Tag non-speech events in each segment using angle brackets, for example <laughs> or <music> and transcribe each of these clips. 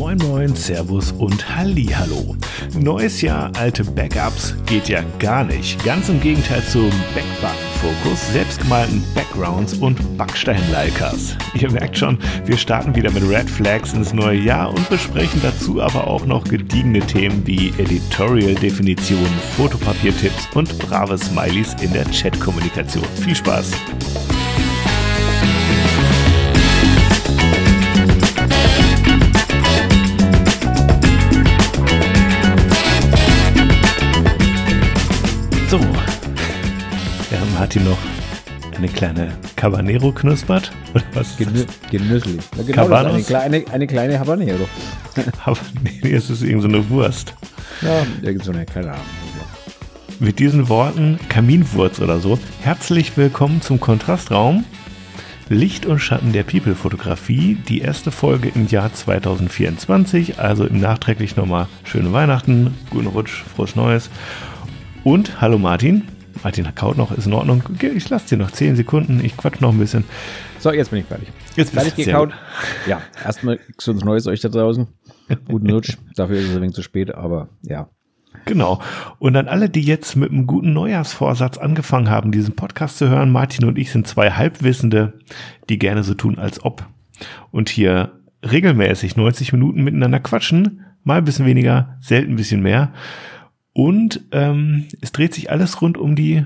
Moin Moin, Servus und Hallihallo. Neues Jahr, alte Backups geht ja gar nicht. Ganz im Gegenteil zum Backbutton-Fokus, selbstgemalten Backgrounds und Backstein-Likers. Ihr merkt schon, wir starten wieder mit Red Flags ins neue Jahr und besprechen dazu aber auch noch gediegene Themen wie Editorial-Definitionen, Fotopapiertipps und brave Smileys in der Chat-Kommunikation. Viel Spaß! Martin noch eine kleine Cabanero knuspert, oder was? Genü genüsslich. Ja, genau, eine, kleine, eine kleine Habanero. <laughs> Aber nee, es ist irgend so eine Wurst. Ja, irgend so eine, keine Ahnung. Mit diesen Worten, Kaminwurz oder so, herzlich willkommen zum Kontrastraum. Licht und Schatten der People-Fotografie, die erste Folge im Jahr 2024, also im nachträglich nochmal schöne Weihnachten, guten Rutsch, frohes Neues. Und hallo Martin. Martin kaut noch, ist in Ordnung. Ich lasse dir noch 10 Sekunden, ich quatsch noch ein bisschen. So, jetzt bin ich fertig. Jetzt Fertig gekaut. Ja, erstmal gesundes Neues euch da draußen. Guten Rutsch. <laughs> Dafür ist es ein wenig zu spät, aber ja. Genau. Und an alle, die jetzt mit einem guten Neujahrsvorsatz angefangen haben, diesen Podcast zu hören, Martin und ich sind zwei Halbwissende, die gerne so tun, als ob. Und hier regelmäßig 90 Minuten miteinander quatschen, mal ein bisschen weniger, selten ein bisschen mehr. Und ähm, es dreht sich alles rund um die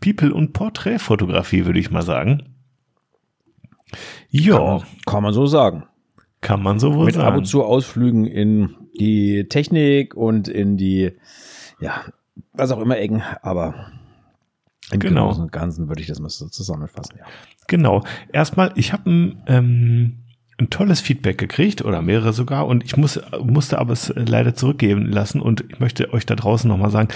People- und Porträtfotografie, würde ich mal sagen. Kann Ja, man, kann man so sagen. kann man so wohl Mit sagen. ab und zu Ausflügen in die Technik und in die, ja, was auch immer Ecken, aber im Genau. Großen und Ganzen würde ich das mal so zusammenfassen, ja. Genau. Erstmal, ich habe ein, ähm, ein tolles Feedback gekriegt oder mehrere sogar. Und ich muss, musste aber es leider zurückgeben lassen. Und ich möchte euch da draußen nochmal sagen,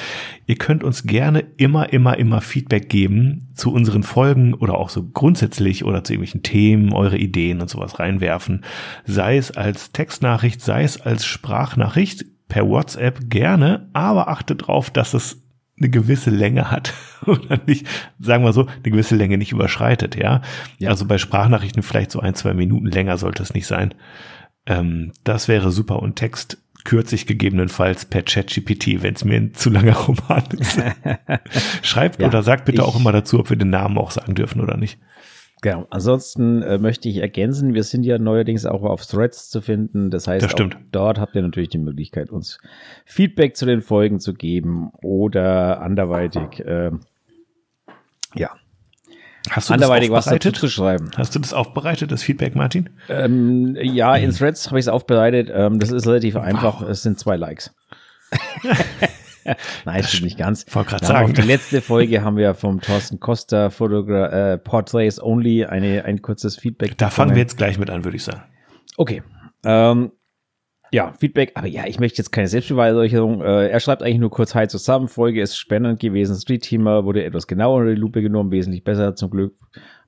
ihr könnt uns gerne immer, immer, immer Feedback geben zu unseren Folgen oder auch so grundsätzlich oder zu irgendwelchen Themen, eure Ideen und sowas reinwerfen. Sei es als Textnachricht, sei es als Sprachnachricht per WhatsApp gerne, aber achtet drauf, dass es eine gewisse Länge hat <laughs> oder nicht, sagen wir so, eine gewisse Länge nicht überschreitet, ja. Ja. Also bei Sprachnachrichten vielleicht so ein, zwei Minuten länger sollte es nicht sein. Ähm, das wäre super und Text kürze ich gegebenenfalls per ChatGPT, wenn es mir ein zu langer Roman ist. <laughs> Schreibt Ja, oder sagt bitte ich- auch immer dazu, ob wir den Namen auch sagen dürfen oder nicht. Genau. Ansonsten äh, möchte ich ergänzen, wir sind ja neuerdings auch auf Threads zu finden. Das heißt, Das dort habt ihr natürlich die Möglichkeit, uns Feedback zu den Folgen zu geben oder anderweitig, äh, ja, Hast du anderweitig das was dazu zu schreiben. Hast du das aufbereitet, das Feedback, Martin? Ähm, ja, in Threads habe ich es aufbereitet. Ähm, das ist relativ einfach. Es sind zwei Likes. <laughs> <laughs> Nein, stimmt nicht ganz. Wir haben sagen. Auf die letzte Folge haben wir vom Thorsten Costa Fotogra äh, Portraits Only eine, ein kurzes Feedback. Da fangen bekommen. wir jetzt gleich mit an, würde ich sagen. Okay. Ähm, ja, Feedback, aber ja, ich möchte jetzt keine Selbstbeweihräucherung. Äh, er schreibt eigentlich nur kurz Hi zusammen. Folge ist spannend gewesen. Street Teamer wurde etwas genauer unter die Lupe genommen, wesentlich besser zum Glück.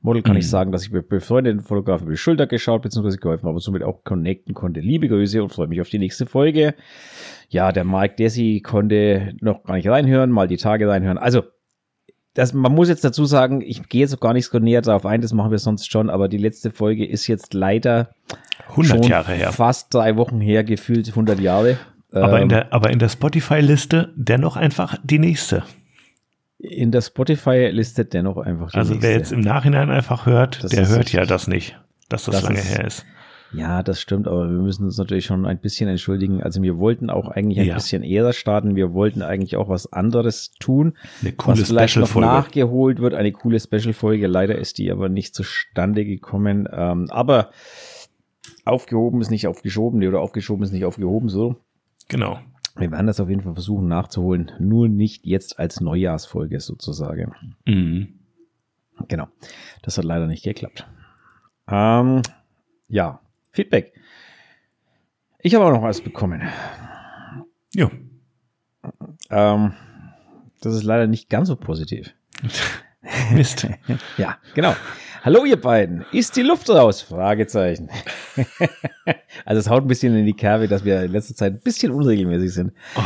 Model kann ich sagen, dass ich mit befreundeten Fotograf über die Schulter geschaut bzw. geholfen habe und somit auch connecten konnte. Liebe Grüße und freue mich auf die nächste Folge. Ja, der Mike Desi konnte noch gar nicht reinhören, mal die Tage reinhören. Also, das, man muss jetzt dazu sagen, ich gehe jetzt auch gar nicht so näher darauf ein, das machen wir sonst schon, aber die letzte Folge ist jetzt leider 100 schon Jahre her. fast drei Wochen her, gefühlt 100 Jahre. Aber in Ähm, der, aber in der Spotify-Liste dennoch einfach die nächste. In der Spotify-Liste dennoch einfach Also wer nächste. jetzt im Nachhinein einfach hört, Das der hört ja das nicht, dass das, Das lange ist- her ist. Ja, das stimmt, aber wir müssen uns natürlich schon ein bisschen entschuldigen. Also wir wollten auch eigentlich ein Ja. bisschen eher starten. Wir wollten eigentlich auch was anderes tun, Eine coole was vielleicht noch Special-Folge. nachgeholt wird. Eine coole Special-Folge. Leider ist die aber nicht zustande gekommen. Ähm, aber aufgehoben ist nicht aufgeschoben oder aufgeschoben ist nicht aufgehoben. So, Genau. Wir werden das auf jeden Fall versuchen nachzuholen. Nur nicht jetzt als Neujahrsfolge sozusagen. Mhm. Genau. Das hat leider nicht geklappt. Ähm, ja, Feedback. Ich habe auch noch was bekommen. Jo. Ähm, das ist leider nicht ganz so positiv. <laughs> Mist. <laughs> Ja, genau. Hallo ihr beiden, ist die Luft raus? Fragezeichen. <laughs> also es haut ein bisschen in die Kerbe, dass wir in letzter Zeit ein bisschen unregelmäßig sind. Oh.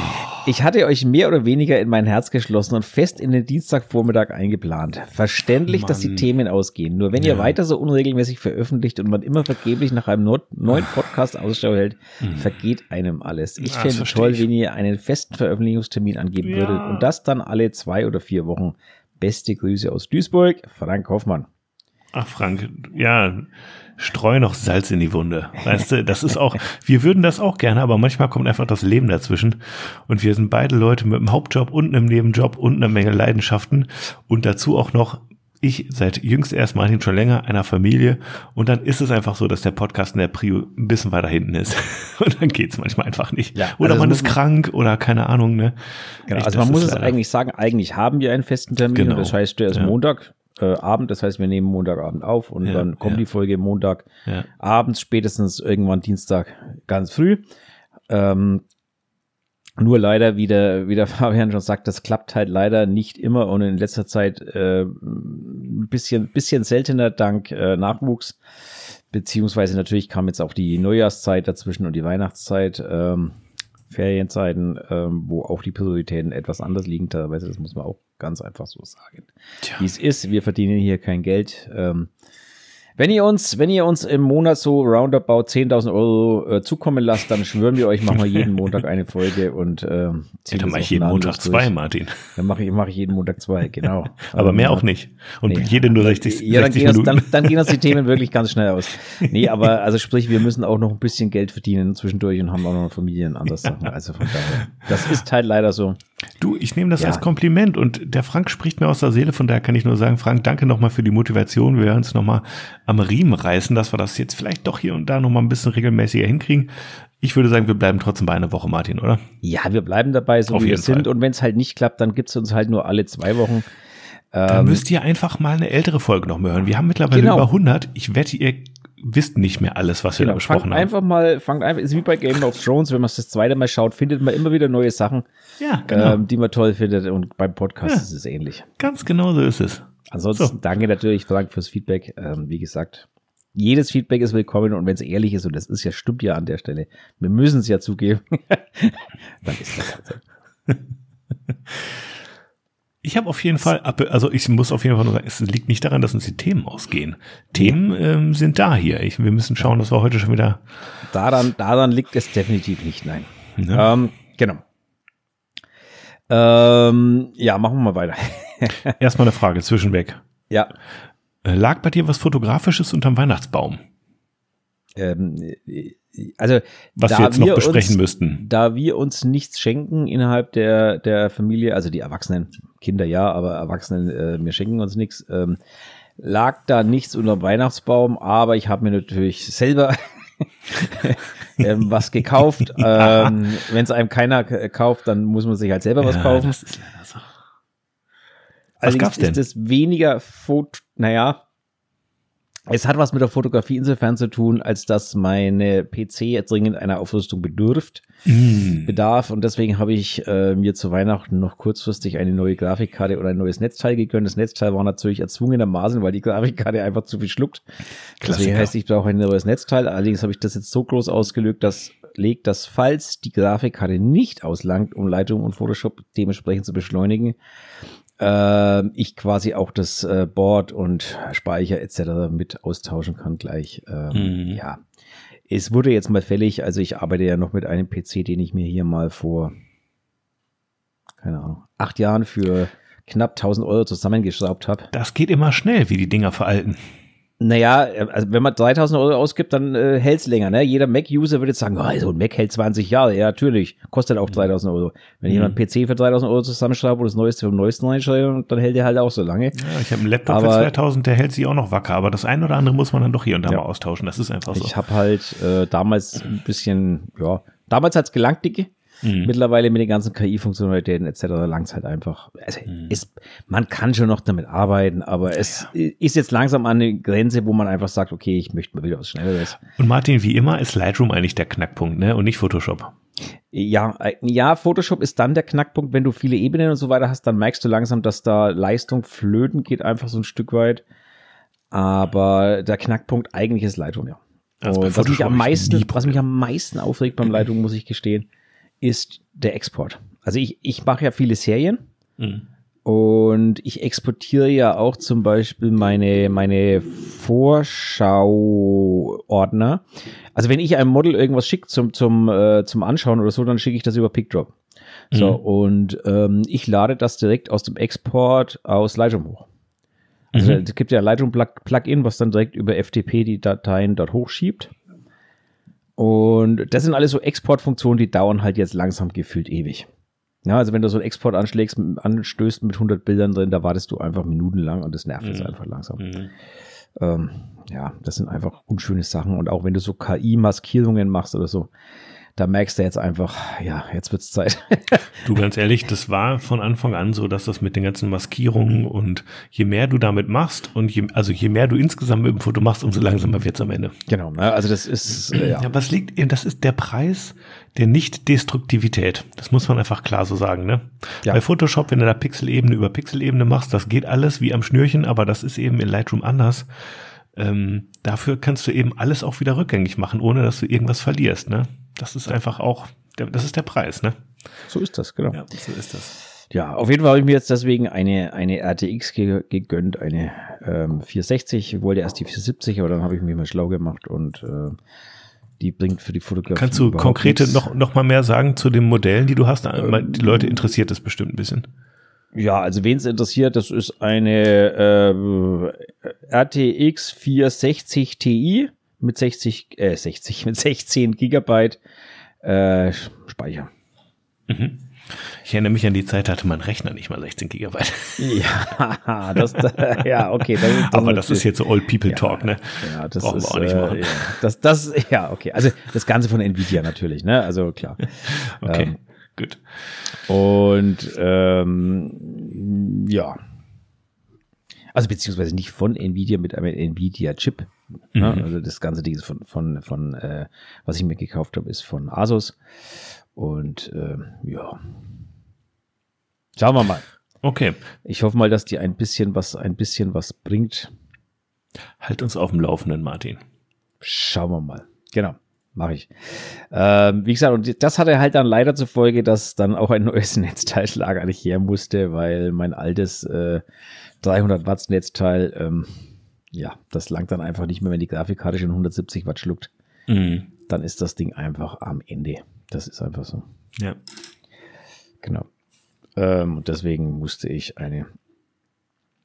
Ich hatte euch mehr oder weniger in mein Herz geschlossen und fest in den Dienstagvormittag eingeplant. Verständlich, Mann. dass die Themen ausgehen. Nur wenn ja. ihr weiter so unregelmäßig veröffentlicht und man immer vergeblich nach einem neuen Podcast Ausschau hält, mhm. vergeht einem alles. Ich fände es toll, ich. wenn ihr einen festen Veröffentlichungstermin angeben ja. würdet und das dann alle zwei oder vier Wochen. Beste Grüße aus Duisburg, Frank Hoffmann. Ach, Frank, ja, streu noch Salz in die Wunde. Weißt du, das ist auch, wir würden das auch gerne, aber manchmal kommt einfach das Leben dazwischen. Und wir sind beide Leute mit einem Hauptjob und einem Nebenjob und einer Menge Leidenschaften und dazu auch noch ich seit jüngst erst Martin schon länger einer Familie und dann ist es einfach so, dass der Podcast in der Prio ein bisschen weiter hinten ist <laughs> und dann geht's manchmal einfach nicht. Ja, oder also man ist krank oder keine Ahnung. Ne? Genau, Echt, also man muss es eigentlich sagen, eigentlich haben wir einen festen Termin genau. das heißt, der ist ja. Montag Abend, das heißt, wir nehmen Montagabend auf und ja, dann kommt ja. die Folge Montag ja. abends, spätestens irgendwann Dienstag ganz früh. Ähm, nur leider, wie der, wie der <laughs> Fabian schon sagt, das klappt halt leider nicht immer und in letzter Zeit äh, ein bisschen, bisschen seltener dank äh, Nachwuchs. Beziehungsweise natürlich kam jetzt auch die Neujahrszeit dazwischen und die Weihnachtszeit. Ähm, Ferienzeiten, ähm, wo auch die Prioritäten etwas anders liegen teilweise. Das muss man auch ganz einfach so sagen. Wie es ist, wir verdienen hier kein Geld. Ähm, wenn ihr uns, wenn ihr uns im Monat so roundabout 10.000 Euro äh, zukommen lasst, dann schwören wir euch, machen wir jeden Montag eine Folge und äh, ja, dann mache ich jeden Montag durch. zwei, Martin. Dann mache ich, mache ich jeden Montag zwei, genau. Aber mehr auch nicht. Und nee. jede nur 60, ja, 60 dann Minuten. Gehen uns, dann, dann gehen uns die <laughs> Themen wirklich ganz schnell aus. Nee, aber also sprich, wir müssen auch noch ein bisschen Geld verdienen zwischendurch und haben auch noch Familien und andere Sachen. Also von daher, das ist halt leider so. Du, ich nehme das ja. als Kompliment und der Frank spricht mir aus der Seele, von daher kann ich nur sagen, Frank, danke nochmal für die Motivation. Wir werden uns nochmal am Riemen reißen, dass wir das jetzt vielleicht doch hier und da nochmal ein bisschen regelmäßiger hinkriegen. Ich würde sagen, wir bleiben trotzdem bei einer Woche, Martin, oder? Ja, wir bleiben dabei, so Auf wie wir sind. Fall. Und wenn es halt nicht klappt, dann gibt es uns halt nur alle zwei Wochen. Dann ähm, müsst ihr einfach mal eine ältere Folge noch mehr hören. Wir haben mittlerweile genau. über 100. Ich wette, ihr wisst nicht mehr alles, was wir genau, da besprochen fangt haben. Einfach mal, fangt einfach, ist wie bei Game of Thrones, wenn man es das zweite Mal schaut, findet man immer wieder neue Sachen, ja, genau. ähm, die man toll findet und beim Podcast ja, ist es ähnlich. Ganz genau so ist es. Ansonsten so. danke natürlich, Frank, fürs Feedback. Ähm, wie gesagt, jedes Feedback ist willkommen und wenn es ehrlich ist, und das ist ja, stimmt ja an der Stelle, wir müssen es ja zugeben, <laughs> dann ist das halt so. <laughs> Ich habe auf jeden Fall, also ich muss auf jeden Fall nur sagen, es liegt nicht daran, dass uns die Themen ausgehen. Themen ähm, sind da hier. Ich, wir müssen schauen, dass wir heute schon wieder. Daran, daran liegt es definitiv nicht, nein. Ja. Ähm, genau. Ähm, ja, machen wir mal weiter. <laughs> Erstmal eine Frage zwischenweg. Ja. Äh, lag bei dir was Fotografisches unterm Weihnachtsbaum? Ähm, also was wir jetzt noch besprechen uns, müssten. Da wir uns nichts schenken innerhalb der, der Familie, also die Erwachsenen, Kinder ja, aber Erwachsenen, äh, wir schenken uns nichts, ähm, lag da nichts unter dem Weihnachtsbaum, aber ich habe mir natürlich selber <laughs> ähm, was gekauft. <laughs> ähm, Wenn es einem keiner kauft, dann muss man sich halt selber ja, was kaufen. Das ist leider so. Was Allerdings gab's denn? ist es weniger Foto, naja, es hat was mit der Fotografie insofern zu tun, als dass meine PC dringend einer Aufrüstung bedürft, mm. bedarf. Und deswegen habe ich äh, mir zu Weihnachten noch kurzfristig eine neue Grafikkarte oder ein neues Netzteil gegönnt. Das Netzteil war natürlich erzwungenermaßen, weil die Grafikkarte einfach zu viel schluckt. Klassiker. Deswegen heißt, ich brauche ein neues Netzteil. Allerdings habe ich das jetzt so groß ausgelegt, dass legt, dass falls die Grafikkarte nicht auslangt, um Lightroom und Photoshop dementsprechend zu beschleunigen, äh, ich quasi auch das äh, Board und Speicher etc. mit austauschen kann gleich. Ähm, mhm. Ja, es wurde jetzt mal fällig. Also ich arbeite ja noch mit einem PC, den ich mir hier mal vor, keine Ahnung, acht Jahren für knapp 1000 Euro zusammengeschraubt habe. Das geht immer schnell, wie die Dinger veralten. Naja, also wenn man 3000 Euro ausgibt, dann äh, hält's länger. Ne? Jeder Mac-User würde jetzt sagen, oh, so ein Mac hält 20 Jahre. Ja, natürlich. Kostet auch 3000 Euro. Wenn mhm. jemand einen PC für 3000 Euro zusammenschreibt und das Neueste vom Neuesten reinschreibt, dann hält der halt auch so lange. Ja, ich habe einen Laptop aber, für 2000, der hält sich auch noch wacker. Aber das eine oder andere muss man dann doch hier und da ja. mal austauschen. Das ist einfach so. Ich habe halt äh, damals ein bisschen, ja, damals hat's gelangt, dicke. Mhm. Mittlerweile mit den ganzen KI-Funktionalitäten etc. langt halt einfach. Also mhm. ist, man kann schon noch damit arbeiten, aber es ja. ist jetzt langsam an eine Grenze, wo man einfach sagt, okay, ich möchte mal wieder was Schnelleres. Und Martin, wie immer ist Lightroom eigentlich der Knackpunkt, ne? Und nicht Photoshop. Ja, äh, ja, Photoshop ist dann der Knackpunkt, wenn du viele Ebenen und so weiter hast, dann merkst du langsam, dass da Leistung flöten geht, einfach so ein Stück weit. Aber der Knackpunkt eigentlich ist Lightroom, ja. Also was, mich am meisten, was mich am meisten aufregt beim Lightroom, muss ich gestehen, ist der Export. Also ich, ich mache ja viele Serien. Mhm. Und ich exportiere ja auch zum Beispiel meine, meine Vorschau-Ordner. Also wenn ich einem Model irgendwas schicke zum, zum, äh, zum Anschauen oder so, dann schicke ich das über PickDrop. So, mhm. und ähm, ich lade das direkt aus dem Export aus Lightroom hoch. Also mhm. es gibt ja Lightroom Plugin, was dann direkt über FTP die Dateien dort hochschiebt. Und das sind alles so Exportfunktionen, die dauern halt jetzt langsam gefühlt ewig. Ja, also wenn du so einen Export anschlägst, anstößt mit 100 Bildern drin, da wartest du einfach minutenlang und das nervt mhm. jetzt einfach langsam. Mhm. Ähm, ja, das sind einfach unschöne Sachen. Und auch wenn du so KI-Maskierungen machst oder so, da merkst du jetzt einfach, ja, jetzt wird's Zeit. <laughs> du, ganz ehrlich, das war von Anfang an so, dass das mit den ganzen Maskierungen und je mehr du damit machst und je, also je mehr du insgesamt mit dem Foto machst, umso langsamer wird's am Ende. Genau, ne? also das ist, äh, ja. ja. Was liegt eben, das ist der Preis der Nicht-Destruktivität. Das muss man einfach klar so sagen, ne? Ja. Bei Photoshop, wenn du da Pixelebene über Pixelebene machst, das geht alles wie am Schnürchen, aber das ist eben in Lightroom anders. Ähm, dafür kannst du eben alles auch wieder rückgängig machen, ohne dass du irgendwas verlierst, ne? Das ist einfach auch, der, das ist der Preis, ne? So ist das, genau. Ja, so ist das. Ja, auf jeden Fall habe ich mir jetzt deswegen eine, eine RTX ge gegönnt, eine ähm, 460. Ich wollte erst die 470, aber dann habe ich mich mal schlau gemacht und äh, die bringt für die Fotografie. Kannst du konkrete noch, noch mal mehr sagen zu den Modellen, die du hast? Ähm, die Leute interessiert das bestimmt ein bisschen. Ja, also wen es interessiert, das ist eine äh, RTX 460 Ti mit 60, äh, 60, <laughs> mit 16 Gigabyte äh, Speicher. Mhm. Ich erinnere mich an die Zeit, da hatte mein Rechner nicht mal 16 Gigabyte. <laughs> Ja, das, ja, okay. Das, <laughs> das Aber das ist jetzt so Old People Talk, ne? Ja, das Brauchen ist, wir auch nicht machen. Äh, ja, das, das, ja, okay. Also das Ganze von Nvidia natürlich, ne? Also klar. Okay, ähm, gut. Und ähm, ja, also beziehungsweise nicht von Nvidia mit einem Nvidia-Chip. Ne? Mhm. Also das ganze Ding ist von, von, von äh, was ich mir gekauft habe, ist von Asus. Und äh, ja. Schauen wir mal. Okay. Ich hoffe mal, dass die ein bisschen was, ein bisschen was bringt. Halt uns auf dem Laufenden, Martin. Schauen wir mal. Genau. Mache ich. Ähm, wie gesagt, und das hatte halt dann leider zur Folge, dass dann auch ein <laughs> neues Netzteilschlager nicht her musste, weil mein altes äh, 300 Watt Netzteil, ähm, ja, das langt dann einfach nicht mehr, wenn die Grafikkarte schon 170 Watt schluckt. Mhm. Dann ist das Ding einfach am Ende. Das ist einfach so. Ja. Genau. Ähm, und deswegen musste ich eine.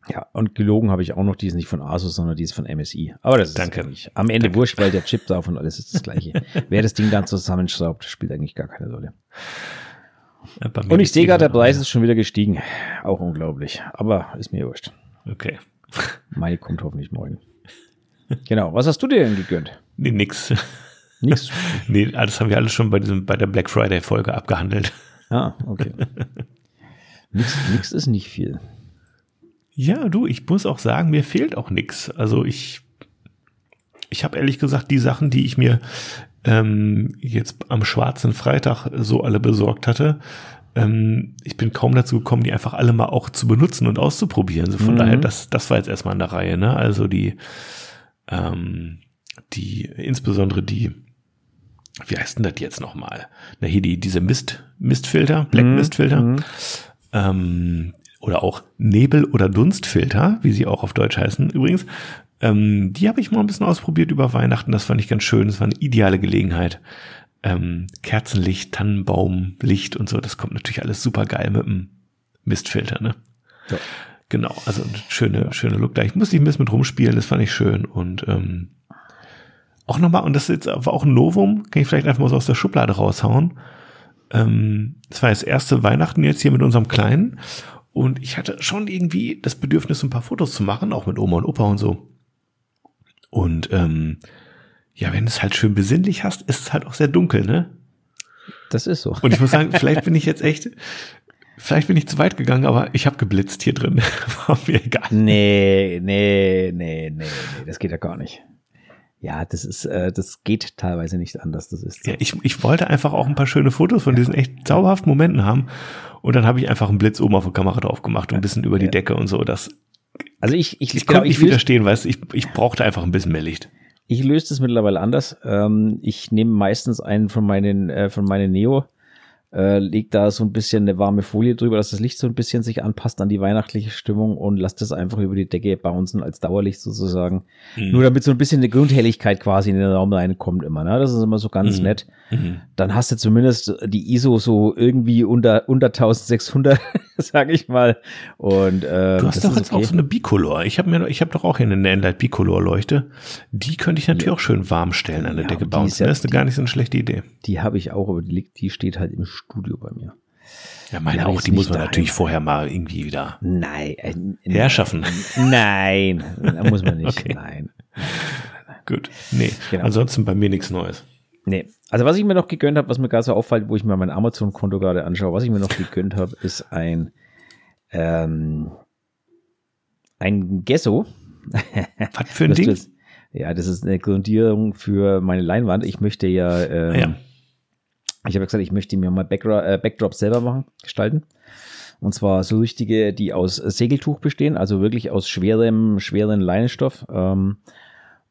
Ja, und gelogen habe ich auch noch, die ist nicht von Asus, sondern die ist von MSI. Aber das ist Danke. am Ende Danke. wurscht, weil der Chip da und alles ist das gleiche. <laughs> Wer das Ding dann zusammenschraubt, spielt eigentlich gar keine Rolle. Ja, und ich sehe gerade, der Preis ist schon wieder gestiegen. Auch unglaublich. Aber ist mir wurscht. Okay. Meine kommt hoffentlich morgen. Genau. Was hast du dir denn gegönnt? Nee, nix. Nix? <laughs> nee, das haben wir alles schon bei diesem, bei der Black Friday Folge abgehandelt. Ah, okay. nix, nix ist nicht viel. Ja, du, ich muss auch sagen, mir fehlt auch nix. Also ich, ich habe ehrlich gesagt die Sachen, die ich mir ähm, jetzt am schwarzen Freitag so alle besorgt hatte, ähm, ich bin kaum dazu gekommen, die einfach alle mal auch zu benutzen und auszuprobieren. Also von mhm. daher, das, das war jetzt erstmal an der Reihe, ne? Also die, ähm, die, insbesondere die, wie heißt denn das jetzt nochmal? Na, hier die, diese Mist, Mistfilter, Black mhm. Mistfilter. Mhm. Ähm, oder auch Nebel- oder Dunstfilter, wie sie auch auf Deutsch heißen übrigens. Ähm, die habe ich mal ein bisschen ausprobiert über Weihnachten. Das fand ich ganz schön. Das war eine ideale Gelegenheit, ähm, Kerzenlicht, Tannenbaumlicht und so, das kommt natürlich alles super geil mit dem Mistfilter, ne? Ja. Genau, also ein schöne, schöne Look da. Ich musste ein bisschen mit rumspielen, das fand ich schön und ähm, auch nochmal, und das ist jetzt aber auch ein Novum, kann ich vielleicht einfach mal so aus der Schublade raushauen. Ähm, das war das erste Weihnachten jetzt hier mit unserem Kleinen und ich hatte schon irgendwie das Bedürfnis, ein paar Fotos zu machen, auch mit Oma und Opa und so. Und ähm, ja, wenn du es halt schön besinnlich hast, ist es halt auch sehr dunkel, ne? Das ist so. Und ich muss sagen, vielleicht bin ich jetzt echt, vielleicht bin ich zu weit gegangen, aber ich habe geblitzt hier drin. <laughs> War mir egal. Nee, nee, nee, nee, nee, das geht ja gar nicht. Ja, das ist, äh, das geht teilweise nicht anders. Das ist so. ja, ich, ich wollte einfach auch ein paar schöne Fotos von ja. diesen echt zauberhaften Momenten haben. Und dann habe ich einfach einen Blitz oben auf der Kamera drauf gemacht und ein bisschen über die Decke und so. Das Also ich, ich, Ich genau, konnte nicht widerstehen, weißt du, ich, ich brauchte einfach ein bisschen mehr Licht. Ich löse das mittlerweile anders. Ähm, ich nehme meistens einen von meinen, äh, von meinen Neo, äh, leg da so ein bisschen eine warme Folie drüber, dass das Licht so ein bisschen sich anpasst an die weihnachtliche Stimmung und lasse das einfach über die Decke bouncen als Dauerlicht sozusagen. Mhm. Nur damit so ein bisschen eine Grundhelligkeit quasi in den Raum reinkommt immer. Ne? Das ist immer so ganz Mhm. nett. Mhm. Dann hast du zumindest die ISO so irgendwie unter, unter 1600, <laughs> sag ich mal. Und, äh, Du hast das doch jetzt auch so eine Bicolor. Ich habe mir, ich habe doch auch hier eine Nanlite Bicolor Leuchte. Die könnte ich natürlich auch schön warm stellen an der Ja, Decke die bauen. ist ja- das ist eine gar nicht so eine schlechte Idee. Die habe ich auch, aber die, liegt, die steht halt im Studio bei mir. Ja, meine auch. Die muss man daheim. natürlich vorher mal irgendwie wieder Nein. Äh, herschaffen. Nein, da muss man nicht. <laughs> Okay. Nein. Gut. Nee. Genau. Ansonsten bei mir nichts Neues. Nee. Also was ich mir noch gegönnt habe, was mir gerade so auffällt, wo ich mir mein Amazon-Konto gerade anschaue, was ich mir noch gegönnt habe, ist ein ähm, ein Gesso. Was für ein Ding? ja, das ist eine Grundierung für meine Leinwand. Ich möchte ja, ähm, Ah, ja. Ich habe gesagt, ich möchte mir mal Backdrop, äh, Backdrops selber machen, gestalten. Und zwar so richtige, die aus Segeltuch bestehen, also wirklich aus schwerem, schweren Leinenstoff. Ähm,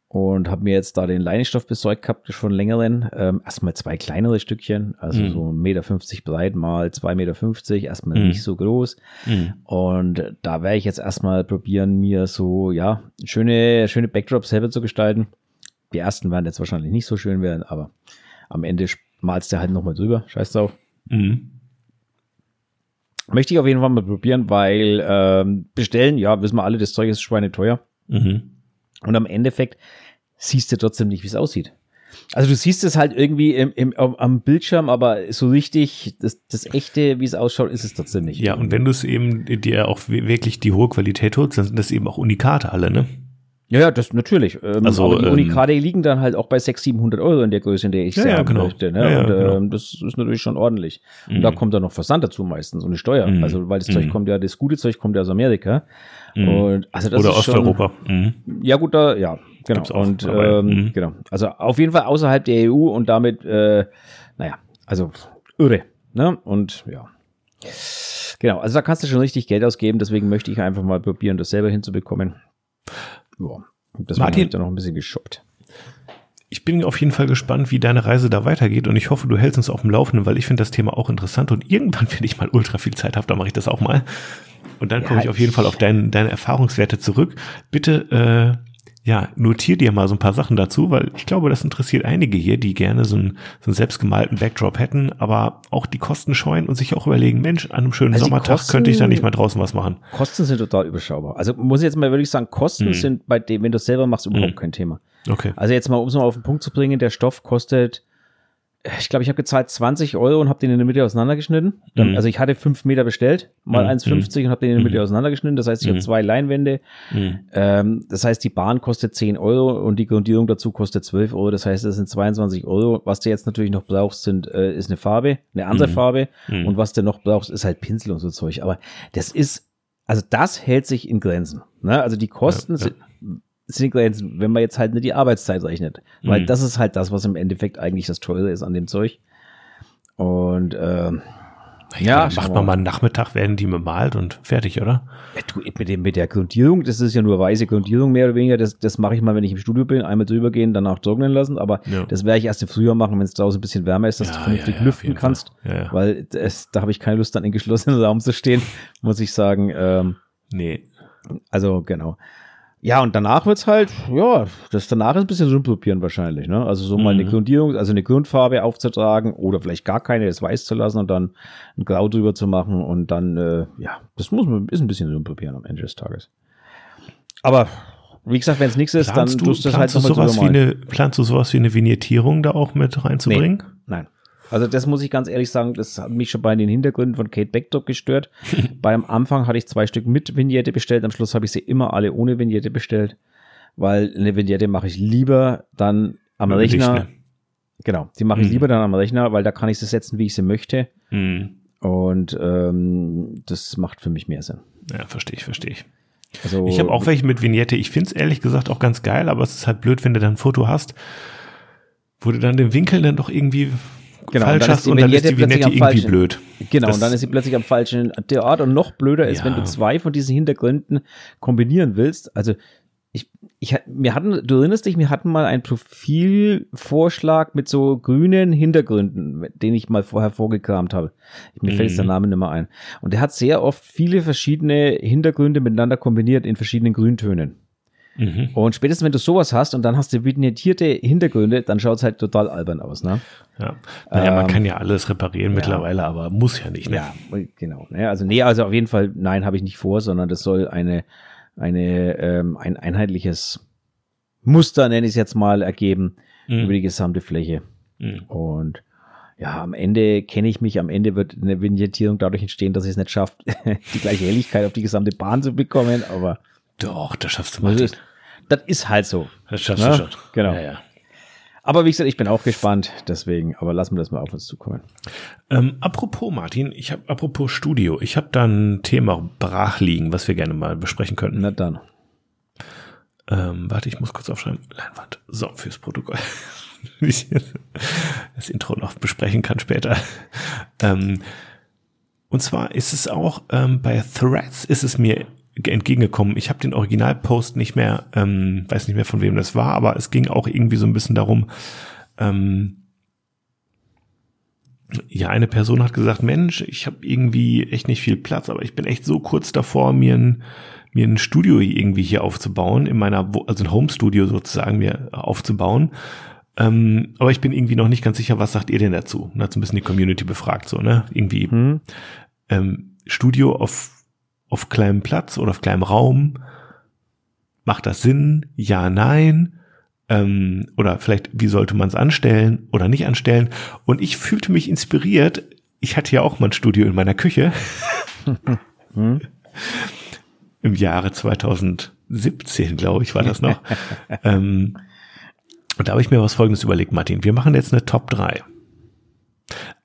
und habe mir jetzt da den Leinenstoff besorgt gehabt, schon längeren. Ähm, erstmal zwei kleinere Stückchen, also Mhm. so 1,50 Meter breit mal 2,50 Meter, erstmal Mhm. nicht so groß. Mhm. Und da werde ich jetzt erstmal probieren, mir so, ja, schöne, schöne Backdrops selber zu gestalten. Die ersten werden jetzt wahrscheinlich nicht so schön werden, aber am Ende malst du halt nochmal drüber. Scheiß drauf. Mhm. Möchte ich auf jeden Fall mal probieren, weil ähm, bestellen, ja, wissen wir alle, das Zeug ist schweineteuer. Mhm. Und am Endeffekt siehst du trotzdem nicht, wie es aussieht. Also du siehst es halt irgendwie im, im, am- Bildschirm, aber so richtig, das, das echte, wie es ausschaut, ist es trotzdem nicht. Ja, und wenn du es eben dir auch wirklich die hohe Qualität holst, dann sind das eben auch Unikate alle, ne? Ja, ja, das natürlich. Ähm, Also, aber die ähm, Unikate liegen dann halt auch bei 600, 700 Euro in der Größe, in der ich Ja, ja, genau. möchte. Ne? Ja, ja, und genau. ähm, das ist natürlich schon ordentlich. Und Mhm. da kommt dann noch Versand dazu meistens und eine Steuer. Mhm. Also, weil das Mhm. Zeug kommt ja, das gute Zeug kommt ja aus Amerika. Mhm. Und also das Oder ist schon- Osteuropa. Mhm. Ja, gut, da, ja, genau. Gibt's auch und ähm, Mhm. genau. Also auf jeden Fall außerhalb der EU und damit, äh, naja, also irre. Ne? Und ja. Genau, also da kannst du schon richtig Geld ausgeben, deswegen möchte ich einfach mal probieren, das selber hinzubekommen. Ja. Deswegen Martin- ich da noch ein bisschen geshoppt. Ich bin auf jeden Fall gespannt, wie deine Reise da weitergeht und ich hoffe, du hältst uns auf dem Laufenden, weil ich finde das Thema auch interessant und irgendwann, <laughs> wenn ich mal ultra viel Zeit habe, dann mache ich das auch mal. Und dann Ja, komme ich auf jeden Fall auf dein, deine Erfahrungswerte zurück. Bitte, äh, ja, notier dir mal so ein paar Sachen dazu, weil ich glaube, das interessiert einige hier, die gerne so einen, so einen selbstgemalten Backdrop hätten, aber auch die Kosten scheuen und sich auch überlegen, Mensch, an einem schönen Also Sommertag Kosten- könnte ich da nicht mal draußen was machen. Kosten sind total überschaubar. Also muss ich jetzt mal wirklich sagen, Kosten Hm. sind bei dem, wenn du es selber machst, überhaupt Hm. kein Thema. Okay. Also jetzt mal, um es mal auf den Punkt zu bringen, der Stoff kostet, ich glaube, ich habe gezahlt 20 Euro und habe den in der Mitte auseinandergeschnitten. Dann, Mhm. Also ich hatte 5 Meter bestellt, mal Mhm. 1,50 und habe den in der Mitte Mhm. auseinandergeschnitten. Das heißt, ich habe Mhm. zwei Leinwände. Mhm. Ähm, das heißt, die Bahn kostet 10 Euro und die Grundierung dazu kostet 12 Euro. Das heißt, das sind 22 Euro. Was du jetzt natürlich noch brauchst, sind, äh, ist eine Farbe, eine andere Mhm. Farbe. Mhm. Und was du noch brauchst, ist halt Pinsel und so Zeug. Aber das ist, also das hält sich in Grenzen. Ne? Also die Kosten Ja, ja. Sind, Grenzen, wenn man jetzt halt nicht die Arbeitszeit rechnet. Weil Mhm. das ist halt das, was im Endeffekt eigentlich das Teure ist an dem Zeug. Und ähm, Ja, macht man mal einen Nachmittag, werden die bemalt und fertig, oder? Ja, Du, mit, dem, mit der Grundierung, das ist ja nur weiße Grundierung mehr oder weniger, das, das mache ich mal, wenn ich im Studio bin, einmal drüber gehen, danach trocknen lassen, aber Ja. das werde ich erst im Frühjahr machen, wenn es draußen ein bisschen wärmer ist, dass Ja, du vernünftig lüften kannst, weil das, da habe ich keine Lust, dann in geschlossenen Raum zu stehen, <laughs> muss ich sagen. Ähm, Nee. also genau. Ja, und danach wird's halt, ja, das danach ist ein bisschen rumprobieren wahrscheinlich, ne? Also so mal eine Mhm. Grundierung, also eine Grundfarbe aufzutragen oder vielleicht gar keine, das weiß zu lassen und dann ein Grau drüber zu machen und dann, äh, ja, das muss man, ist ein bisschen rumprobieren am Ende des Tages. Aber wie gesagt, wenn es nichts ist, dann du, tust du das halt nochmal sowas drüber wie malen. eine, planst du sowas wie eine Vignettierung da auch mit reinzubringen? Nein. Also das muss ich ganz ehrlich sagen, das hat mich schon bei den Hintergründen von Kate Backdrop gestört. <laughs> Beim Anfang hatte ich zwei Stück mit Vignette bestellt, am Schluss habe ich sie immer alle ohne Vignette bestellt, weil eine Vignette mache ich lieber dann am dem Rechner. Genau, die mache ich Mhm. lieber dann am Rechner, weil da kann ich sie setzen, wie ich sie möchte. Hm. Und ähm, das macht für mich mehr Sinn. Ja, verstehe ich, verstehe ich. Also, Ich habe auch welche mit Vignette. Ich finde es ehrlich gesagt auch ganz geil, aber es ist halt blöd, wenn du dann ein Foto hast, wo du dann den Winkel dann doch irgendwie genau, falsch hast und dann ist die Vignette irgendwie falschen, blöd. Genau, das und dann ist sie plötzlich am falschen Ort und noch blöder ist, ja. wenn du zwei von diesen Hintergründen kombinieren willst. Also ich, ich, wir hatten, du erinnerst dich, wir hatten mal einen Profilvorschlag mit so grünen Hintergründen, den ich mal vorher vorgekramt habe. Mir mhm. fällt jetzt der Name nicht mehr ein. Und der hat sehr oft viele verschiedene Hintergründe miteinander kombiniert in verschiedenen Grüntönen. Mhm. Und spätestens, wenn du sowas hast und dann hast du vignettierte Hintergründe, dann schaut es halt total albern aus, ne? Ja. Naja, ähm, man kann ja alles reparieren ja. mittlerweile, aber muss ja nicht, ne? Ja, genau. Ne? Also, nee, also auf jeden Fall, nein, habe ich nicht vor, sondern das soll eine, eine, ähm, ein einheitliches Muster, nenne ich es jetzt mal, ergeben mhm. über die gesamte Fläche. Mhm. Und ja, am Ende kenne ich mich, am Ende wird eine Vignettierung dadurch entstehen, dass ich es nicht schaffe, <laughs> die gleiche Helligkeit auf die gesamte Bahn zu bekommen, aber. Doch, das schaffst du mal. Das ist, halt so. Das schaffst ja? du ne? schon. Genau. Ja, ja. Aber wie gesagt, ich bin auch gespannt, deswegen, aber lassen wir das mal auf uns zukommen. Ähm, apropos, Martin, ich habe, apropos Studio, ich habe da ein Thema brach liegen, was wir gerne mal besprechen könnten. Na dann. Ähm, warte, ich muss kurz aufschreiben. Leinwand. So, fürs Protokoll. <laughs> das Intro noch besprechen kann später. Ähm, und zwar ist es auch ähm, bei Threads ist es mir entgegengekommen. Ich habe den Originalpost nicht mehr, ähm, weiß nicht mehr von wem das war, aber es ging auch irgendwie so ein bisschen darum, ähm, ja, eine Person hat gesagt, Mensch, ich habe irgendwie echt nicht viel Platz, aber ich bin echt so kurz davor, mir ein, mir ein Studio irgendwie hier aufzubauen, in meiner, also ein Home-Studio sozusagen mir aufzubauen. Ähm, aber ich bin irgendwie noch nicht ganz sicher, was sagt ihr denn dazu? Und hat so ein bisschen die Community befragt, so, ne? Irgendwie hm. ähm, Studio auf auf kleinem Platz oder auf kleinem Raum? Macht das Sinn? Ja, nein? Ähm, oder vielleicht, wie sollte man es anstellen oder nicht anstellen? Und ich fühlte mich inspiriert. Ich hatte ja auch mal ein Studio in meiner Küche. <laughs> hm? Im Jahre 2017, glaube ich, war das noch. <laughs> ähm, und da habe ich mir was Folgendes überlegt, Martin. Wir machen jetzt eine Top 3.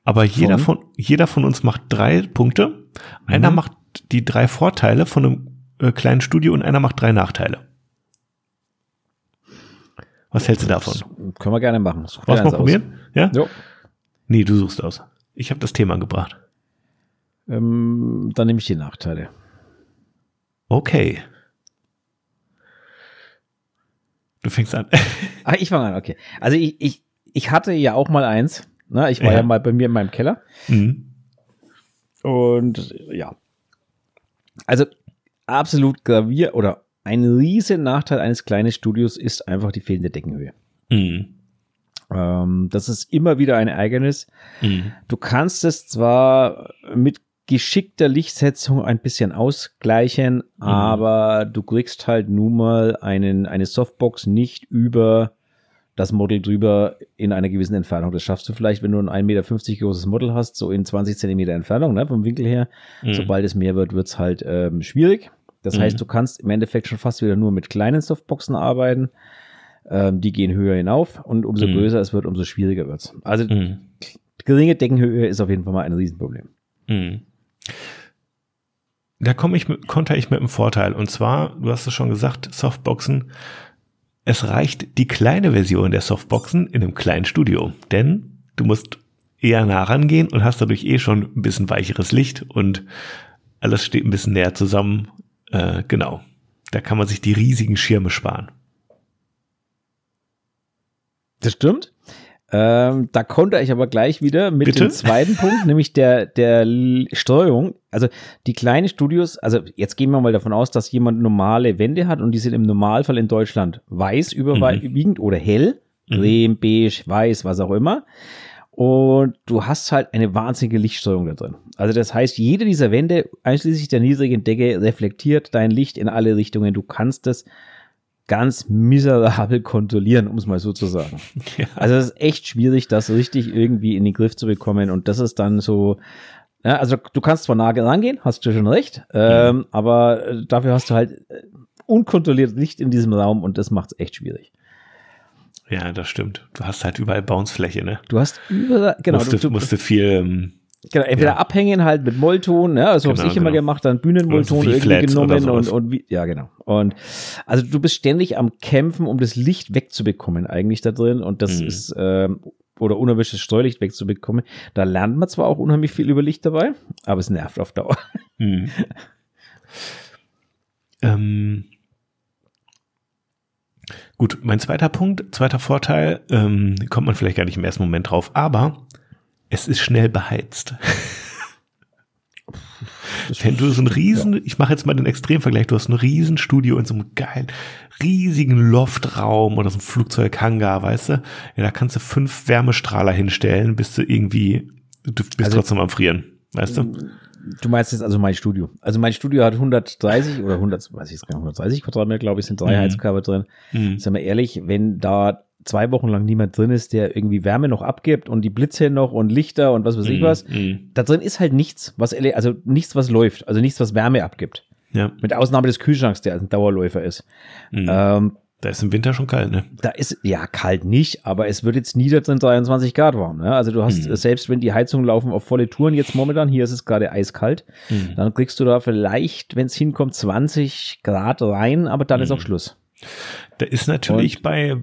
Aber jeder von, jeder von uns macht drei Punkte. Einer mhm. macht die drei Vorteile von einem äh, kleinen Studio und einer macht drei Nachteile. Was hältst du davon? Das können wir gerne machen. Such Was mal probieren? Aus. Ja? Jo. Nee, du suchst aus. Ich habe das Thema gebracht. Ähm, dann nehme ich die Nachteile. Okay. Du fängst an. <laughs> Ach, ich fange an, okay. Also ich, ich, ich hatte ja auch mal eins. Ne? Ich war ja. ja mal bei mir in meinem Keller. Mhm. Und ja, also absolut gravier oder ein riesen Nachteil eines kleinen Studios ist einfach die fehlende Deckenhöhe. Mhm. Ähm, das ist immer wieder ein Ärgernis. Mhm. Du kannst es zwar mit geschickter Lichtsetzung ein bisschen ausgleichen, mhm. aber du kriegst halt nun mal einen, eine Softbox nicht über das Model drüber in einer gewissen Entfernung. Das schaffst du vielleicht, wenn du ein 1,50 Meter großes Model hast, so in 20 Zentimeter Entfernung, ne, vom Winkel her. Mhm. Sobald es mehr wird, wird's halt ähm, schwierig. Das mhm. heißt, du kannst im Endeffekt schon fast wieder nur mit kleinen Softboxen arbeiten. Ähm, die gehen höher hinauf und umso mhm. größer es wird, umso schwieriger wird's. Also mhm. geringe Deckenhöhe ist auf jeden Fall mal ein Riesenproblem. Mhm. Da komme ich mit, konnte ich mit einem Vorteil. Und zwar, du hast es schon gesagt, Softboxen es reicht die kleine Version der Softboxen in einem kleinen Studio, denn du musst eher nah rangehen und hast dadurch eh schon ein bisschen weicheres Licht und alles steht ein bisschen näher zusammen. Äh, genau. Da kann man sich die riesigen Schirme sparen. Das stimmt. Ähm, da konnte ich aber gleich wieder mit Bitte? dem zweiten Punkt, nämlich der, der Steuerung. Also die kleinen Studios, also jetzt gehen wir mal davon aus, dass jemand normale Wände hat und die sind im Normalfall in Deutschland weiß überwiegend mhm. oder hell, mhm. beige, weiß, was auch immer. Und du hast halt eine wahnsinnige Lichtsteuerung da drin. Also das heißt, jede dieser Wände, einschließlich der niedrigen Decke, reflektiert dein Licht in alle Richtungen. Du kannst es ganz miserabel kontrollieren, um es mal so zu sagen. <laughs> Ja. Also es ist echt schwierig, das richtig irgendwie in den Griff zu bekommen und das ist dann so, ja, also du kannst zwar nah rangehen, hast du schon recht, ähm, aber äh, dafür hast du halt äh, unkontrolliert Licht in diesem Raum und das macht es echt schwierig. Ja, das stimmt. Du hast halt überall Bounce-Fläche, ne? Du hast überall, genau. Musste, du, du, musste viel ähm, Genau, entweder ja. abhängen halt mit Mollton, ne? also genau, habe ich immer genau. gemacht, dann Bühnenmollton irgendwie genommen und, und wie, ja genau. Und also du bist ständig am Kämpfen, um das Licht wegzubekommen eigentlich da drin und das mhm. ist ähm, oder unerwischtes Streulicht wegzubekommen. Da lernt man zwar auch unheimlich viel über Licht dabei, aber es nervt auf Dauer. Hm. ähm, gut, mein zweiter Punkt, zweiter Vorteil, ähm, kommt man vielleicht gar nicht im ersten Moment drauf, aber es ist schnell beheizt. <laughs> Wenn du so ein riesen, ja. ich mache jetzt mal den Extremvergleich, du hast ein riesen Studio in so einem geilen, riesigen Loftraum oder so ein Flugzeughangar, weißt du? Ja, da kannst du fünf Wärmestrahler hinstellen, bist du irgendwie, du bist also, trotzdem am Frieren, weißt du? Du meinst jetzt also mein Studio. Also mein Studio hat 130 oder 100, weiß ich jetzt gar nicht, 130 Quadratmeter, glaube ich, sind drei mhm. Heizkörper drin. Mhm. Sagen wir ehrlich, wenn da zwei Wochen lang niemand drin ist, der irgendwie Wärme noch abgibt und die Blitze noch und Lichter und was weiß ich mm, was. Mm. Da drin ist halt nichts, was, also nichts, was läuft, also nichts, was Wärme abgibt. Ja. Mit Ausnahme des Kühlschranks, der ein Dauerläufer ist. Mm. Ähm, da ist im Winter schon kalt, ne? Da ist, ja, kalt nicht, aber es wird jetzt nie drin 23 Grad warm. Ne? Also du hast, mhm. selbst wenn die Heizungen laufen auf volle Touren jetzt momentan, hier ist es gerade eiskalt, mhm. dann kriegst du da vielleicht, wenn es hinkommt, 20 Grad rein, aber dann mhm. ist auch Schluss. Da ist natürlich und, bei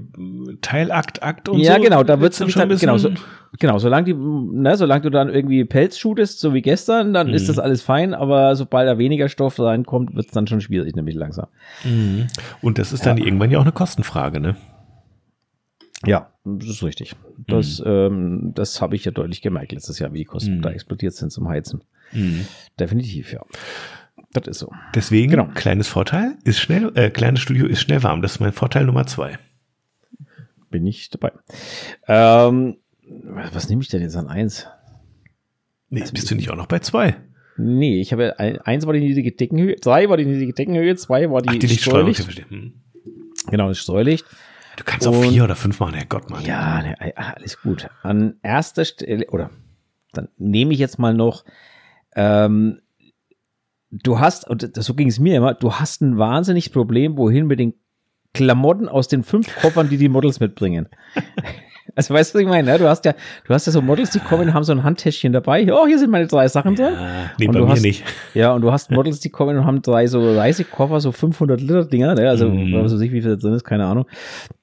Teilakt, Akt und ja, so. Ja, genau, da wird es schon ein bisschen genau, so, genau, solange die, ne, solange du dann irgendwie Pelz shootest, so wie gestern, dann mhm. ist das alles fein, aber sobald da weniger Stoff reinkommt, wird es dann schon schwierig, nämlich langsam. Mhm. Und das ist dann ja. irgendwann ja auch eine Kostenfrage, ne? Ja, das ist richtig. Das, mhm. ähm, das habe ich ja deutlich gemerkt letztes Jahr, wie die Kosten mhm. da explodiert sind zum Heizen. Mhm. Definitiv, ja. Das ist so. Deswegen, genau. kleines Vorteil, ist schnell, äh, kleines Studio ist schnell warm. Das ist mein Vorteil Nummer zwei. Bin ich dabei. Ähm, was nehme ich denn jetzt an eins? Nee, bist du nicht auch noch bei zwei? Nee, ich habe eins war die niedrige Deckenhöhe, zwei war die niedrige Deckenhöhe, zwei war die, Ach, die Lichtsteuerlicht. Hm. Genau, das Steuerlicht. Du kannst auch vier oder fünf machen, Herrgott, Mann. Ja, ne, alles gut. An erster Stelle, oder dann nehme ich jetzt mal noch ähm, du hast, und so ging es mir immer, du hast ein wahnsinnig Problem, wohin mit den Klamotten aus den fünf Koffern, die die Models mitbringen. <laughs> Also weißt du, was ich meine? Ne? Du hast ja, du hast ja so Models, die kommen, haben so ein Handtäschchen dabei. Oh, hier sind meine drei Sachen drin. Ja, nee, und bei mir hast, nicht. Ja, und du hast Models, die kommen und haben drei so Reisekoffer, so 500 Liter Dinger, ne? also mm. weiß ich, wie viel da drin ist, keine Ahnung,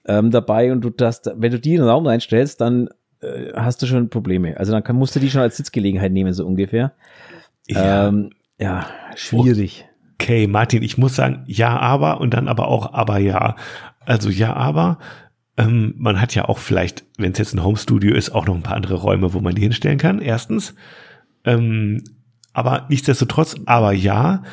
ähm, dabei. Und du das, wenn du die in den Raum reinstellst, dann äh, hast du schon Probleme. Also dann kann, musst du die schon als Sitzgelegenheit nehmen, so ungefähr. Ja. Ähm, ja, schwierig. Okay, Martin, ich muss sagen, ja, aber und dann aber auch aber ja. Also ja, aber ähm, man hat ja auch vielleicht, wenn es jetzt ein Homestudio ist, auch noch ein paar andere Räume, wo man die hinstellen kann. Erstens. Ähm, aber nichtsdestotrotz, aber ja,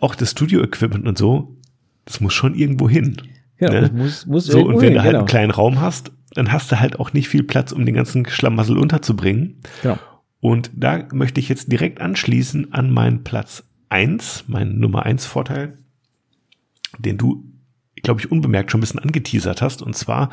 auch das Studio-Equipment und so, das muss schon irgendwo hin. Ja, ne? muss, muss so, und wenn hin, du halt genau. einen kleinen Raum hast, dann hast du halt auch nicht viel Platz, um den ganzen Schlamassel unterzubringen. Genau. Und da möchte ich jetzt direkt anschließen an meinen Platz eins, meinen Nummer eins Vorteil, den du, glaube ich, unbemerkt schon ein bisschen angeteasert hast. Und zwar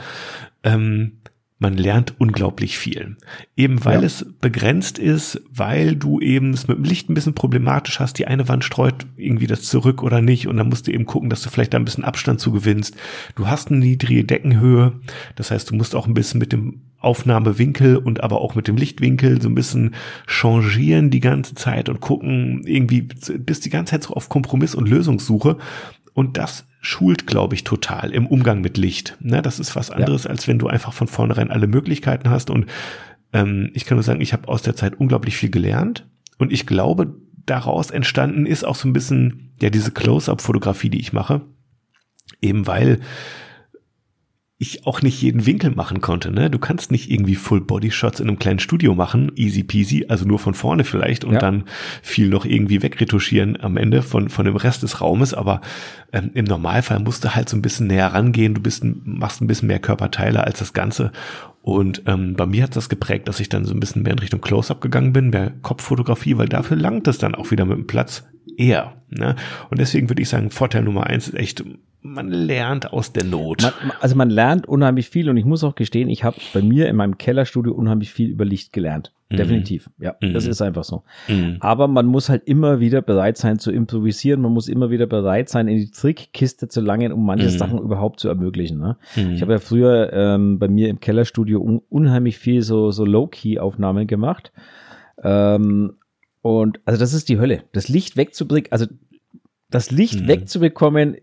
ähm, man lernt unglaublich viel. Eben weil ja. es begrenzt ist, weil du eben es mit dem Licht ein bisschen problematisch hast. Die eine Wand streut irgendwie das zurück oder nicht. Und dann musst du eben gucken, dass du vielleicht da ein bisschen Abstand zu gewinnst. Du hast eine niedrige Deckenhöhe. Das heißt, du musst auch ein bisschen mit dem Aufnahmewinkel und aber auch mit dem Lichtwinkel so ein bisschen changieren die ganze Zeit und gucken irgendwie bist die ganze Zeit so auf Kompromiss und Lösungssuche. Und das schult, glaube ich, total im Umgang mit Licht. Ne, das ist was anderes, ja. als wenn du einfach von vornherein alle Möglichkeiten hast. Und ähm, ich kann nur sagen, ich habe aus der Zeit unglaublich viel gelernt. Und ich glaube, daraus entstanden ist auch so ein bisschen, ja, diese Close-up-Fotografie, die ich mache. Eben weil ich auch nicht jeden Winkel machen konnte. Ne? Du kannst nicht irgendwie Full-Body-Shots in einem kleinen Studio machen, easy peasy, also nur von vorne vielleicht und ja. dann viel noch irgendwie wegretuschieren am Ende von, von dem Rest des Raumes. Aber ähm, im Normalfall musst du halt so ein bisschen näher rangehen. Du bist, machst ein bisschen mehr Körperteile als das Ganze. Und ähm, bei mir hat das geprägt, dass ich dann so ein bisschen mehr in Richtung Close-Up gegangen bin, mehr Kopffotografie, weil dafür langt es dann auch wieder mit dem Platz eher. Ne? Und deswegen würde ich sagen, Vorteil Nummer eins ist echt man lernt aus der Not. Man, also man lernt unheimlich viel und ich muss auch gestehen, ich habe bei mir in meinem Kellerstudio unheimlich viel über Licht gelernt. Mhm. Definitiv. Ja, mhm. das ist einfach so. Mhm. Aber man muss halt immer wieder bereit sein zu improvisieren. Man muss immer wieder bereit sein, in die Trickkiste zu langen, um manche mhm. Sachen überhaupt zu ermöglichen. Ne? Mhm. Ich habe ja früher ähm, bei mir im Kellerstudio un unheimlich viel so, so Low-Key-Aufnahmen gemacht. Ähm, und also das ist die Hölle. Das Licht wegzubringen, also das Licht mhm. wegzubekommen,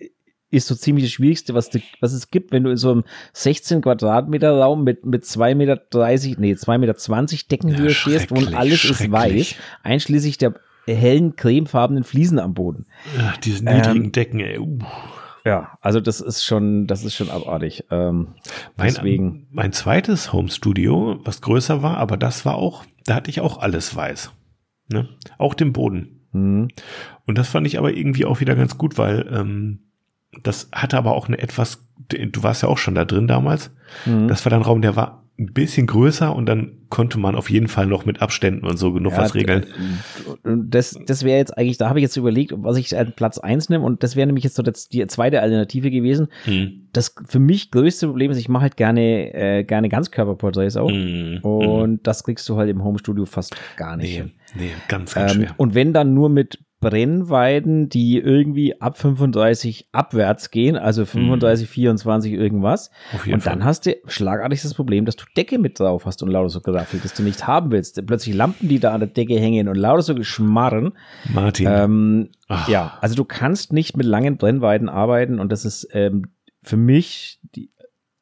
ist so ziemlich das Schwierigste, was, du, was es gibt, wenn du in so einem 16 Quadratmeter Raum mit, mit 2,30 Meter, nee, 2,20 Meter Deckenhöhe Ja, stehst und alles ist weiß, einschließlich der hellen, cremefarbenen Fliesen am Boden. Ja, diese niedrigen Ähm, Decken, ey. Uh. Ja, also das ist schon, das ist schon abartig. Ähm, Mein, deswegen, mein zweites Home-Studio, was größer war, aber das war auch, da hatte ich auch alles weiß. Ne? Auch den Boden. hm, Und das fand ich aber irgendwie auch wieder ganz gut, weil ähm, das hatte aber auch eine etwas, du warst ja auch schon da drin damals. hm. Das war dann ein Raum, der war ein bisschen größer und dann konnte man auf jeden Fall noch mit Abständen und so genug Ja, was regeln. und Das, das wäre jetzt eigentlich, da habe ich jetzt überlegt, was ich an Platz eins nehme und das wäre nämlich jetzt so das, die zweite Alternative gewesen. Hm. Das für mich größte Problem ist, ich mache halt gerne, äh, gerne Ganzkörperporträts auch. Hm. Und das kriegst du halt im Homestudio fast gar nicht Nee, hin. nee, ganz, ganz Ähm, schwer. und wenn dann nur mit Brennweiten, die irgendwie ab 35 abwärts gehen, also 35, 24 irgendwas. Auf jeden Und dann Fall. hast du schlagartig das Problem, dass du Decke mit drauf hast und lauter so Graffiti, das du nicht haben willst. Plötzlich Lampen, die da an der Decke hängen und lauter so Geschmarren. Martin. Ähm, ja, also du kannst nicht mit langen Brennweiten arbeiten und das ist ähm, für mich die,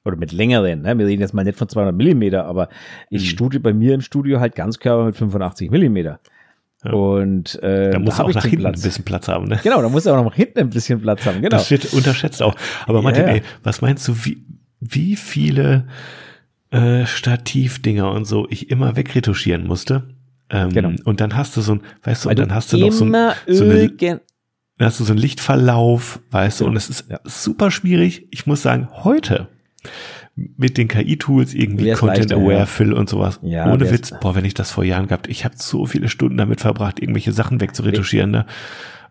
oder mit längeren, ne? wir reden jetzt mal nicht von 200 Millimeter, aber ich Mhm. studiere bei mir im Studio halt Ganzkörper mit 85 Millimeter. Ja. Und äh, da muss hab auch nach hinten Platz. ein bisschen Platz haben, ne? Genau, da muss er auch noch hinten ein bisschen Platz haben. Genau. Das wird unterschätzt auch. Aber Martin, Ja, ja. ey, was meinst du, wie, wie viele äh, Stativdinger und so ich immer wegretuschieren musste? Ähm, Genau. Und dann hast du so ein, weißt du, Weil und dann hast du noch so ein, so eine, hast du so einen Lichtverlauf, weißt du, Genau. und es ist super schwierig. Ich muss sagen, heute mit den KI-Tools irgendwie Wär's Content leichter, Aware ja. Fill und sowas. Ja, Ohne Witz, boah, wenn ich das vor Jahren gehabt, ich habe so viele Stunden damit verbracht, irgendwelche Sachen wegzuretuschieren. Ne?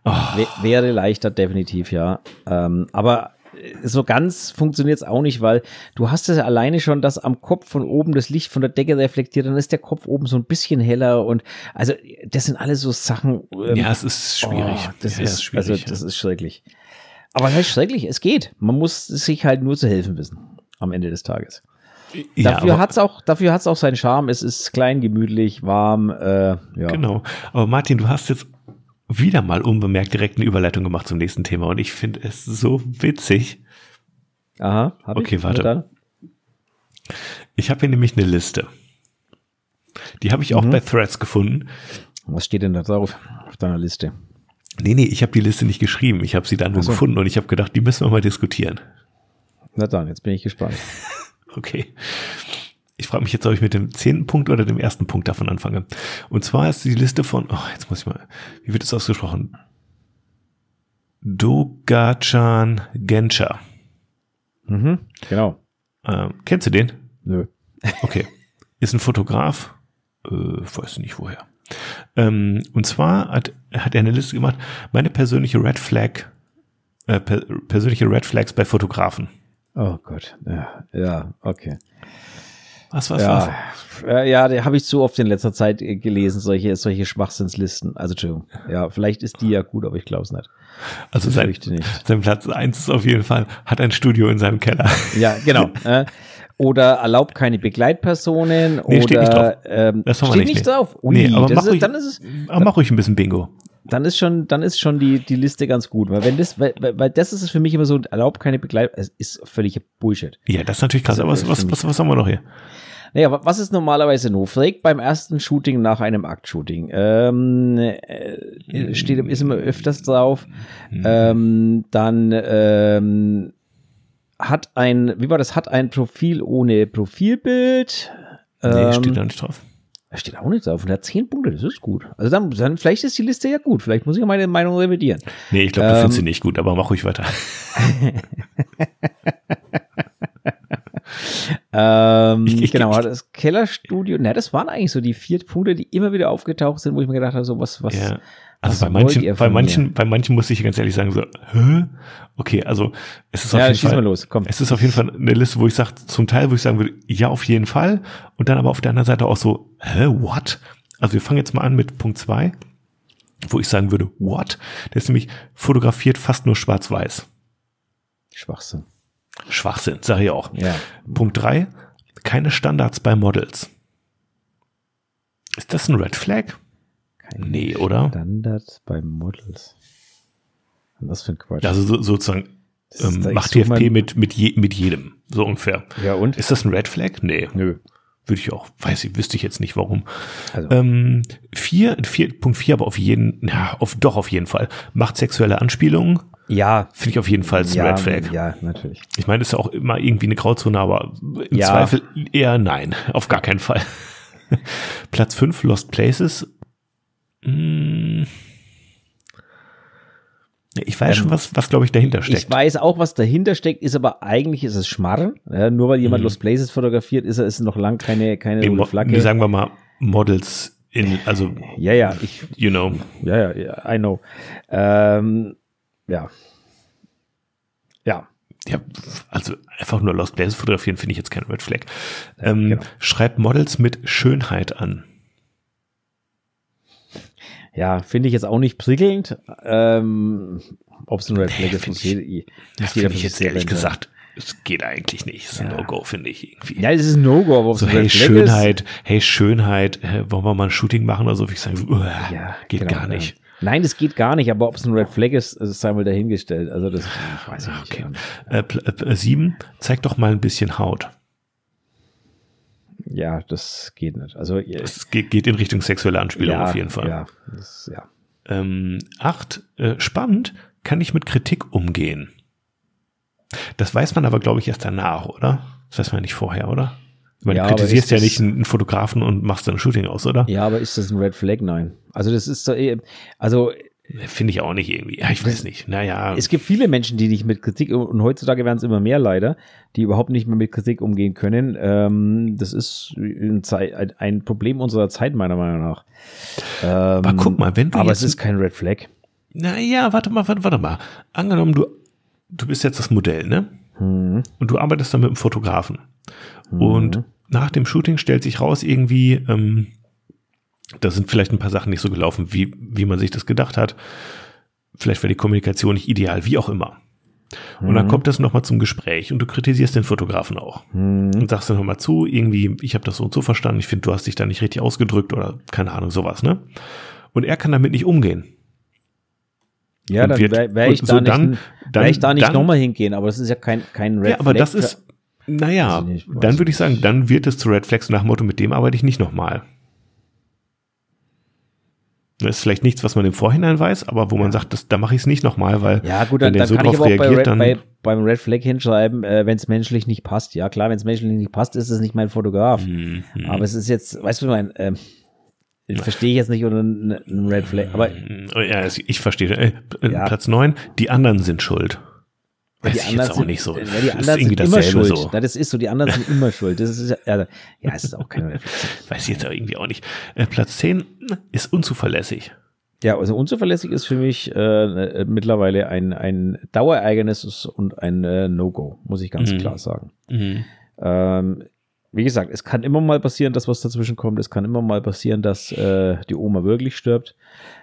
Oh, wär- wäre leichter, definitiv, ja. Ähm, aber äh, so ganz funktioniert es auch nicht, weil du hast es ja alleine schon, dass am Kopf von oben das Licht von der Decke reflektiert, dann ist der Kopf oben so ein bisschen heller und also das sind alles so Sachen. ähm, ja, es ist schwierig. Oh, das ja, ist, es schwierig. Also, das ist schrecklich. Aber das ist schrecklich, es geht. Man muss sich halt nur zu helfen wissen am Ende des Tages. ja, dafür hat es auch, dafür hat's auch seinen Charme. Es ist klein, gemütlich, warm. Äh, ja. Genau. Aber Martin, du hast jetzt wieder mal unbemerkt direkt eine Überleitung gemacht zum nächsten Thema und ich finde es so witzig. Aha, hab Okay, ich. warte. Ich habe hier nämlich eine Liste. Die habe ich auch Mhm. bei Threads gefunden. Was steht denn da drauf auf deiner Liste? Nee, nee, ich habe die Liste nicht geschrieben. Ich habe sie dann nur so. gefunden und ich habe gedacht, die müssen wir mal diskutieren. Na dann, jetzt bin ich gespannt. <laughs> Okay. Ich frage mich jetzt, ob ich mit dem zehnten Punkt oder dem ersten Punkt davon anfange. Und zwar ist die Liste von, oh, jetzt muss ich mal, wie wird es ausgesprochen? Dogachan Genscher. Mhm, genau. Ähm, kennst du den? Nö. Okay. <laughs> Ist ein Fotograf, äh, weiß nicht woher. Ähm, und zwar hat, hat er eine Liste gemacht, meine persönliche Red Flag, äh, per, persönliche Red Flags bei Fotografen. Oh Gott. Ja, ja okay. Was, was, was? Ja, äh, ja, der habe ich zu oft in letzter Zeit äh, gelesen, solche, solche Schwachsinnslisten. Also, Entschuldigung. Ja, vielleicht ist die ja gut, aber ich glaube es nicht. Also sein, nicht. sein Platz eins ist auf jeden Fall, hat ein Studio in seinem Keller. Ja, genau. <laughs> äh, oder erlaubt keine Begleitpersonen Nee, oder steht nicht drauf. Ähm, Das steht nicht, nicht drauf. Ui, nee, aber das mach ist, ruhig, dann ist es, aber mach ruhig ein bisschen Bingo. Dann ist schon, dann ist schon die, die Liste ganz gut. Weil wenn das, weil, weil das ist es für mich immer so, erlaubt keine Begleitung, es ist völlig Bullshit. Ja, das ist natürlich krass. Aber was, was, was, was haben wir noch hier? Naja, wa- was ist normalerweise no? Fragt beim ersten Shooting nach einem Aktshooting. Ähm, äh, steht, ist immer öfters drauf. Mhm. Ähm, dann ähm, hat ein, wie war das, hat ein Profil ohne Profilbild. Nee, Ähm, steht da nicht drauf. Steht auch nicht drauf. Und er hat zehn Punkte, das ist gut. Also dann, dann vielleicht ist die Liste ja gut. Vielleicht muss ich meine Meinung revidieren. Nee, ich glaube, du ähm, findest sie nicht gut, aber mach ruhig weiter. <laughs> Ähm, Ich- ich- genau, das Kellerstudio, na, das waren eigentlich so die vier Punkte, die immer wieder aufgetaucht sind, wo ich mir gedacht habe, so was, was, Ja. Also bei manchen, bei manchen, bei manchen muss ich ganz ehrlich sagen, so, hä? Okay, also es ist mir? auf Ja, jeden Fall. los. Es ist auf jeden Fall eine Liste, wo ich sage, zum Teil, wo ich sagen würde, ja, auf jeden Fall. Und dann aber auf der anderen Seite auch so, hä, what? Also wir fangen jetzt mal an mit Punkt zwei, wo ich sagen würde, what? Der ist nämlich fotografiert fast nur schwarz-weiß. Schwachsinn. Schwachsinn, sage ich auch. Ja. Punkt drei, keine Standards bei Models. Ist das ein Red Flag? Keine Nee, oder? Standards bei Models. Was für ein Quatsch. Also so, sozusagen, ähm, macht TFP mit, mit, je, mit jedem, so ungefähr. Ja, und? Ist das ein Red Flag? Nee. Nö. Würde ich auch, weiß ich, wüsste ich jetzt nicht warum. Also- Ähm, vier, vier, Punkt vier, aber auf jeden, ja, auf, doch auf jeden Fall. Macht sexuelle Anspielungen. Ja. Finde ich auf jeden Fall ein ja, Red Flag. Ja, natürlich. Ich meine, das ist ja auch immer irgendwie eine Grauzone, aber im Ja. Zweifel eher nein, auf gar keinen Fall. <laughs> Platz 5, Lost Places. Hm. Ich weiß schon, was, was glaube ich dahinter steckt. Ähm, Ich weiß auch, was dahinter steckt, ist aber eigentlich ist es Schmarren. Ja, nur weil jemand Lost Places fotografiert, ist er ist noch lang keine, keine Nee, rote Flagge. sagen wir mal Models in, also, ja, ja, ich, you know. ja, ja, ja, I know. Ähm, ja. Ja. Ja, also einfach nur Lost Places fotografieren finde ich jetzt kein Red Flag. Ähm, genau. Schreibt Models mit Schönheit an. Ja, finde ich jetzt auch nicht prickelnd. Ähm, Ob es ein Red Flag ist, find muss jeder, Das muss jeder ich jetzt ehrlich gesagt, es geht eigentlich nicht. Das ist ein Ja. No-Go, finde ich irgendwie. Ja, es ist ein No-Go, aber es So, ein hey, Schönheit, hey, Schönheit, wollen wir mal ein Shooting machen oder so? Ich sage, ist. Ja, geht genau, gar nicht. Ja. Nein, das geht gar nicht, aber ob es ein Red Flag ist, ist sei mal dahingestellt. Also das ich weiß ich nicht. Okay. Ähm, Äh, äh, sieben, zeig doch mal ein bisschen Haut. Ja, das geht nicht. Also Das geht, geht in Richtung sexuelle Anspielung ja, auf jeden Fall. Ja, das, ja. Ähm, acht, äh, spannend, kann ich mit Kritik umgehen. Das weiß man aber, glaube ich, erst danach, oder? Das weiß man nicht vorher, oder? Meine, Ja, kritisierst ja nicht einen Fotografen und machst dann ein Shooting aus, oder? ja, aber ist das ein Red Flag? Nein. Also das ist doch eh, also Finde ich auch nicht irgendwie. Ja, ich weiß nicht. Naja, es gibt viele Menschen, die nicht mit Kritik und heutzutage werden es immer mehr leider, die überhaupt nicht mehr mit Kritik umgehen können. Ähm, das ist ein, ein- Problem unserer Zeit meiner Meinung nach. Ähm, aber guck mal, wenn du aber es ist kein Red Flag. Naja, warte mal, warte, warte mal. Angenommen, du, du bist jetzt das Modell, ne? Hm. Und du arbeitest dann mit einem Fotografen. Und nach dem Shooting stellt sich raus, irgendwie, ähm, da sind vielleicht ein paar Sachen nicht so gelaufen, wie, wie man sich das gedacht hat. Vielleicht war die Kommunikation nicht ideal, wie auch immer. Und dann kommt das nochmal zum Gespräch und du kritisierst den Fotografen auch. Und sagst dann nochmal zu, irgendwie, ich habe das so und so verstanden, ich finde, du hast dich da nicht richtig ausgedrückt oder keine Ahnung, sowas, ne? Und er kann damit nicht umgehen. Ja, Und dann wäre wär ich da so nicht, dann- wär ich da dann- nicht dann- nochmal hingehen, aber das ist ja kein, kein Red ja, aber Flag. das ist, naja, nicht, dann würde ich sagen, dann wird es zu Red Flags nach dem Motto, mit dem arbeite ich nicht nochmal. Das ist vielleicht nichts, was man im Vorhinein weiß, aber wo man sagt, das, da mache ich es nicht nochmal, weil Ja, gut, wenn dann, der dann so drauf auch bei reagiert, Red, dann bei, beim Red Flag hinschreiben, äh, wenn es menschlich nicht passt. Ja, klar, wenn es menschlich nicht passt, ist es nicht mein Fotograf. Mhm. Aber es ist jetzt, weißt du, mein, ähm, verstehe ich jetzt nicht unter ein ein Red Flag. Aber Oh ja, ich verstehe. Äh, äh, Ja. Platz neun, die anderen sind schuld. Weiß die ich jetzt auch sind, nicht so. Ja, die Das ist anderen sind immer schuld. so. Na, das ist so, die anderen sind immer schuld. Das ist ja, ja, ja, es ist auch kein Red Flag. <laughs> Weiß ich jetzt auch irgendwie auch nicht. Äh, Platz zehn ist unzuverlässig. Ja, also unzuverlässig ist für mich äh, äh, mittlerweile ein, ein Dauerereignis und ein äh, No-Go, muss ich ganz Mhm. klar sagen. Ähm, wie gesagt, es kann immer mal passieren, dass was dazwischen kommt. Es kann immer mal passieren, dass äh, die Oma wirklich stirbt.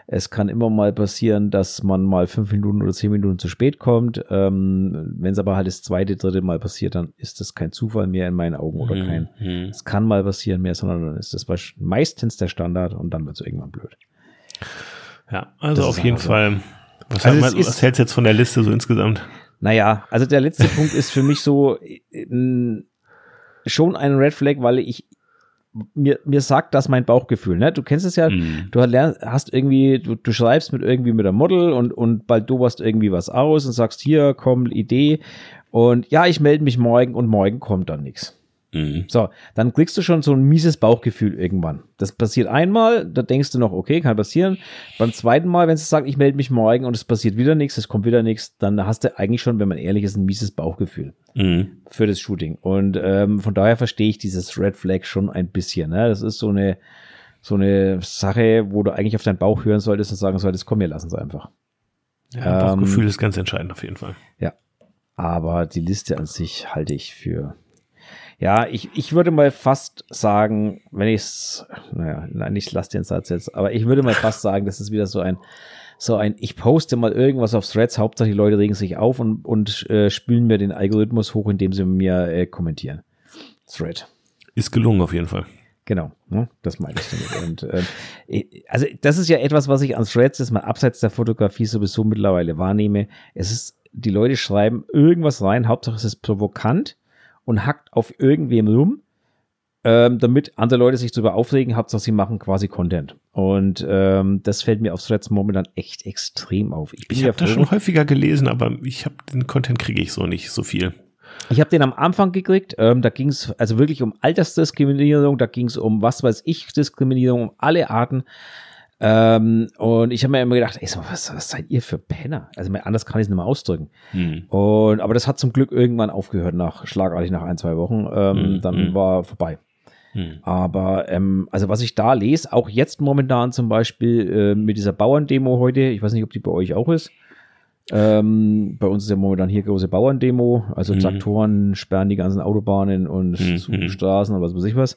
Es kann immer mal passieren, dass man mal fünf Minuten oder zehn Minuten zu spät kommt. Ähm, Wenn es aber halt das zweite, dritte Mal passiert, dann ist das kein Zufall mehr in meinen Augen oder kein. Mhm. Es kann mal passieren mehr, sondern dann ist das meistens der Standard und dann wird es irgendwann blöd. Ja, also Das auf jeden. Fall. Was, Also man, was hältst du jetzt von der Liste so insgesamt? Naja, also der letzte Punkt ist für mich so äh, schon ein Red Flag, weil ich mir, mir sagt das mein Bauchgefühl. Ne? Du kennst es ja, Mhm. du hast irgendwie, du, du schreibst mit irgendwie mit einem Model und, und bald du hast irgendwie was aus und sagst, hier, komm, Idee. Und ja, ich melde mich morgen und morgen kommt dann nichts. Mhm. So, dann kriegst du schon so ein mieses Bauchgefühl irgendwann. Das passiert einmal, da denkst du noch, okay, kann passieren. Beim zweiten Mal, wenn sie sagt, ich melde mich morgen und es passiert wieder nichts, es kommt wieder nichts, dann hast du eigentlich schon, wenn man ehrlich ist, ein mieses Bauchgefühl Mhm. für das Shooting. Und ähm, von daher verstehe ich dieses Red Flag schon ein bisschen. Ne? Das ist so eine, so eine Sache, wo du eigentlich auf deinen Bauch hören solltest und sagen solltest, komm, wir lassen es einfach. Ja, Ähm, Bauchgefühl ist ganz entscheidend auf jeden Fall. Ja. Aber die Liste an sich halte ich für. Ja, ich, ich würde mal fast sagen, wenn ich es, naja, nein, ich lasse den Satz jetzt, aber ich würde mal fast <laughs> sagen, das ist wieder so ein, so ein, ich poste mal irgendwas auf Threads, Hauptsache die Leute regen sich auf und, und äh, spülen mir den Algorithmus hoch, indem sie mir äh, kommentieren. Thread. Ist gelungen auf jeden Fall. Genau, ne? das meine ich damit. Und, eh, also das ist ja etwas, was ich an Threads jetzt mal abseits der Fotografie sowieso mittlerweile wahrnehme. Es ist die Leute schreiben irgendwas rein, Hauptsache es ist provokant und hackt auf irgendwem rum, ähm, damit andere Leute sich darüber aufregen, Hauptsache sie machen quasi Content. Und ähm, das fällt mir auf Threads momentan echt extrem auf. Ich, ich habe das schon häufiger gelesen, aber ich habe den Content kriege ich so nicht so viel. Ich habe den am Anfang gekriegt, ähm, da ging es also wirklich um Altersdiskriminierung, da ging es um was weiß ich, Diskriminierung, um alle Arten. Ähm, und ich habe mir immer gedacht, ey, was, was seid ihr für Penner? Also anders kann ich es nicht mehr ausdrücken. Hm. Und, aber das hat zum Glück irgendwann aufgehört, nach schlagartig nach ein, zwei Wochen. Ähm, hm. Dann hm. war vorbei. Hm. Aber ähm, also was ich da lese, auch jetzt momentan zum Beispiel äh, mit dieser Bauerndemo heute, ich weiß nicht, ob die bei euch auch ist. Ähm, bei uns ist ja momentan hier große Bauerndemo, also mhm. Traktoren sperren die ganzen Autobahnen und mhm. Straßen und was weiß ich was.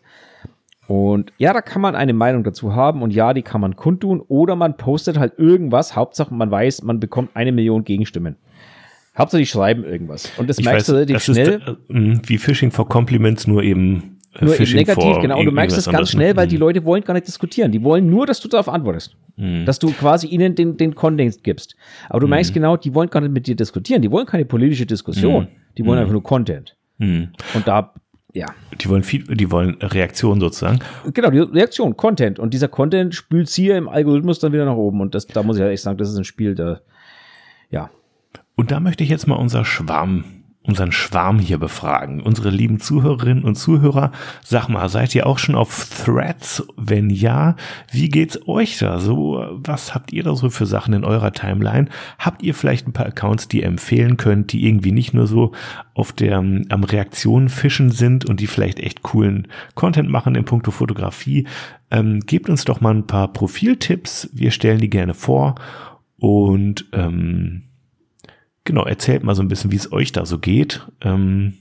Und ja, da kann man eine Meinung dazu haben und ja, die kann man kundtun oder man postet halt irgendwas. Hauptsache, man weiß, man bekommt eine Million Gegenstimmen. Hauptsache, die schreiben irgendwas. Und das ich merkst weiß, du relativ schnell. Ist, äh, wie Phishing for Compliments, nur eben äh, nur eben negativ, genau. Und du merkst es ganz schnell, weil die mhm. Leute wollen gar nicht diskutieren. Die wollen nur, dass du darauf antwortest. Mhm. Dass du quasi ihnen den, den Content gibst. Aber du mhm. merkst genau, die wollen gar nicht mit dir diskutieren. Die wollen keine politische Diskussion. Mhm. Die wollen mhm. einfach nur Content. Mhm. Und da ja. Die wollen viel, die wollen Reaktion sozusagen. Genau, die Reaktion, Content. Und dieser Content spült hier im Algorithmus dann wieder nach oben. Und das, da muss ich ja echt sagen, das ist ein Spiel, da, ja. Und da möchte ich jetzt mal unser Schwarm unseren Schwarm hier befragen. Unsere lieben Zuhörerinnen und Zuhörer, sag mal, seid ihr auch schon auf Threads? Wenn ja, wie geht's euch da so? Was habt ihr da so für Sachen in eurer Timeline? Habt ihr vielleicht ein paar Accounts, die ihr empfehlen könnt, die irgendwie nicht nur so auf der am Reaktionen fischen sind und die vielleicht echt coolen Content machen in puncto Fotografie? Ähm, gebt uns doch mal ein paar Profiltipps. Wir stellen die gerne vor und ähm, genau, erzählt mal so ein bisschen, wie es euch da so geht. Ähm,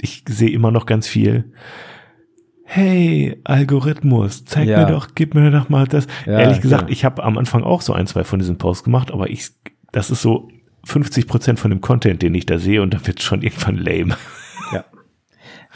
ich sehe immer noch ganz viel. Hey, Algorithmus, zeig ja. mir doch, gib mir doch mal das. Ja, Ehrlich gesagt, ja. ich habe am Anfang auch so ein, zwei von diesen Posts gemacht, aber ich, das ist so 50 Prozent von dem Content, den ich da sehe und da wird schon irgendwann lame.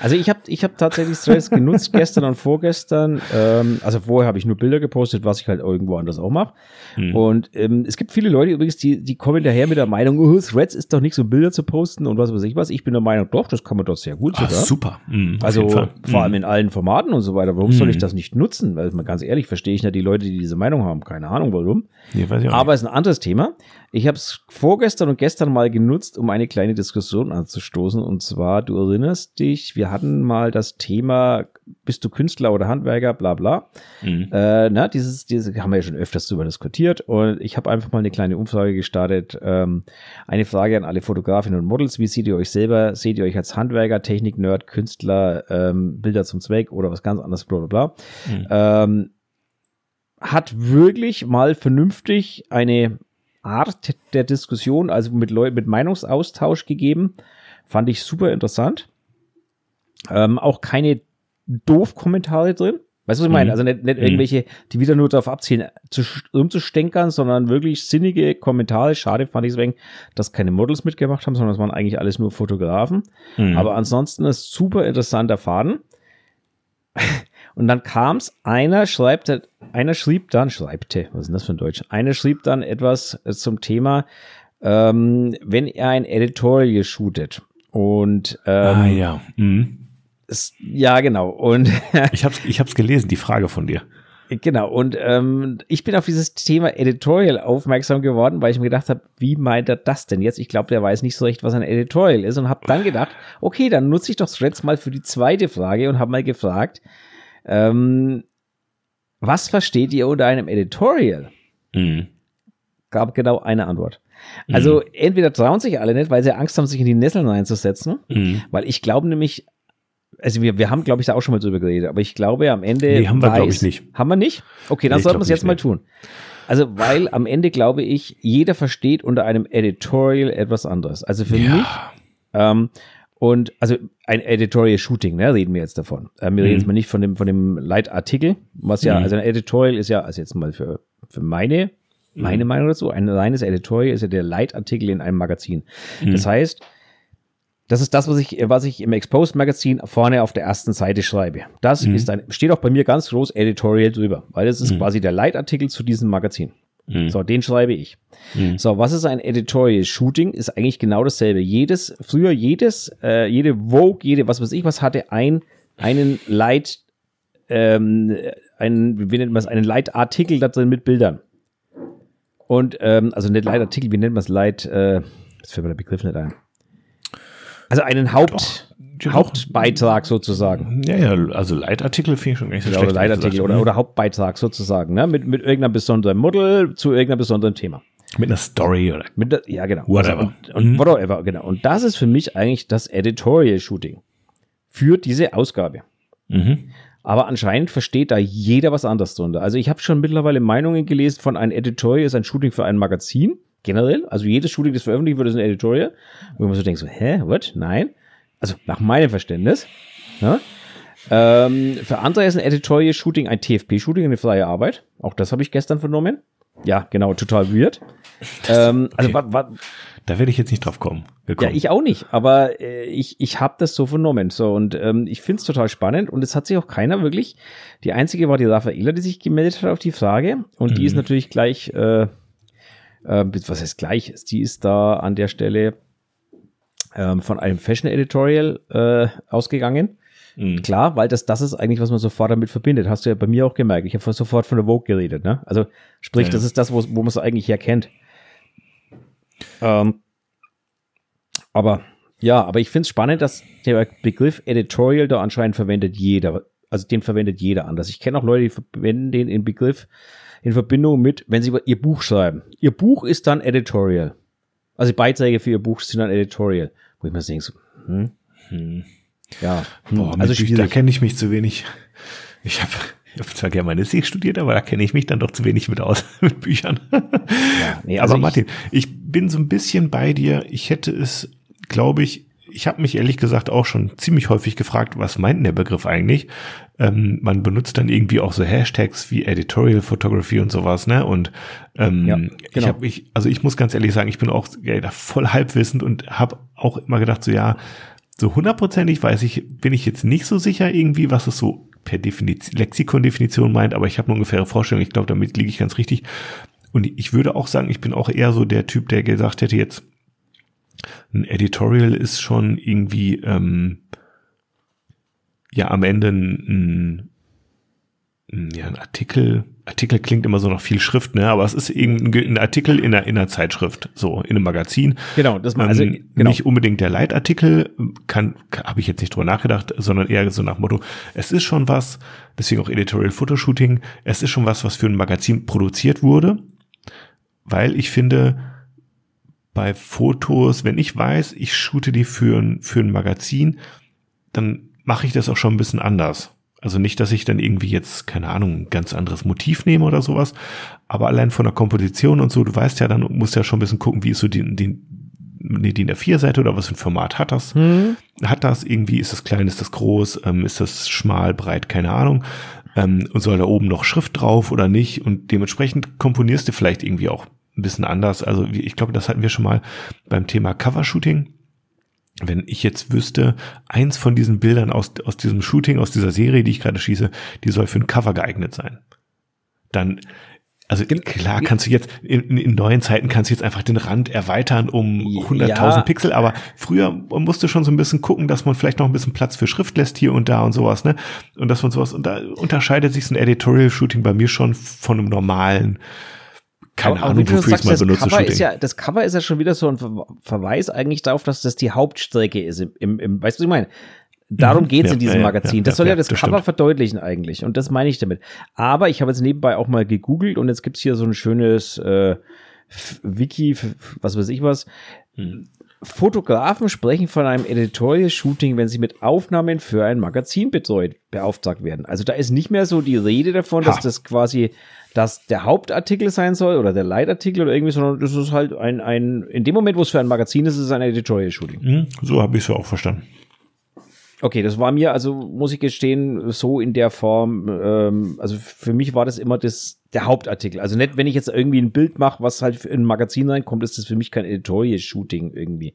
Also ich habe ich hab tatsächlich Threads genutzt <laughs> gestern und vorgestern. Ähm, also vorher habe ich nur Bilder gepostet, was ich halt irgendwo anders auch mache. Mhm. Und ähm, es gibt viele Leute übrigens, die, die kommen daher mit der Meinung, oh, Threads ist doch nicht so Bilder zu posten und was weiß ich was. Ich bin der Meinung, doch, das kann man doch sehr gut sogar. Ach, super. Mhm, also vor mhm. allem in allen Formaten und so weiter. Warum soll ich mhm. das nicht nutzen? Weil mal ganz ehrlich, verstehe ich nicht die Leute, die diese Meinung haben. Keine Ahnung warum. Nee, Aber es ist ein anderes Thema. Ich habe es vorgestern und gestern mal genutzt, um eine kleine Diskussion anzustoßen. Und zwar, du erinnerst dich, wir hatten mal das Thema, bist du Künstler oder Handwerker, bla bla. Mhm. Äh, na, dieses, diese haben wir ja schon öfters darüber diskutiert. Und ich habe einfach mal eine kleine Umfrage gestartet. Ähm, eine Frage an alle Fotografinnen und Models. Wie seht ihr euch selber? Seht ihr euch als Handwerker, Technik, Nerd, Künstler, ähm, Bilder zum Zweck oder was ganz anderes, bla bla bla. Mhm. Ähm, hat wirklich mal vernünftig eine Art der Diskussion, also mit Leuten, mit Meinungsaustausch gegeben. Fand ich super interessant. Ähm, auch keine doof Kommentare drin. Weißt du, was ich meine? Mhm. Also nicht, nicht mhm. irgendwelche, die wieder nur darauf abzielen, zu, umzustenkern, sondern wirklich sinnige Kommentare. Schade fand ich deswegen, dass keine Models mitgemacht haben, sondern es waren eigentlich alles nur Fotografen. Mhm. Aber ansonsten ist super interessanter Faden. <laughs> Und dann kam's, einer schreibt, einer schrieb dann, schreibte, was ist denn das für ein Deutsch? Einer schrieb dann etwas zum Thema, ähm, wenn er ein Editorial shootet. Und ähm, ah, ja. Mhm. Es, ja, genau. Und <laughs> ich habe ich hab's gelesen, die Frage von dir. Genau, und ähm, ich bin auf dieses Thema Editorial aufmerksam geworden, weil ich mir gedacht habe, wie meint er das denn jetzt? Ich glaube, der weiß nicht so recht, was ein Editorial ist und habe dann gedacht, okay, dann nutze ich doch Threads mal für die zweite Frage und habe mal gefragt, ähm, was versteht ihr unter einem Editorial? Mhm. Gab genau eine Antwort. Also mhm. entweder trauen sich alle nicht, weil sie Angst haben, sich in die Nesseln reinzusetzen, mhm. weil ich glaube nämlich, also wir, wir haben, glaube ich, da auch schon mal drüber geredet, aber ich glaube am Ende. Nee, haben wir, glaube ich, nicht. Haben wir nicht? Okay, dann nee, sollten wir es jetzt nicht. mal tun. Also, weil am Ende glaube ich, jeder versteht unter einem Editorial etwas anderes. Also für ja. mich, ähm, und also ein Editorial Shooting, ne, reden wir jetzt davon. Ähm, wir mhm. reden jetzt mal nicht von dem, von dem Leitartikel, was ja, mhm. also ein Editorial ist ja, also jetzt mal für, für meine, meine mhm. Meinung dazu, ein reines Editorial ist ja der Leitartikel in einem Magazin. Mhm. Das heißt, das ist das, was ich, was ich im Exposed Magazin vorne auf der ersten Seite schreibe. Das mhm. ist ein, steht auch bei mir ganz groß Editorial drüber, weil das ist mhm. quasi der Leitartikel zu diesem Magazin. Mhm. So, den schreibe ich. Mhm. So, was ist ein Editorial Shooting? Ist eigentlich genau dasselbe. Jedes, früher jedes, äh, jede Vogue, jede, was weiß ich, was hatte ein, einen Leit, ähm, einen, wie nennt man es, einen Leitartikel da drin mit Bildern. Und, ähm, also nicht Leitartikel, wie nennt man es, Leit, äh, jetzt fällt mir der Begriff nicht ein. Also einen Haupt, Doch, Hauptbeitrag sozusagen. Ja, ja, also Leitartikel finde ich schon nicht so ja, schlecht. Oder Leitartikel oder, oder Hauptbeitrag sozusagen, ne? Mit, mit irgendeiner besonderen Model zu irgendeiner besonderen Thema. Mit einer Story oder? Mit der, ja, genau. Whatever. Also, und, und mhm. whatever, genau. Und das ist für mich eigentlich das Editorial Shooting für diese Ausgabe. Mhm. Aber anscheinend versteht da jeder was anderes drunter. Also ich habe schon mittlerweile Meinungen gelesen von ein Editorial ist ein Shooting für ein Magazin generell. Also jedes Shooting, das veröffentlicht wird, ist ein Editorial. Wo man so denkt, so, hä, what? Nein. Also nach meinem Verständnis. Ja? Ähm, für andere ist ein Editorial-Shooting ein TFP-Shooting, eine freie Arbeit. Auch das habe ich gestern vernommen. Ja, genau, total weird. <laughs> ähm, also, okay. wa, wa, da werde ich jetzt nicht drauf kommen. Gekommen. Ja, ich auch nicht, aber äh, ich, ich habe das so vernommen. So, und ähm, ich finde es total spannend und es hat sich auch keiner wirklich. Die einzige war die Raffaela, die sich gemeldet hat auf die Frage. Und mhm. die ist mhm. natürlich gleich äh, äh, was heißt gleich, die ist da an der Stelle ähm, von einem Fashion Editorial äh, ausgegangen. Mhm. Klar, weil das, das ist eigentlich, was man sofort damit verbindet. Hast du ja bei mir auch gemerkt. Ich habe sofort von der Vogue geredet. Ne? Also sprich, ja. das ist das, wo, wo man es eigentlich herkennt. Ähm, aber ja, aber ich finde es spannend, dass der Begriff Editorial da anscheinend verwendet jeder. Also den verwendet jeder anders. Ich kenne auch Leute, die verwenden den im Begriff in Verbindung mit, wenn sie ihr Buch schreiben. Ihr Buch ist dann Editorial. Also Beiträge für ihr Buch sind dann Editorial. Wo ich mir denke, so, hm, hm. Ja, hm, Boah, also schwierig. da kenne ich mich zu wenig. Ich habe ich hab zwar Germanistik studiert, aber da kenne ich mich dann doch zu wenig mit aus, <laughs> mit Büchern. Ja, nee, <laughs> also aber Martin, ich bin so ein bisschen bei dir. Ich hätte es, glaube ich, ich habe mich ehrlich gesagt auch schon ziemlich häufig gefragt, was meint denn der Begriff eigentlich? Ähm, man benutzt dann irgendwie auch so Hashtags wie Editorial Photography und sowas, ne? Und ähm, ja, genau. ich habe mich, also ich muss ganz ehrlich sagen, ich bin auch ja, voll halbwissend und habe auch immer gedacht, so ja, so hundertprozentig weiß ich, bin ich jetzt nicht so sicher irgendwie, was es so per Definition, Lexikon-Definition meint, aber ich habe eine ungefähre Vorstellung. Ich glaube, damit liege ich ganz richtig. Und ich würde auch sagen, ich bin auch eher so der Typ, der gesagt hätte jetzt, ein Editorial ist schon irgendwie ähm, ja am Ende ein, ein, ja, ein Artikel. Artikel klingt immer so noch viel Schrift, ne? Aber es ist irgendein Artikel in einer, in einer Zeitschrift, so in einem Magazin. Genau, das mal, also ähm, genau. nicht unbedingt der Leitartikel, kann, kann habe ich jetzt nicht drüber nachgedacht, sondern eher so nach Motto, es ist schon was, deswegen auch Editorial Fotoshooting, es ist schon was, was für ein Magazin produziert wurde, weil ich finde, bei Fotos, wenn ich weiß, ich shoote die für ein, für ein Magazin, dann mache ich das auch schon ein bisschen anders. Also nicht, dass ich dann irgendwie jetzt, keine Ahnung, ein ganz anderes Motiv nehme oder sowas, aber allein von der Komposition und so, du weißt ja, dann musst du ja schon ein bisschen gucken, wie ist so die, die, die DIN A4-Seite oder was für ein Format hat das? Hm. Hat das irgendwie, ist das klein, ist das groß, ähm, ist das schmal, breit, keine Ahnung. Ähm, und soll da oben noch Schrift drauf oder nicht? Und dementsprechend komponierst du vielleicht irgendwie auch ein bisschen anders. Also ich glaube, das hatten wir schon mal beim Thema Covershooting. Wenn ich jetzt wüsste, eins von diesen Bildern aus, aus diesem Shooting, aus dieser Serie, die ich gerade schieße, die soll für ein Cover geeignet sein. Dann also klar kannst du jetzt, in, in, neuen Zeiten kannst du jetzt einfach den Rand erweitern um 100.000 ja. Pixel, aber früher musste schon so ein bisschen gucken, dass man vielleicht noch ein bisschen Platz für Schrift lässt hier und da und sowas, ne? Und dass man sowas, und da unterscheidet sich so ein Editorial-Shooting bei mir schon von einem normalen keine aber, Ahnung, wofür ich es mal benutze. Cover ist ja, das Cover ist ja schon wieder so ein Verweis eigentlich darauf, dass das die Hauptstrecke ist. Im, im, im weißt du, was ich meine? Darum mhm. geht es ja, in diesem Magazin. Ja, das soll ja, das, das Cover stimmt. verdeutlichen eigentlich. Und das meine ich damit. Aber ich habe jetzt nebenbei auch mal gegoogelt und jetzt gibt's hier so ein schönes äh, Wiki, was weiß ich was. Hm. Fotografen sprechen von einem Editorial Shooting, wenn sie mit Aufnahmen für ein Magazin betreut, beauftragt werden. Also da ist nicht mehr so die Rede davon, ha. dass das quasi dass der Hauptartikel sein soll oder der Leitartikel oder irgendwie, sondern das ist halt ein, ein in dem Moment, wo es für ein Magazin ist, ist es ein Editorial Shooting. Mhm, so habe ich es ja auch verstanden. Okay, das war mir, also muss ich gestehen, so in der Form, ähm, also für mich war das immer das, der Hauptartikel. Also nicht, wenn ich jetzt irgendwie ein Bild mache, was halt in ein Magazin reinkommt, ist das für mich kein Editorial-Shooting irgendwie.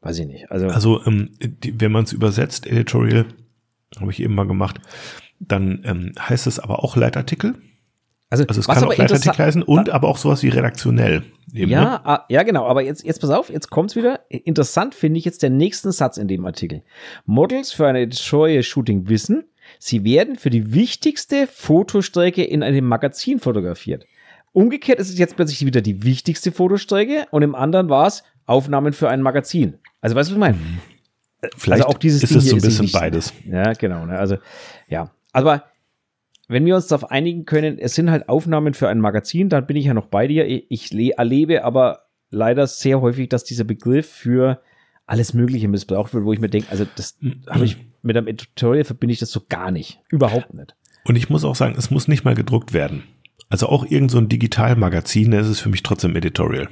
Weiß ich nicht. Also, also ähm, die, wenn man es übersetzt, Editorial, habe ich eben mal gemacht, dann ähm, heißt es aber auch Leitartikel. Also, also es kann auch Leitartikel heißen und aber auch sowas wie redaktionell. Eben, ja, ne? Ah, ja, genau. Aber jetzt, jetzt pass auf, jetzt kommt's wieder. Interessant finde ich jetzt der nächsten Satz in dem Artikel. Models für ein Editorial-Shooting wissen, sie werden für die wichtigste Fotostrecke in einem Magazin fotografiert. Umgekehrt ist es jetzt plötzlich wieder die wichtigste Fotostrecke und im anderen war es Aufnahmen für ein Magazin. Also weißt du, was ich meine? Vielleicht also auch dieses ist Ding es so ein bisschen beides. Ja, genau. Ne? Also, ja. Aber wenn wir uns darauf einigen können, es sind halt Aufnahmen für ein Magazin, dann bin ich ja noch bei dir. Ich erlebe aber leider sehr häufig, dass dieser Begriff für alles Mögliche missbraucht wird, wo ich mir denke, also das habe ich mit einem Editorial verbinde ich das so gar nicht. Überhaupt nicht. Und ich muss auch sagen, es muss nicht mal gedruckt werden. Also auch irgend so ein Digitalmagazin, da ist es für mich trotzdem Editorial.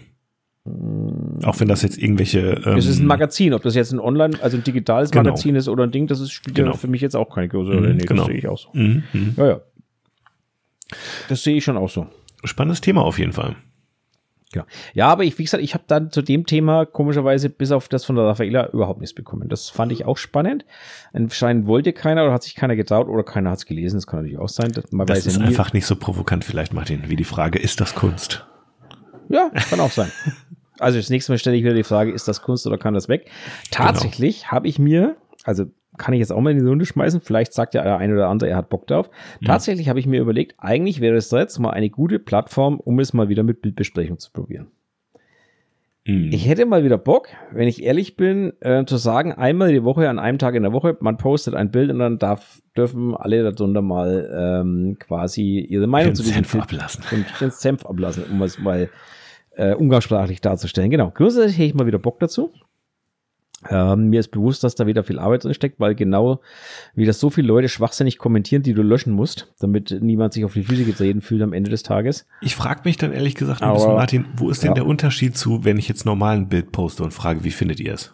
Auch wenn das jetzt irgendwelche. Ähm, es ist ein Magazin, ob das jetzt ein Online, also ein digitales genau. Magazin ist oder ein Ding, das ist, spielt genau. für mich jetzt auch keine große Rolle. Mhm, nee, genau. Das sehe ich auch so. Mhm, mhm, ja, ja. Das sehe ich schon auch so. Spannendes Thema auf jeden Fall. Ja, ja aber ich, wie gesagt, ich habe dann zu dem Thema komischerweise bis auf das von der Raffaela überhaupt nichts bekommen. Das fand ich auch spannend. Anscheinend wollte keiner oder hat sich keiner getraut oder keiner hat es gelesen. Das kann natürlich auch sein. Man das ist ja einfach nicht so provokant vielleicht, Martin, wie die Frage, ist das Kunst? Ja, kann auch sein. Also das nächste Mal stelle ich wieder die Frage, ist das Kunst oder kann das weg? Tatsächlich genau. habe ich mir, also kann ich jetzt auch mal in die Runde schmeißen, vielleicht sagt ja der eine oder andere, er hat Bock drauf. Mhm. Tatsächlich habe ich mir überlegt, eigentlich wäre es jetzt mal eine gute Plattform, um es mal wieder mit Bildbesprechung zu probieren. Mhm. Ich hätte mal wieder Bock, wenn ich ehrlich bin, äh, zu sagen, einmal die Woche, an einem Tag in der Woche, man postet ein Bild und dann darf, dürfen alle darunter mal ähm, quasi ihre Meinung zu diesem Senf ablassen. Und den Senf ablassen, um es mal äh, umgangssprachlich darzustellen. Genau. Grundsätzlich hätte ich mal wieder Bock dazu. Ähm, mir ist bewusst, dass da wieder viel Arbeit drin steckt, weil genau wie das so viele Leute schwachsinnig kommentieren, die du löschen musst, damit niemand sich auf die Füße getreten fühlt am Ende des Tages. Ich frage mich dann ehrlich gesagt, Aber, bisschen, Martin, wo ist denn ja. der Unterschied zu, wenn ich jetzt normal ein Bild poste und frage, wie findet ihr es?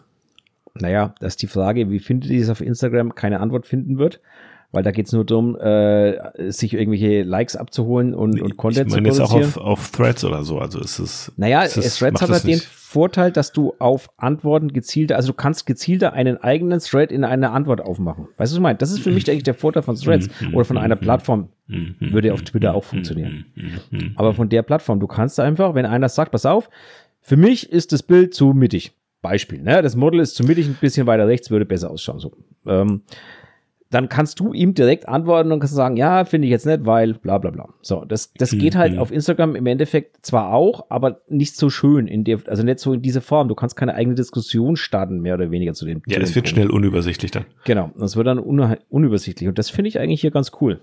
Naja, das ist die Frage, wie findet ihr es auf Instagram, keine Antwort finden wird weil da geht es nur darum, äh, sich irgendwelche Likes abzuholen und, und Content ich zu produzieren. jetzt auch auf, auf Threads oder so, also ist es. Naja, ist es, Threads hat halt den Vorteil, dass du auf Antworten gezielter, also du kannst gezielter einen eigenen Thread in eine Antwort aufmachen. Weißt du, was ich meine? Das ist für mich eigentlich der Vorteil von Threads mhm. oder von einer mhm. Plattform. Mhm. Würde auf Twitter auch funktionieren. Aber von der Plattform, du kannst einfach, wenn einer sagt, pass auf, für mich ist das Bild zu mittig. Beispiel, ne? Das Model ist zu mittig, ein bisschen weiter rechts, würde besser ausschauen. So. Ähm, dann kannst du ihm direkt antworten und kannst sagen, ja, finde ich jetzt nicht, weil bla bla bla. So, das, das geht halt mhm. auf Instagram im Endeffekt zwar auch, aber nicht so schön in der, also nicht so in dieser Form. Du kannst keine eigene Diskussion starten, mehr oder weniger zu dem. Ja, es wird Punkt. schnell unübersichtlich dann. Genau, das wird dann un unübersichtlich und das finde ich eigentlich hier ganz cool.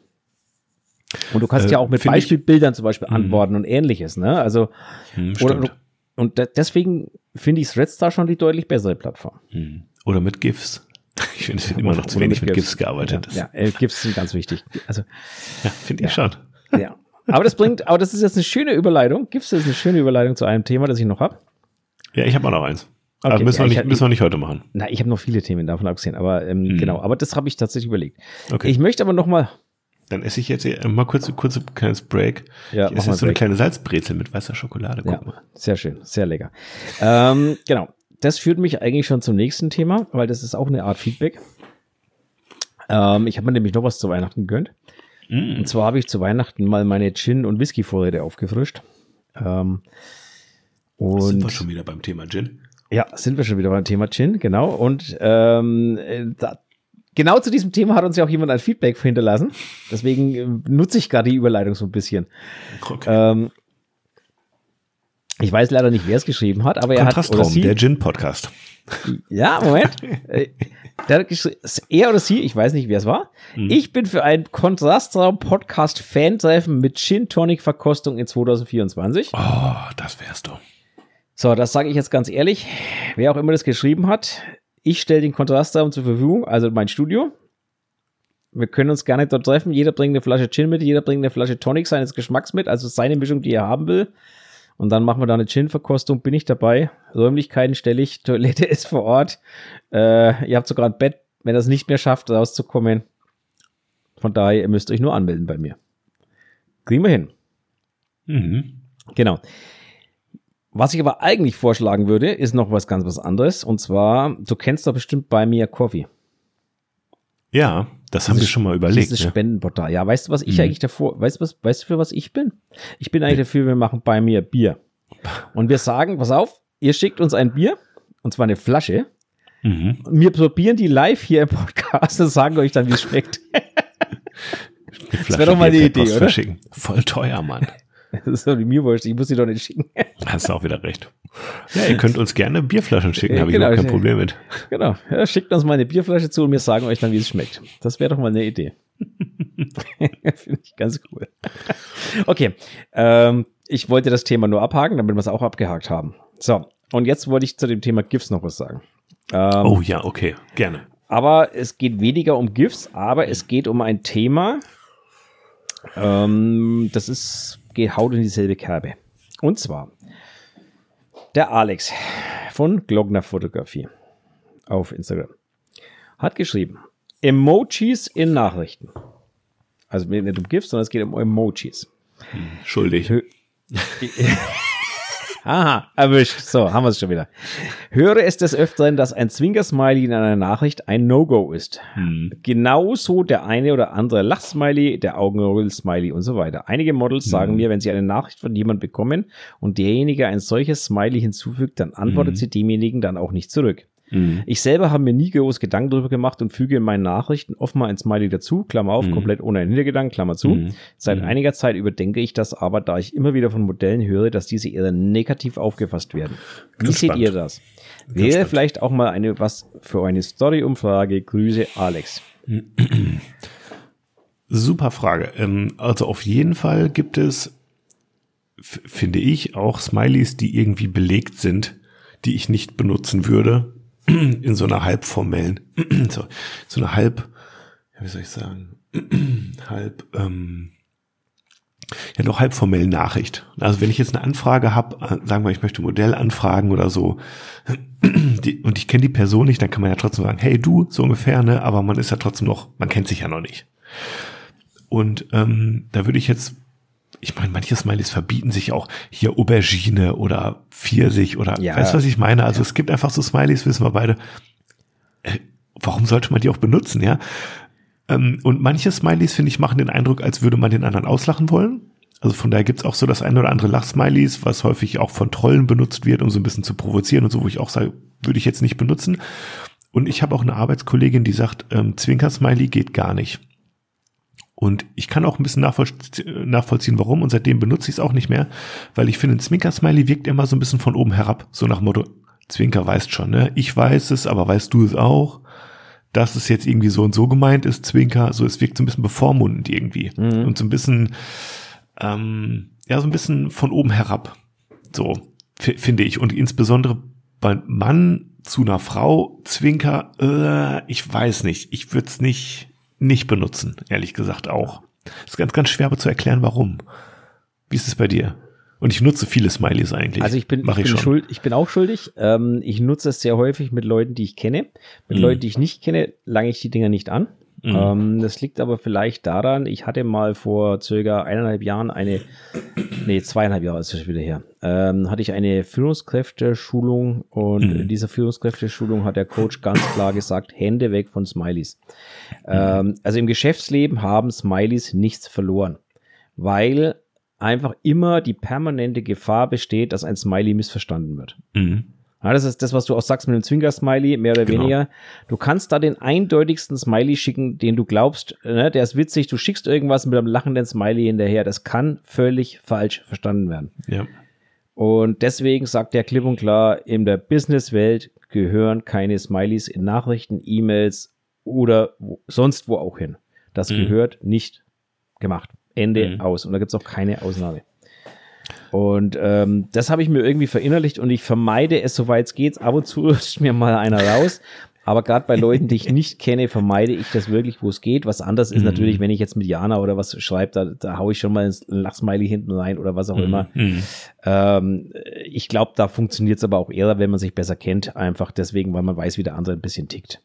Und du kannst äh, ja auch mit Beispielbildern zum Beispiel mhm. antworten und ähnliches, ne? Also, hm, oder, und deswegen finde ich Threads da schon die deutlich bessere Plattform. Hm. Oder mit GIFs. <laughs> Ich finde, es wird immer noch zu wenig mit GIFs, GIFs gearbeitet. Ja, ja, GIFs sind ganz wichtig. Also, ja, finde ich schon. Ja. Aber das bringt, aber das ist jetzt eine schöne Überleitung. GIFs ist eine schöne Überleitung zu einem Thema, das ich noch habe. Ja, ich habe auch noch eins. Okay, aber müssen, ja, wir nicht, müssen wir nicht heute machen. Na, ich habe noch viele Themen davon abgesehen, aber ähm, hm. genau, aber das habe ich tatsächlich überlegt. Okay. Ich möchte aber noch mal dann esse ich jetzt mal kurz, kurz ein kleines Break. Ja, ich esse jetzt so eine kleine Salzbrezel mit weißer Schokolade. Guck ja, mal. Sehr schön, sehr lecker. ähm, genau das führt mich eigentlich schon zum nächsten Thema, weil das ist auch eine Art Feedback. Ähm, ich habe mir nämlich noch was zu Weihnachten gegönnt. Mm. Und zwar habe ich zu Weihnachten mal meine Gin- und Whisky-Vorräte aufgefrischt. Ähm, und sind wir schon wieder beim Thema Gin? Ja, sind wir schon wieder beim Thema Gin, genau. Und ähm, da, genau zu diesem Thema hat uns ja auch jemand ein Feedback hinterlassen. Deswegen äh, nutze ich gerade die Überleitung so ein bisschen. Okay. Ähm, ich weiß leider nicht, wer es geschrieben hat, aber er hat. Oder sie, der Gin-Podcast. Ja, Moment. <laughs> Äh, er oder sie, ich weiß nicht, wer es war. Mhm. Ich bin für ein Kontrastraum-Podcast-Fan-Treffen mit Gin-Tonic-Verkostung in 2024. Oh, das wärst du. So, das sage ich jetzt ganz ehrlich. Wer auch immer das geschrieben hat, ich stelle den Kontrastraum zur Verfügung, also mein Studio. Wir können uns gerne dort treffen. Jeder bringt eine Flasche Gin mit, jeder bringt eine Flasche Tonic seines Geschmacks mit, also seine Mischung, die er haben will. Und dann machen wir da eine Gin-Verkostung, bin ich dabei. Räumlichkeiten stelle ich, <laughs> Toilette ist vor Ort. Äh, ihr habt sogar ein Bett, wenn ihr es nicht mehr schafft, rauszukommen. Von daher, ihr müsst euch nur anmelden bei mir. Kriegen wir hin. Mhm. Genau. Was ich aber eigentlich vorschlagen würde, ist noch was ganz was anderes. Und zwar, du kennst doch bestimmt bei mir Coffee. Ja, das haben wir schon mal überlegt. Dieses ne? Spendenportal. Ja, weißt du, was ich Mhm. eigentlich davor, weißt du, was, weißt du, für was ich bin? Ich bin eigentlich dafür, wir machen bei mir Bier. Und wir sagen, pass auf, ihr schickt uns ein Bier, und zwar eine Flasche, Mhm. und wir probieren die live hier im Podcast und sagen euch dann, wie es schmeckt. <laughs> Die Flasche wär doch mal eine Idee, oder? Verschicken. Voll teuer, Mann. <laughs> Das ist doch die mir wurscht, ich muss sie doch nicht schicken. Hast du auch wieder recht. Ja, ihr könnt uns gerne Bierflaschen schicken, Ja, habe ich genau, überhaupt kein ich- Problem mit. Genau, ja, schickt uns mal eine Bierflasche zu und wir sagen euch dann, wie es schmeckt. Das wäre doch mal eine Idee. <laughs> Finde ich ganz cool. Okay, ähm, ich wollte das Thema nur abhaken, damit wir es auch abgehakt haben. So, und jetzt wollte ich zu dem Thema GIFs noch was sagen. Ähm, Oh ja, okay, gerne. Aber es geht weniger um GIFs, aber es geht um ein Thema, ähm, das ist, geht haut in dieselbe Kerbe. Und zwar der Alex von Glockner Fotografie auf Instagram hat geschrieben, Emojis in Nachrichten. Also nicht um GIFs, sondern es geht um Emojis. Schuldig. <laughs> Aha, erwischt. So, haben wir es schon wieder. Höre es des Öfteren, dass ein Zwinker-Smiley in einer Nachricht ein No-Go ist. Hm. Genauso der eine oder andere Lachsmiley, der Augenroll-Smiley und so weiter. Einige Models sagen mir, wenn sie eine Nachricht von jemandem bekommen und derjenige ein solches Smiley hinzufügt, dann antwortet sie demjenigen dann auch nicht zurück. Mhm. Ich selber habe mir nie groß Gedanken darüber gemacht und füge in meinen Nachrichten oft mal ein Smiley dazu, Klammer auf, Mhm. komplett ohne einen Hintergedanken, Klammer zu. Mhm. Seit Mhm. einiger Zeit überdenke ich das aber, da ich immer wieder von Modellen höre, dass diese eher negativ aufgefasst werden. Wie Ganz seht spannend. ihr das? Wäre vielleicht auch mal eine was für eine Story-Umfrage. Grüße, Alex. <clears throat> Super Frage. Ähm, also auf jeden Fall gibt es, finde ich, auch Smileys, die irgendwie belegt sind, die ich nicht benutzen würde, <clears throat> in so einer halbformellen, <clears throat> so, so einer halb, wie soll ich sagen, <clears throat> halb, ähm, ja doch halb formellen Nachricht. Also wenn ich jetzt eine Anfrage habe, äh, sagen wir, ich möchte Modell anfragen oder so, die, und ich kenne die Person nicht, dann kann man ja trotzdem sagen, hey du, so ungefähr, ne? Aber man ist ja trotzdem noch, man kennt sich ja noch nicht. Und ähm, da würde ich jetzt, ich meine, manche Smileys verbieten sich auch hier Aubergine oder Pfirsich oder Ja. weißt du, was ich meine? Also es gibt einfach so Smileys, wissen wir beide. Äh, warum sollte man die auch benutzen, ja? Ähm, und manche Smileys, finde ich, machen den Eindruck, als würde man den anderen auslachen wollen. Also von daher gibt's auch so das eine oder andere Lachsmileys, was häufig auch von Trollen benutzt wird, um so ein bisschen zu provozieren und so, wo ich auch sage, würde ich jetzt nicht benutzen. Und ich habe auch eine Arbeitskollegin, die sagt, ähm, Zwinker-Smiley geht gar nicht. Und ich kann auch ein bisschen nachvollzie- nachvollziehen, warum. Und seitdem benutze ich es auch nicht mehr, weil ich finde, ein Zwinker-Smiley wirkt immer so ein bisschen von oben herab. So nach Motto, Zwinker weißt schon, ne? Ich weiß es, aber weißt du es auch? Dass es jetzt irgendwie so und so gemeint ist, Zwinker. So, es wirkt so ein bisschen bevormundend irgendwie. Und so ein bisschen, ähm, ja, so ein bisschen von oben herab. So, finde ich. Und insbesondere bei Mann zu einer Frau, Zwinker, äh, ich weiß nicht. Ich würde es nicht, nicht benutzen, ehrlich gesagt auch. Ist ganz, ganz schwer aber zu erklären, warum. Wie ist es bei dir? Und ich nutze viele Smileys eigentlich. Also ich bin, Mach ich bin, schuld, ich bin auch schuldig. Ähm, ich nutze es sehr häufig mit Leuten, die ich kenne. Mit Mhm. Leuten, die ich nicht kenne, lange ich die Dinger nicht an. Mhm. Ähm, das liegt aber vielleicht daran, ich hatte mal vor circa eineinhalb Jahren eine, nee, zweieinhalb Jahre ist das wieder her, ähm, hatte ich eine Führungskräfteschulung und Mhm. in dieser Führungskräfteschulung hat der Coach ganz klar gesagt, Hände weg von Smileys. Ähm, also im Geschäftsleben haben Smileys nichts verloren, weil einfach immer die permanente Gefahr besteht, dass ein Smiley missverstanden wird. Mhm. Ja, das ist das, was du auch sagst mit dem Zwinker-Smiley, mehr oder Genau. weniger. Du kannst da den eindeutigsten Smiley schicken, den du glaubst, ne, der ist witzig, du schickst irgendwas mit einem lachenden Smiley hinterher. Das kann völlig falsch verstanden werden. Ja. Und deswegen sagt er klipp und klar, in der Businesswelt gehören keine Smileys in Nachrichten, E-Mails oder wo, sonst wo auch hin. Das Mhm. gehört nicht gemacht. Ende Mhm. aus. Und da gibt es auch keine Ausnahme. Und ähm, das habe ich mir irgendwie verinnerlicht und ich vermeide es, soweit es geht. Ab und zu rutscht mir mal einer raus. Aber gerade bei Leuten, die ich nicht kenne, vermeide ich das wirklich, wo es geht. Was anders ist Mhm. natürlich, wenn ich jetzt mit Jana oder was schreibe, da, da haue ich schon mal ein Lachsmiley hinten rein oder was auch immer. Mhm. Ähm, ich glaube, da funktioniert es aber auch eher, wenn man sich besser kennt, einfach deswegen, weil man weiß, wie der andere ein bisschen tickt.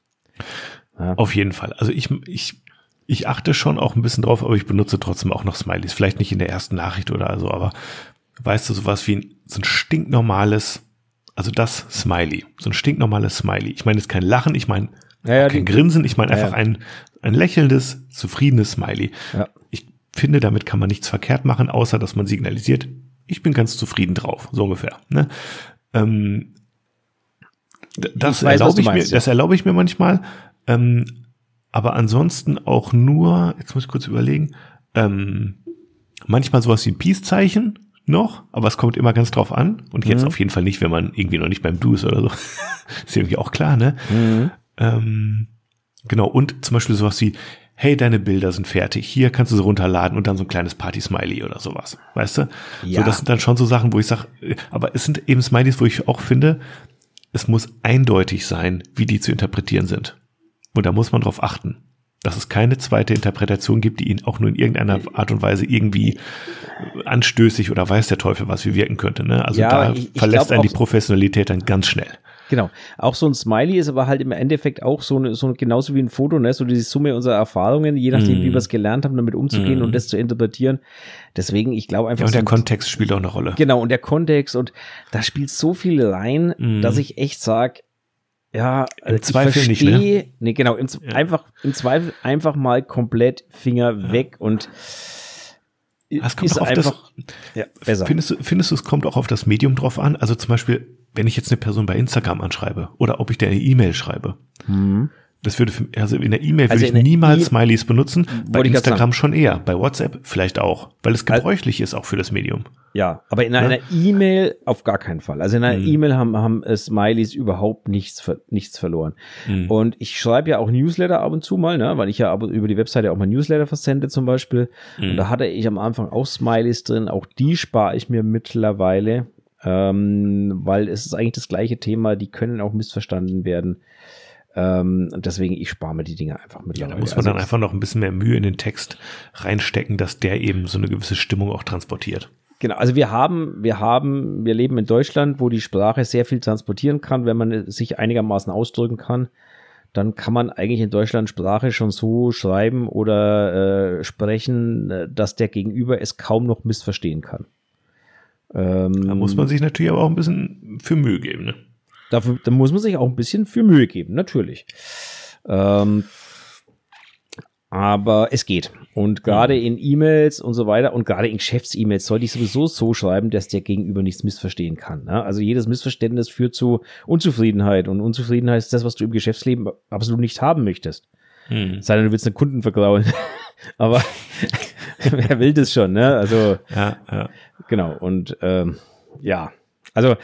Auf jeden Fall. Also ich, ich, ich achte schon auch ein bisschen drauf, aber ich benutze trotzdem auch noch Smileys. Vielleicht nicht in der ersten Nachricht oder so, aber weißt du, sowas wie ein, so ein stinknormales, also das Smiley, so ein stinknormales Smiley. Ich meine jetzt kein Lachen, ich meine Ja, ja, kein Grinsen, ich meine einfach ein, ein lächelndes, zufriedenes Smiley. Ja. Ich finde, damit kann man nichts verkehrt machen, außer dass man signalisiert, ich bin ganz zufrieden drauf, so ungefähr. Ne? Ähm, das erlaube ich, meinst, mir, ja. das erlaube ich mir manchmal. Ähm, aber ansonsten auch nur, jetzt muss ich kurz überlegen, ähm, manchmal sowas wie ein Peace-Zeichen noch, aber es kommt immer ganz drauf an. Und jetzt mhm. auf jeden Fall nicht, wenn man irgendwie noch nicht beim Du ist oder so. <laughs> ist irgendwie auch klar, ne? Mhm. Ähm, genau, und zum Beispiel sowas wie, hey, deine Bilder sind fertig, hier kannst du sie runterladen und dann so ein kleines Party-Smiley oder sowas. Weißt du? Ja. So, das sind dann schon so Sachen, wo ich sage, aber es sind eben Smileys, wo ich auch finde, es muss eindeutig sein, wie die zu interpretieren sind. Und da muss man drauf achten, dass es keine zweite Interpretation gibt, die ihn auch nur in irgendeiner Art und Weise irgendwie anstößig oder weiß der Teufel was wie wirken könnte. Ne? Also ja, da ich, ich verlässt einen die Professionalität dann ganz schnell. Genau. Auch so ein Smiley ist aber halt im Endeffekt auch so, eine, so genauso wie ein Foto, ne? so diese Summe unserer Erfahrungen, je nachdem, mm. wie wir es gelernt haben, damit umzugehen mm. und das zu interpretieren. Deswegen, ich glaube einfach. Ja, und der Kontext spielt auch eine Rolle. Genau, und der Kontext und da spielt so viel rein, mm. dass ich echt sage, ja, im ich Zweifel nicht, ne? Nee, genau, im, ja. einfach, im Zweifel einfach mal komplett Finger ja. weg und es kommt ist auf einfach das, ja. Findest du, findest du, es kommt auch auf das Medium drauf an? Also zum Beispiel, wenn ich jetzt eine Person bei Instagram anschreibe oder ob ich dir eine E-Mail schreibe. Mhm. Das würde, für, also in der E-Mail also würde ich niemals e Smileys benutzen, bei Instagram schon eher, bei WhatsApp vielleicht auch, weil es gebräuchlich ist auch für das Medium. Ja, aber in einer E-Mail auf gar keinen Fall. Also in einer mhm. E-Mail haben, haben Smileys überhaupt nichts, nichts verloren. Mhm. Und ich schreibe ja auch Newsletter ab und zu mal, ne, weil ich ja über die Webseite auch mal Newsletter versende zum Beispiel. Mhm. Und da hatte ich am Anfang auch Smileys drin. Auch die spare ich mir mittlerweile, ähm, weil es ist eigentlich das gleiche Thema. Die können auch missverstanden werden. Ähm, und deswegen, ich spare mir die Dinge einfach mit. Ja, da muss man also dann einfach noch ein bisschen mehr Mühe in den Text reinstecken, dass der eben so eine gewisse Stimmung auch transportiert. Genau, also wir haben, wir haben, wir leben in Deutschland, wo die Sprache sehr viel transportieren kann, wenn man sich einigermaßen ausdrücken kann. Dann kann man eigentlich in Deutschland Sprache schon so schreiben oder äh, sprechen, äh, dass der Gegenüber es kaum noch missverstehen kann. Ähm, da muss man sich natürlich aber auch ein bisschen für Mühe geben, ne? Dafür, da muss man sich auch ein bisschen für Mühe geben, natürlich. Ähm, aber es geht. Und gerade in E-Mails und so weiter und gerade in Geschäfts-E-Mails sollte ich sowieso so schreiben, dass der Gegenüber nichts missverstehen kann. Ne? Also jedes Missverständnis führt zu Unzufriedenheit und Unzufriedenheit ist das, was du im Geschäftsleben absolut nicht haben möchtest. Hm. Sei denn, du willst einen Kunden vergrauen. <laughs> Aber <laughs> wer will das schon, ne? Also, ja, ja. genau. Und ähm, ja, also,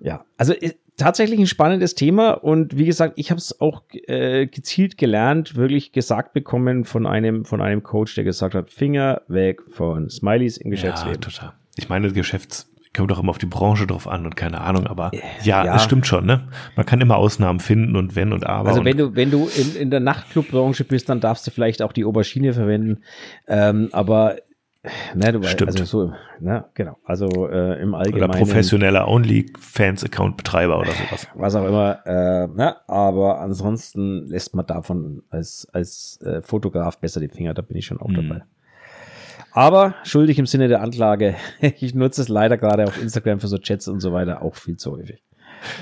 ja, also tatsächlich ein spannendes Thema und wie gesagt, ich habe es auch äh, gezielt gelernt, wirklich gesagt bekommen von einem von einem Coach, der gesagt hat, Finger weg von Smileys im Geschäftsleben. Ja, total. Ich meine, Geschäfts kommt doch immer auf die Branche drauf an und keine Ahnung, aber ja, ja, es stimmt schon, ne? Man kann immer Ausnahmen finden und wenn und aber. Also wenn du, wenn du in, in der Nachtclubbranche bist, dann darfst du vielleicht auch die Aubergine verwenden. Ähm, aber Ne, du Stimmt. Also so, ne, genau. Also äh, im Allgemeinen. Oder professioneller OnlyFans-Account-Betreiber oder sowas. Was auch immer. Äh, ne, aber ansonsten lässt man davon als, als äh, Fotograf besser die Finger, da bin ich schon auch mhm. dabei. Aber schuldig im Sinne der Anklage, <laughs> ich nutze es leider gerade auf Instagram für so Chats und so weiter auch viel zu häufig.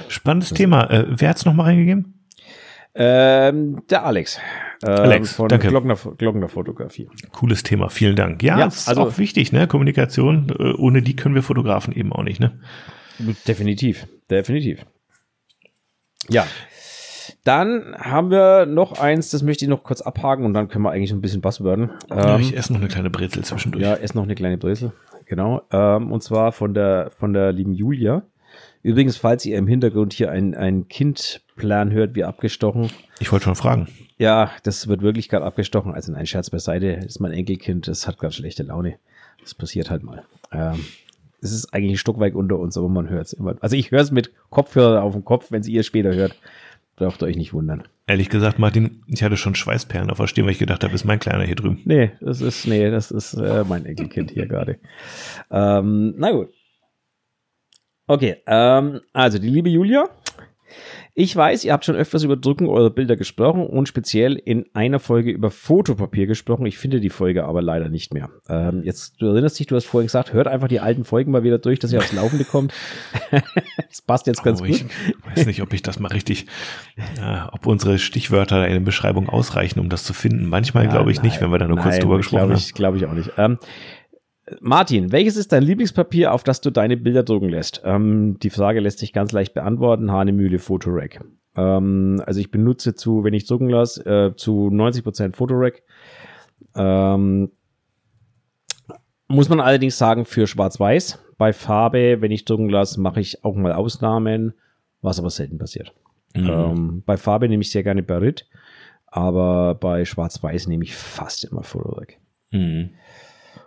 Spannendes also, Thema. Äh, wer hat's nochmal reingegeben? Ähm, der Alex. Ähm, Alex, von danke. Glockner, Glockner Fotografie. Cooles Thema, vielen Dank. Ja, ja ist also, auch wichtig, ne? Kommunikation. Äh, ohne die können wir Fotografen eben auch nicht, ne? Definitiv, definitiv. Ja. Dann haben wir noch eins, das möchte ich noch kurz abhaken und dann können wir eigentlich ein bisschen Buzzworden. Ähm, ich esse noch eine kleine Brezel zwischendurch. Ja, esse noch eine kleine Brezel, genau. Ähm, und zwar von der, von der lieben Julia. Übrigens, falls ihr im Hintergrund hier ein, ein Kindplan hört, wie abgestochen. Ich wollte schon fragen. Ja, das wird wirklich gerade abgestochen. Also ein Scherz beiseite. Das ist mein Enkelkind, das hat gerade schlechte Laune. Das passiert halt mal. Ähm, es ist eigentlich ein Stück weit unter uns, aber man hört es immer. Also ich höre es mit Kopfhörer auf dem Kopf, wenn sie ihr später hört. Braucht ihr euch nicht wundern. Ehrlich gesagt, Martin, ich hatte schon Schweißperlen auf der Stirn, weil ich gedacht habe, ist mein Kleiner hier drüben. Nee, das ist, nee, das ist äh, mein Enkelkind hier gerade. Ähm, na gut. Okay, ähm, also die liebe Julia Ich weiß, ihr habt schon öfters über Drucken eurer Bilder gesprochen und speziell in einer Folge über Fotopapier gesprochen. Ich finde die Folge aber leider nicht mehr. Ähm, jetzt, du erinnerst dich, du hast vorhin gesagt, hört einfach die alten Folgen mal wieder durch, dass ihr aufs Laufende kommt. <laughs> das passt jetzt ganz oh, gut. Ich weiß nicht, ob ich das mal richtig, äh, ob unsere Stichwörter in der Beschreibung ausreichen, um das zu finden. Manchmal glaube ich nein, nicht, wenn wir da nur nein, kurz drüber gesprochen haben. Glaube ich auch nicht. Ähm, Martin, welches ist dein Lieblingspapier, auf das du deine Bilder drucken lässt? Ähm, die Frage lässt sich ganz leicht beantworten. Hanemühle Photorack. Ähm, also ich benutze zu, wenn ich drucken lasse, äh, zu 90% Photorack. Ähm, muss man allerdings sagen, für Schwarz-Weiß. Bei Farbe, wenn ich drucken lasse, mache ich auch mal Ausnahmen, was aber selten passiert. Mhm. Ähm, bei Farbe nehme ich sehr gerne Barit, aber bei Schwarz-Weiß nehme ich fast immer Photorack. Mhm.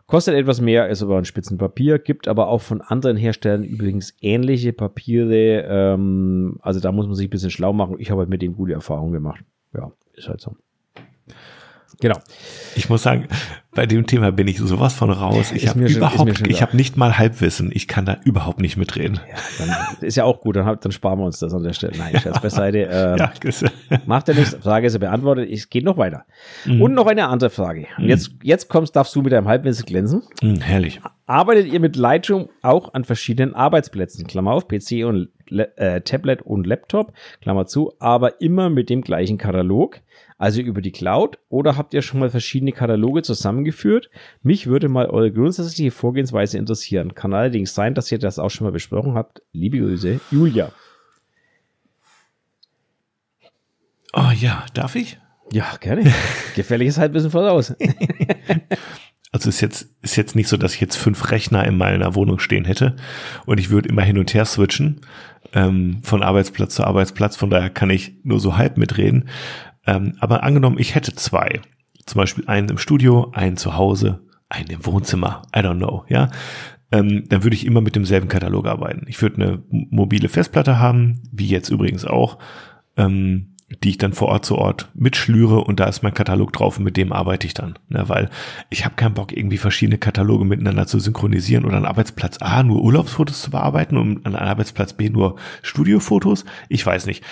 Kostet etwas mehr, ist aber ein Spitzenpapier, gibt aber auch von anderen Herstellern übrigens ähnliche Papiere. Ähm, also da muss man sich ein bisschen schlau machen. Ich habe halt mit dem gute Erfahrungen gemacht. Ja, ist halt so. Genau. Ich muss sagen, bei dem Thema bin ich sowas von raus. Ich habe überhaupt, ich habe nicht mal Halbwissen. Ich kann da überhaupt nicht mitreden. Ja, ist ja auch gut. Dann, dann sparen wir uns das an der Stelle. Nein, Scherz beiseite. <laughs> Äh, ja, macht ja nichts. Frage ist ja beantwortet. Es geht noch weiter. Mhm. Und noch eine andere Frage. Und mhm. jetzt, jetzt kommst, darfst du mit deinem Halbwissen glänzen. Mhm, herrlich. Arbeitet ihr mit Lightroom auch an verschiedenen Arbeitsplätzen? Klammer auf, PC und äh, Tablet und Laptop, Klammer zu, aber immer mit dem gleichen Katalog? Also über die Cloud, oder habt ihr schon mal verschiedene Kataloge zusammengeführt? Mich würde mal eure grundsätzliche Vorgehensweise interessieren. Kann allerdings sein, dass ihr das auch schon mal besprochen habt. Liebe Grüße, Julia. Oh ja, darf ich? Ja, gerne. <laughs> Gefährliches Halbwissen voraus. <laughs> Also ist jetzt, ist jetzt nicht so, dass ich jetzt fünf Rechner in meiner Wohnung stehen hätte und ich würde immer hin und her switchen ähm, von Arbeitsplatz zu Arbeitsplatz. Von daher kann ich nur so halb mitreden. Ähm, aber angenommen, ich hätte zwei. Zum Beispiel einen im Studio, einen zu Hause, einen im Wohnzimmer. I don't know, ja. Ähm, dann würde ich immer mit demselben Katalog arbeiten. Ich würde eine mobile Festplatte haben, wie jetzt übrigens auch, ähm, die ich dann vor Ort zu Ort mitschlüre und da ist mein Katalog drauf und mit dem arbeite ich dann. Ne, weil ich habe keinen Bock, irgendwie verschiedene Kataloge miteinander zu synchronisieren oder an Arbeitsplatz A nur Urlaubsfotos zu bearbeiten und an Arbeitsplatz B nur Studiofotos. Ich weiß nicht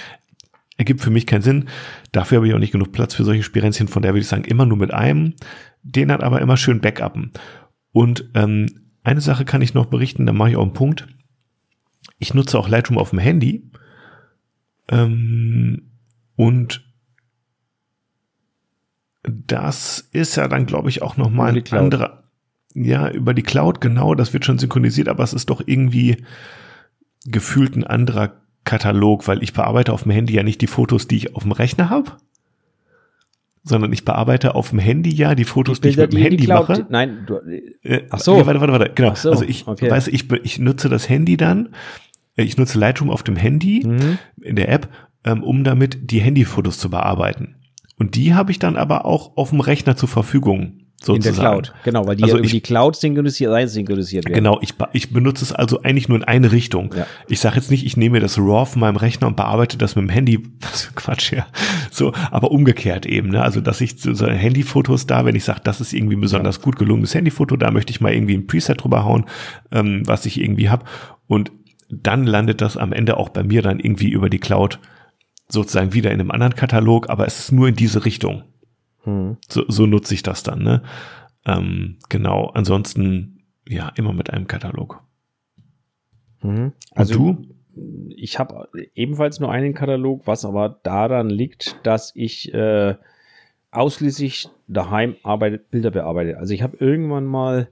ergibt für mich keinen Sinn. Dafür habe ich auch nicht genug Platz für solche Spirenzchen, von der würde ich sagen, immer nur mit einem. Den hat aber immer schön Backuppen. Und ähm, eine Sache kann ich noch berichten, da mache ich auch einen Punkt. Ich nutze auch Lightroom auf dem Handy. Ähm, und das ist ja dann, glaube ich, auch nochmal ein anderer. Ja, über die Cloud, genau, das wird schon synchronisiert, aber es ist doch irgendwie gefühlt ein anderer Katalog, weil ich bearbeite auf dem Handy ja nicht die Fotos, die ich auf dem Rechner habe, sondern ich bearbeite auf dem Handy ja die Fotos, die, Bilder, die ich mit dem Handy Cloud, mache. Nein, du, äh, ach so. Ja, warte, warte, warte, genau. So, also ich okay. weiß, ich, ich nutze das Handy dann, äh, ich nutze Lightroom auf dem Handy mhm. in der App, ähm, um damit die Handyfotos zu bearbeiten. Und die habe ich dann aber auch auf dem Rechner zur Verfügung. Sozusagen. In der Cloud, genau, weil die also ja über die Cloud synchronisiert, rein synchronisiert werden. Genau, ich, ich benutze es also eigentlich nur in eine Richtung. Ja. Ich sage jetzt nicht, ich nehme das RAW von meinem Rechner und bearbeite das mit dem Handy, <laughs> was für Quatsch, ja. So, aber umgekehrt eben, ne? Also, dass ich so Handyfotos da, wenn ich sage, das ist irgendwie ein besonders ja. gut gelungenes Handyfoto, da möchte ich mal irgendwie ein Preset drüber hauen, ähm, was ich irgendwie habe. Und dann landet das am Ende auch bei mir dann irgendwie über die Cloud sozusagen wieder in einem anderen Katalog, aber es ist nur in diese Richtung. Hm. So, so nutze ich das dann, ne? Ähm, genau, ansonsten, ja, immer mit einem Katalog. Mhm. Also du? Ich habe ebenfalls nur einen Katalog, was aber daran liegt, dass ich äh, ausschließlich daheim arbeite, Bilder bearbeite. Also ich habe irgendwann mal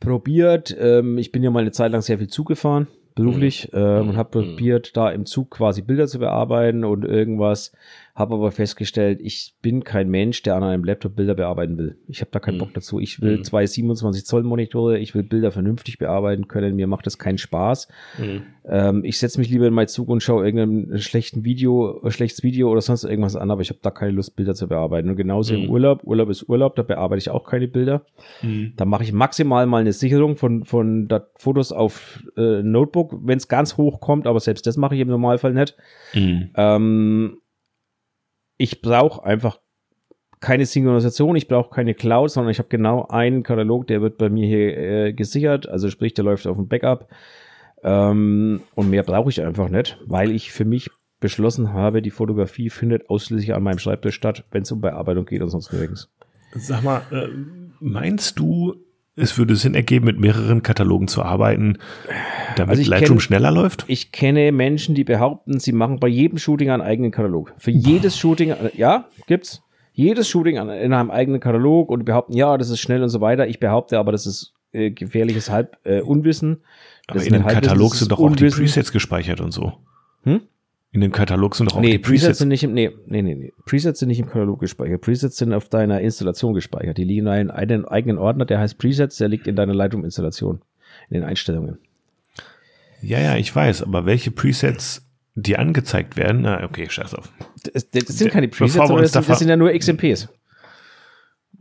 probiert, ähm, ich bin ja mal eine Zeit lang sehr viel Zug gefahren, beruflich, mhm. ähm, und habe mhm. probiert, da im Zug quasi Bilder zu bearbeiten und irgendwas habe aber festgestellt, ich bin kein Mensch, der an einem Laptop Bilder bearbeiten will. Ich habe da keinen mhm. Bock dazu. Ich will mhm. zwei 27 Zoll Monitore, ich will Bilder vernünftig bearbeiten können. Mir macht das keinen Spaß. Mhm. Ähm, ich setze mich lieber in meinen Zug und schaue irgendein schlechten Video, schlechtes Video oder sonst irgendwas an, aber ich habe da keine Lust, Bilder zu bearbeiten. Und genauso im mhm. Urlaub. Urlaub ist Urlaub, da bearbeite ich auch keine Bilder. Mhm. Da mache ich maximal mal eine Sicherung von, von Fotos auf äh, Notebook, wenn es ganz hoch kommt, aber selbst das mache ich im Normalfall nicht. Mhm. Ähm, ich brauche einfach keine Synchronisation, ich brauche keine Cloud, sondern ich habe genau einen Katalog, der wird bei mir hier äh, gesichert, also sprich, der läuft auf dem Backup. Ähm, und mehr brauche ich einfach nicht, weil ich für mich beschlossen habe, die Fotografie findet ausschließlich an meinem Schreibtisch statt, wenn es um Bearbeitung geht und sonst nirgends. Sag mal, äh, meinst du, es würde Sinn ergeben, mit mehreren Katalogen zu arbeiten, damit Also Lightroom kenn- schneller läuft? Ich kenne Menschen, die behaupten, sie machen bei jedem Shooting einen eigenen Katalog. Für jedes Shooting, äh, ja, gibt's. Jedes Shooting in einem eigenen Katalog und behaupten, ja, das ist schnell und so weiter. Ich behaupte aber, das ist äh, gefährliches Halb äh, Unwissen. Aber Das in dem ist ein Halbwissen, Katalog sind doch auch die. Presets gespeichert und so. Hm? In dem Katalog sind doch auch Nee, die Presets Presets. sind nicht im, nee, nee, nee, nee. Presets sind nicht im Katalog gespeichert. Presets sind auf deiner Installation gespeichert. Die liegen in einem einen eigenen Ordner, der heißt Presets, der liegt in deiner Lightroom-Installation. In den Einstellungen. Ja, ja, ich weiß, aber welche Presets, die angezeigt werden, na, okay, scheiß auf. Das, das sind keine Presets, das, das sind ja nur XMPs.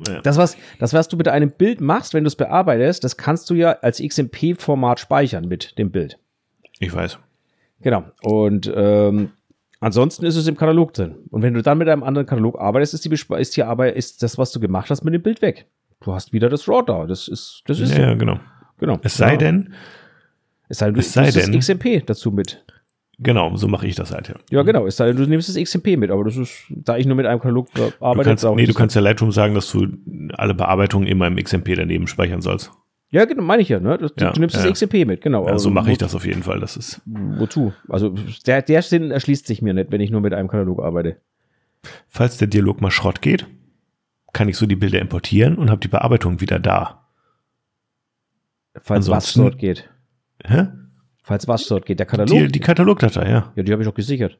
Ja. Das was, das, was du mit einem Bild machst, wenn du es bearbeitest, das kannst du ja als XMP-Format speichern mit dem Bild. Ich weiß. Genau. Und ähm, ansonsten ist es im Katalog drin. Und wenn du dann mit einem anderen Katalog arbeitest, ist die, Besp- ist die Arbeit, ist das, was du gemacht hast, mit dem Bild weg. Du hast wieder das RAW da. Das ist, das ist Ja, so. genau. Genau. Es sei ja. denn, es sei denn, du es sei nimmst das denn- XMP dazu mit. genau, so mache ich das halt. Ja. Ja, genau. Es sei denn, du nimmst das XMP mit. Aber das ist, da ich nur mit einem Katalog Du arbeite, kannst, brauche nee, du kannst ja Lightroom sagen, dass du alle Bearbeitungen immer im XMP daneben speichern sollst. Ja, genau, meine ich ja. Ne? Du, Ja, du nimmst ja. das XMP mit, genau. Ja, so mache wo- ich das auf jeden Fall. Das ist, Wozu? Also der, der Sinn erschließt sich mir nicht, wenn ich nur mit einem Katalog arbeite. falls der Dialog mal Schrott geht, kann ich so die Bilder importieren und habe die Bearbeitung wieder da. Falls was Ansonsten- dort geht. Hä? Falls was dort geht. Der Katalog. Die, die Katalogdatei, ja. ja, die habe ich auch gesichert.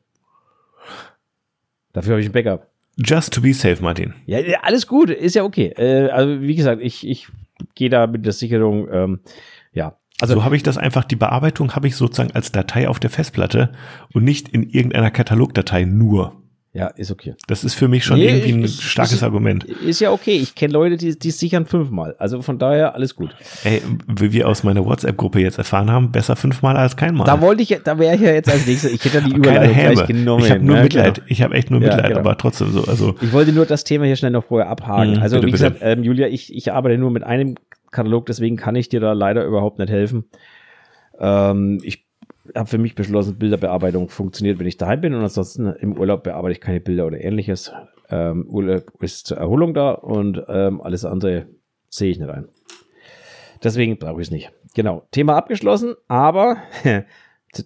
Dafür habe ich ein Backup. Just to be safe, Martin. Ja, ja, alles gut, ist ja okay. Äh, also wie gesagt, ich, ich da mit der Sicherung, ähm, ja. Also so habe ich das einfach, die Bearbeitung habe ich sozusagen als Datei auf der Festplatte und nicht in irgendeiner Katalogdatei nur. Ja, ist okay. Das ist für mich schon Nee, irgendwie ein ist- starkes ist- Argument. Ist ja okay. Ich kenne Leute, die, die sichern fünfmal. Also von daher alles gut. Ey, wie wir aus meiner WhatsApp-Gruppe jetzt erfahren haben, besser fünfmal als keinmal. Da wollte ich, ja- da wäre ich ja jetzt als nächstes. Ich hätte ja die Überleitung gleich genommen. Ich habe nur ne? Mitleid. Genau. Ich habe echt nur Ja, Mitleid, genau. aber trotzdem so. Also Ich wollte nur das Thema hier schnell noch vorher abhaken. Mhm, also, bitte, wie gesagt, ähm, Julia, ich, ich arbeite nur mit einem Katalog, deswegen kann ich dir da leider überhaupt nicht helfen. Ähm, ich habe für mich beschlossen, Bilderbearbeitung funktioniert, wenn ich daheim bin und ansonsten im Urlaub bearbeite ich keine Bilder oder ähnliches. Ähm, Urlaub ist zur Erholung da und ähm, alles andere sehe ich nicht ein. Deswegen brauche ich es nicht. Genau, Thema abgeschlossen, aber <laughs>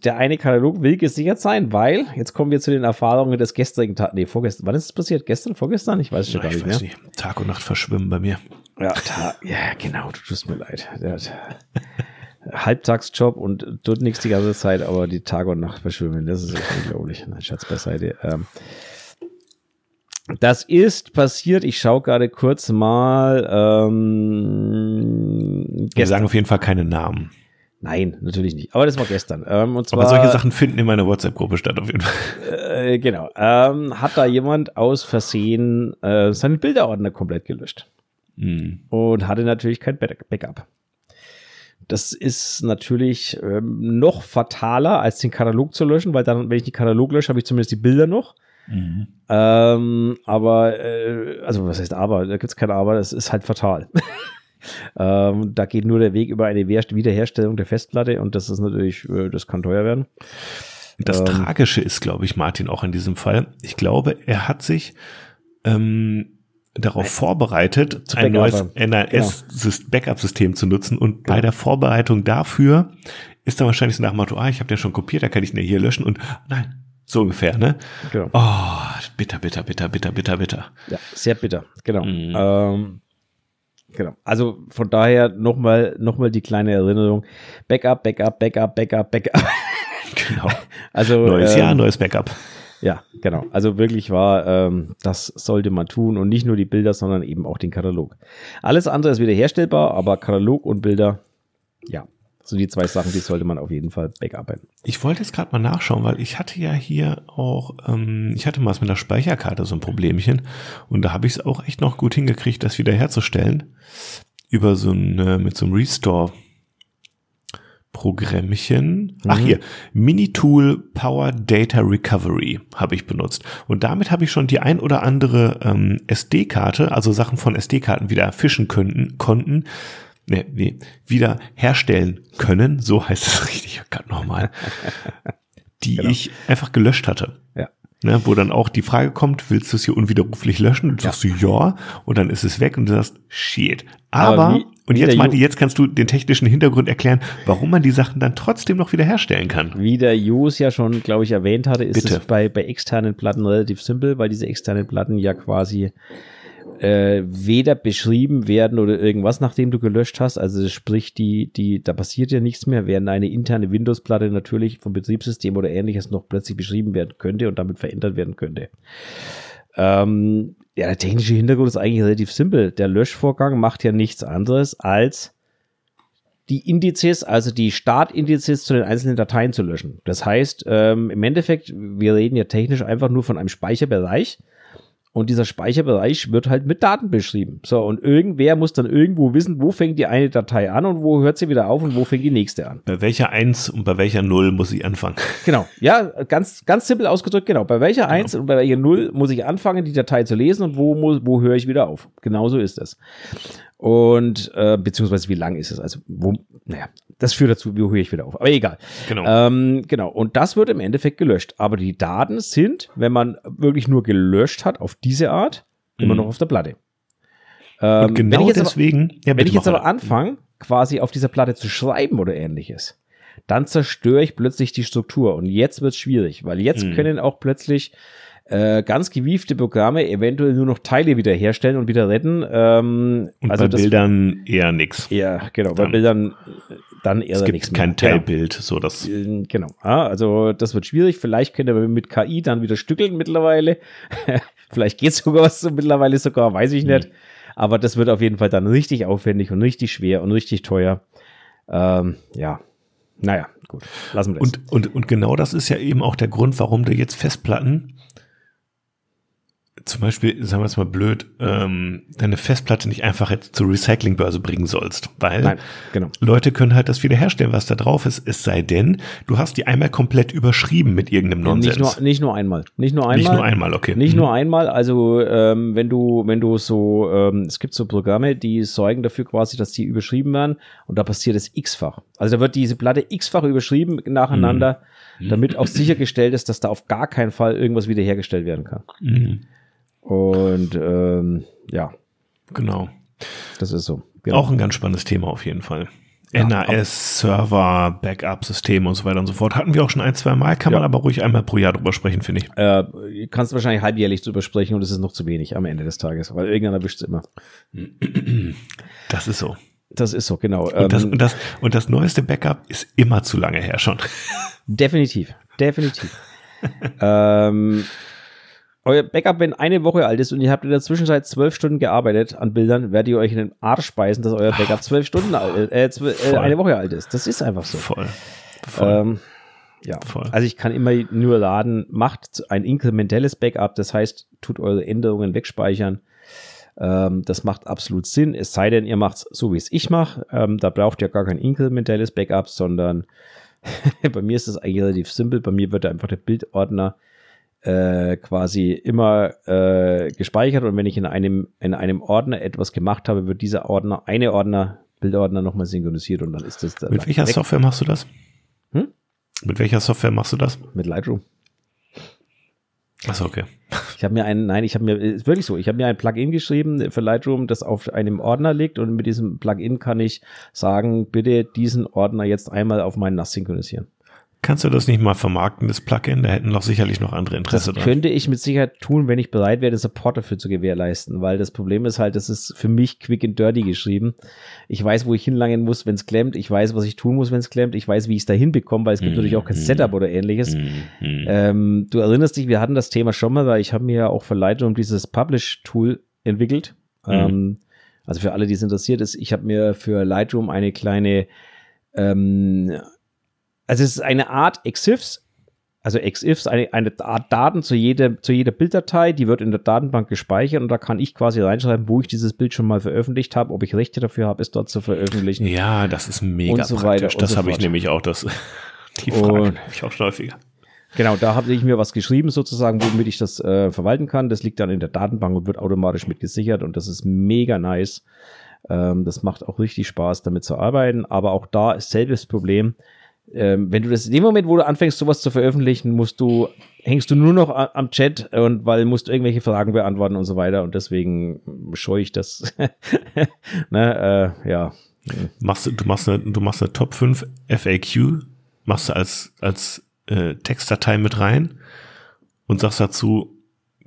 der eine Katalog will gesichert sein, weil, jetzt kommen wir zu den Erfahrungen des gestrigen Tages. Nee, vorgestern. Wann ist es passiert? Gestern, vorgestern? Ich weiß es schon gar ich nicht mehr. nicht. Tag und Nacht verschwimmen bei mir. Ja, ja, genau, du tust mir leid. Halbtagsjob und tut nichts die ganze Zeit, aber die Tage und Nacht verschwimmen, das ist unglaublich. Nein, Schatz beiseite. Ähm, das ist passiert, ich schaue gerade kurz mal. Ähm, Wir sagen auf jeden Fall keine Namen. Nein, natürlich nicht. Aber das war gestern. Ähm, und zwar, Aber solche Sachen finden in meiner WhatsApp-Gruppe statt, auf jeden Fall. äh, genau. Ähm, hat da jemand aus Versehen äh, seinen Bilderordner komplett gelöscht. Hm. und hatte natürlich kein Back- Backup. Das ist natürlich ähm, noch fataler, als den Katalog zu löschen, weil dann, wenn ich den Katalog lösche, habe ich zumindest die Bilder noch. Mhm. Ähm, aber, äh, also was heißt aber? Da gibt es kein Aber, das ist halt fatal. <laughs> ähm, da geht nur der Weg über eine Wiederherstellung der Festplatte und das ist natürlich, äh, das kann teuer werden. Das Ähm. Tragische ist, glaube ich, Martin auch in diesem Fall. Ich glaube, er hat sich ähm, darauf vorbereitet, ein neues Backup. Genau. NAS-Backup-System zu nutzen. Und bei der Vorbereitung dafür ist er wahrscheinlich so nach dem Motto, ah, ich habe den schon kopiert, da kann ich ja hier löschen. Und nein, so ungefähr, ne? Genau. Oh, bitter, bitter, bitter, bitter, bitter, bitter. Ja, sehr bitter, genau. Mhm. Ähm, genau. Also von daher nochmal noch mal die kleine Erinnerung. Backup, Backup, Backup, Backup, Backup. <laughs> Genau. Also Neues ähm, Jahr, neues Backup. Ja, genau. Also wirklich war, ähm, das sollte man tun und nicht nur die Bilder, sondern eben auch den Katalog. Alles andere ist wieder herstellbar, aber Katalog und Bilder, ja, so die zwei Sachen, die sollte man auf jeden Fall backupen. Ich wollte jetzt gerade mal nachschauen, weil ich hatte ja hier auch, ähm, ich hatte mal mit der Speicherkarte so ein Problemchen und da habe ich es auch echt noch gut hingekriegt, das wieder herzustellen über so ein äh, mit so einem Restore Programmchen. Ach Mhm. hier, Minitool Power Data Recovery habe ich benutzt. Und damit habe ich schon die ein oder andere ähm, SD-Karte, also Sachen von SD-Karten wieder fischen könnten, konnten, nee, nee, wieder herstellen können. So heißt es <laughs> richtig, gerade nochmal. die genau. ich einfach gelöscht hatte. Ja. Ne, wo dann auch die Frage kommt, willst du es hier unwiderruflich löschen? Und du ja. sagst du ja, und dann ist es weg und du sagst, shit. Aber, Aber wie, und jetzt meinte, jetzt kannst du den technischen Hintergrund erklären, warum man die Sachen dann trotzdem noch wiederherstellen kann. Wie der Jus ja schon, glaube ich, erwähnt hatte, ist Bitte. es bei, bei externen Platten relativ simpel, weil diese externen Platten ja quasi äh, weder beschrieben werden oder irgendwas, nachdem du gelöscht hast. Also sprich, die, die, da passiert ja nichts mehr, während eine interne Windows-Platte natürlich vom Betriebssystem oder ähnliches noch plötzlich beschrieben werden könnte und damit verändert werden könnte. Ähm, ja, der technische Hintergrund ist eigentlich relativ simpel. Der Löschvorgang macht ja nichts anderes als die Indizes, also die Startindizes zu den einzelnen Dateien zu löschen. Das heißt, ähm, im Endeffekt, wir reden ja technisch einfach nur von einem Speicherbereich und dieser Speicherbereich wird halt mit Daten beschrieben. So, und irgendwer muss dann irgendwo wissen, wo fängt die eine Datei an und wo hört sie wieder auf und wo fängt die nächste an. Bei welcher 1 und bei welcher 0 muss ich anfangen? <laughs> Genau, ja, ganz, ganz simpel ausgedrückt, genau. Bei welcher genau. 1 und bei welcher 0 muss ich anfangen, die Datei zu lesen und wo, muss, wo höre ich wieder auf. Genauso ist es. Und äh, beziehungsweise wie lang ist es? Also, wo, naja, das führt dazu, wie höre ich wieder auf. Aber egal. Genau. Ähm, genau. Und das wird im Endeffekt gelöscht. Aber die Daten sind, wenn man wirklich nur gelöscht hat, auf diese Art, mhm. immer noch auf der Platte. Ähm, Und genau wenn deswegen. Aber, ja, wenn ich jetzt aber anfange, quasi auf dieser Platte zu schreiben oder ähnliches, dann zerstöre ich plötzlich die Struktur. Und jetzt wird es schwierig, weil jetzt mhm. können auch plötzlich äh, ganz gewiefte Programme eventuell nur noch Teile wiederherstellen und wieder retten. Ähm, und also bei Bildern eher nix. Ja, genau, bei Bildern dann eher es gibt nichts kein mehr. Teilbild, genau. so das. Äh, genau. Ja, also das wird schwierig. Vielleicht könnt ihr mit KI dann wieder stückeln mittlerweile. <laughs> Vielleicht geht sogar was so mittlerweile sogar, weiß ich nicht. Hm. Aber das wird auf jeden Fall dann richtig aufwendig und richtig schwer und richtig teuer. Ähm, ja, naja, gut, lassen wir das. Und, und, und genau das ist ja eben auch der Grund, warum du jetzt Festplatten zum Beispiel, sagen wir es mal blöd, ähm, deine Festplatte nicht einfach jetzt zur Recyclingbörse bringen sollst, weil Nein, genau. Leute können halt das wiederherstellen, was da drauf ist, es sei denn, du hast die einmal komplett überschrieben mit irgendeinem Nonsens. Nicht nur, nicht nur einmal. Nicht nur einmal. Nicht nur einmal, okay. Nicht mhm. nur einmal, also ähm, wenn du, wenn du so, ähm, es gibt so Programme, die sorgen dafür quasi, dass die überschrieben werden und da passiert es x-fach. Also da wird diese Platte x-fach überschrieben nacheinander, mhm. damit auch sichergestellt ist, dass da auf gar keinen Fall irgendwas wiederhergestellt werden kann. Mhm. Und ähm, ja. Genau. Das ist so. Genau. Auch ein ganz spannendes Thema auf jeden Fall. Ja, NAS, Server, Backup-Systeme und so weiter und so fort. Hatten wir auch schon ein, zwei Mal, kann ja. man aber ruhig einmal pro Jahr drüber sprechen, finde ich. Äh, kannst du wahrscheinlich halbjährlich drüber sprechen und es ist noch zu wenig am Ende des Tages, weil irgendeiner wischt es immer. Das ist so. Das ist so, genau. Und das, ähm, und, das, und das neueste Backup ist immer zu lange her schon. Definitiv, definitiv. <laughs> ähm, euer Backup, wenn eine Woche alt ist und ihr habt in der Zwischenzeit zwölf Stunden gearbeitet an Bildern, werdet ihr euch in den Arsch speisen, dass euer Backup <laughs> zwölf Stunden alt, äh, zwölf, äh, eine Woche alt ist. Das ist einfach so. Voll. Voll. Ähm, ja, Voll. also ich kann immer nur laden, macht ein inkrementelles Backup, das heißt, tut eure Änderungen wegspeichern. Ähm, das macht absolut Sinn, es sei denn, ihr macht es so, wie es ich mache. Ähm, da braucht ihr gar kein inkrementelles Backup, sondern <laughs> bei mir ist es eigentlich relativ simpel. Bei mir wird einfach der Bildordner äh, quasi immer äh, gespeichert und wenn ich in einem, in einem Ordner etwas gemacht habe, wird dieser Ordner, eine Ordner, Bildordner nochmal synchronisiert und dann ist das Mit welcher weg. Software machst du das? Hm? Mit welcher Software machst du das? Mit Lightroom. Achso, okay. Ich habe mir einen, nein, ich habe mir, ist wirklich so, ich habe mir ein Plugin geschrieben für Lightroom, das auf einem Ordner liegt und mit diesem Plugin kann ich sagen, bitte diesen Ordner jetzt einmal auf meinen NAS synchronisieren. Kannst du das nicht mal vermarkten, das Plugin? Da hätten doch sicherlich noch andere Interesse das dran. könnte ich mit Sicherheit tun, wenn ich bereit wäre, Support dafür zu gewährleisten, weil das Problem ist halt, das ist für mich quick and dirty geschrieben. Ich weiß, wo ich hinlangen muss, wenn es klemmt. Ich weiß, was ich tun muss, wenn es klemmt. Ich weiß, wie ich es da hinbekomme, weil es gibt mm, natürlich auch kein mm, Setup oder ähnliches. Mm, ähm, du erinnerst dich, wir hatten das Thema schon mal, weil ich habe mir ja auch für Lightroom dieses Publish-Tool entwickelt. Mhm. Ähm, also für alle, die es interessiert ist, ich habe mir für Lightroom eine kleine ähm, also es ist eine Art EXIFs, also EXIFs, eine, eine Art Daten zu jeder, zu jeder Bilddatei, die wird in der Datenbank gespeichert und da kann ich quasi reinschreiben, wo ich dieses Bild schon mal veröffentlicht habe, ob ich Rechte dafür habe, es dort zu veröffentlichen. Ja, das ist mega so praktisch. Das so habe ich nämlich auch, das, <laughs> die Frage habe ich auch schon häufiger. Genau, da habe ich mir was geschrieben sozusagen, womit ich das äh, verwalten kann. Das liegt dann in der Datenbank und wird automatisch mit gesichert und das ist mega nice. Ähm, das macht auch richtig Spaß, damit zu arbeiten. Aber auch da ist selbes Problem ähm, wenn du das in dem Moment, wo du anfängst, sowas zu veröffentlichen, musst du, hängst du nur noch am Chat und weil musst du irgendwelche Fragen beantworten und so weiter und deswegen scheue ich das. <laughs> ne, äh, ja. Machst du, machst eine, du machst eine Top 5 FAQ, machst du als, als äh, Textdatei mit rein und sagst dazu,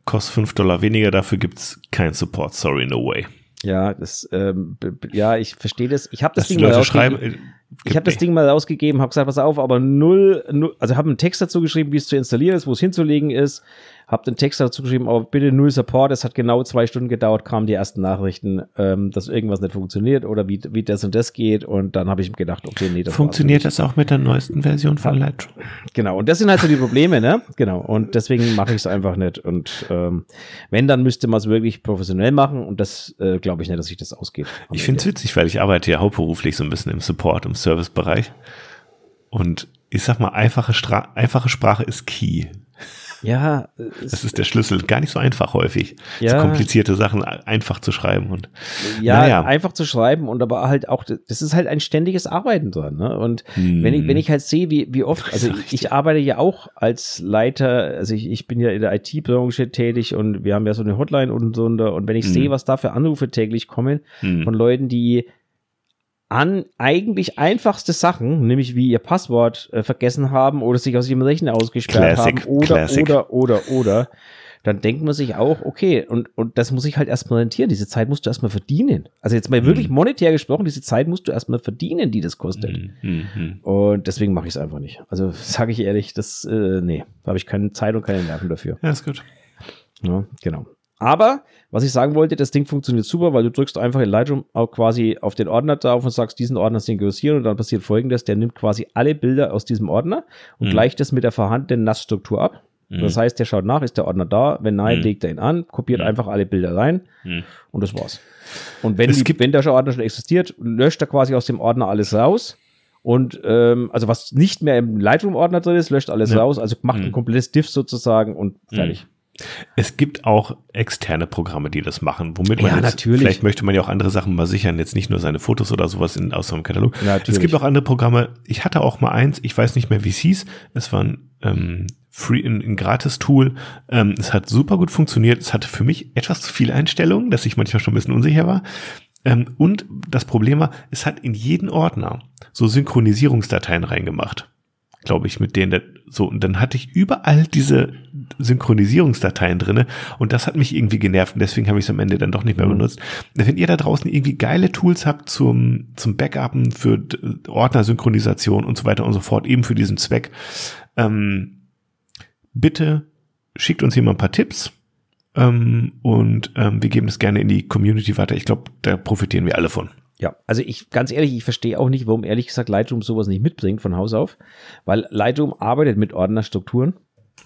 kostet 5 Dollar weniger, dafür gibt's keinen Support, sorry, no way. Ja, das, ähm, ja, ich verstehe das. Ich habe das Dass Ding mal schreiben, äh, ich habe das Ding mal rausgegeben, habe gesagt, pass auf, aber null, null also habe einen Text dazu geschrieben, wie es zu installieren ist, wo es hinzulegen ist, habe den Text dazu geschrieben, aber bitte null Support. Es hat genau zwei Stunden gedauert, kamen die ersten Nachrichten, ähm, dass irgendwas nicht funktioniert oder wie, wie das und das geht. Und dann habe ich mir gedacht, okay, nee, das Funktioniert das auch mit der neuesten Version von Lightroom? Genau, und das sind halt so die Probleme, ne? Genau. Und deswegen mache ich es einfach nicht. Und ähm, wenn, dann müsste man es wirklich professionell machen. Und das äh, glaube ich nicht, dass sich das ausgeht. Ich finde es witzig, weil ich arbeite ja hauptberuflich so ein bisschen im Support, im Servicebereich. Und ich sag mal, einfache, Stra einfache Sprache ist key. Ja, das ist der Schlüssel. Gar nicht so einfach häufig, ja, so komplizierte Sachen einfach zu schreiben und ja, naja. einfach zu schreiben und aber halt auch, das ist halt ein ständiges Arbeiten dran. Ne? Und hm. wenn ich wenn ich halt sehe, wie wie oft, also ich, ich arbeite ja auch als Leiter, also ich, ich bin ja in der IT-Branche tätig und wir haben ja so eine Hotline und so und wenn ich hm. sehe, was da für Anrufe täglich kommen hm. von Leuten, die an eigentlich einfachste Sachen, nämlich wie ihr Passwort äh, vergessen haben oder sich aus ihrem Rechner ausgesperrt Classic, haben oder, Classic. oder, oder, oder, dann denkt man sich auch, okay, und, und das muss ich halt erstmal rentieren. Diese Zeit musst du erstmal verdienen. Also jetzt mal mhm. wirklich monetär gesprochen, diese Zeit musst du erstmal verdienen, die das kostet. Mhm. Und deswegen mache ich es einfach nicht. Also <laughs> sage ich ehrlich, das, äh, nee, da habe ich keine Zeit und keine Nerven dafür. Ja, ist gut. Ja, genau. Aber, was ich sagen wollte, das Ding funktioniert super, weil du drückst einfach in Lightroom auch quasi auf den Ordner drauf und sagst, diesen Ordner synchronisieren und dann passiert folgendes, der nimmt quasi alle Bilder aus diesem Ordner und mhm. gleicht das mit der vorhandenen Nassstruktur ab. Mhm. Das heißt, der schaut nach, ist der Ordner da? Wenn nein, mhm. legt er ihn an, kopiert mhm. einfach alle Bilder rein mhm. und das war's. Und wenn, die, wenn der Ordner schon existiert, löscht er quasi aus dem Ordner alles raus. Und ähm, also was nicht mehr im Lightroom-Ordner drin ist, löscht alles ja. raus, also macht ein mhm. komplettes Diff sozusagen und fertig. Es gibt auch externe Programme, die das machen, womit man ja, jetzt, natürlich. vielleicht möchte man ja auch andere Sachen mal sichern, jetzt nicht nur seine Fotos oder sowas in, aus so einem Katalog. Natürlich. Es gibt auch andere Programme. Ich hatte auch mal eins, ich weiß nicht mehr, wie es hieß. Es war ein ähm, Free, ein, ein Gratis-Tool. Ähm, es hat super gut funktioniert. Es hatte für mich etwas zu viele Einstellungen, dass ich manchmal schon ein bisschen unsicher war. Ähm, und das Problem war, es hat in jeden Ordner so Synchronisierungsdateien reingemacht glaube ich, mit denen so und dann hatte ich überall diese Synchronisierungsdateien drinne und das hat mich irgendwie genervt und deswegen habe ich es am Ende dann doch nicht mehr mhm. benutzt. Wenn ihr da draußen irgendwie geile Tools habt zum zum Backupen für Ordnersynchronisation und so weiter und so fort, eben für diesen Zweck, ähm, bitte schickt uns hier mal ein paar Tipps. Ähm, und ähm, wir geben es gerne in die Community weiter. Ich glaube, da profitieren wir alle von. Ja, also ich, ganz ehrlich, ich verstehe auch nicht, warum ehrlich gesagt Lightroom sowas nicht mitbringt von Haus auf, weil Lightroom arbeitet mit Ordnerstrukturen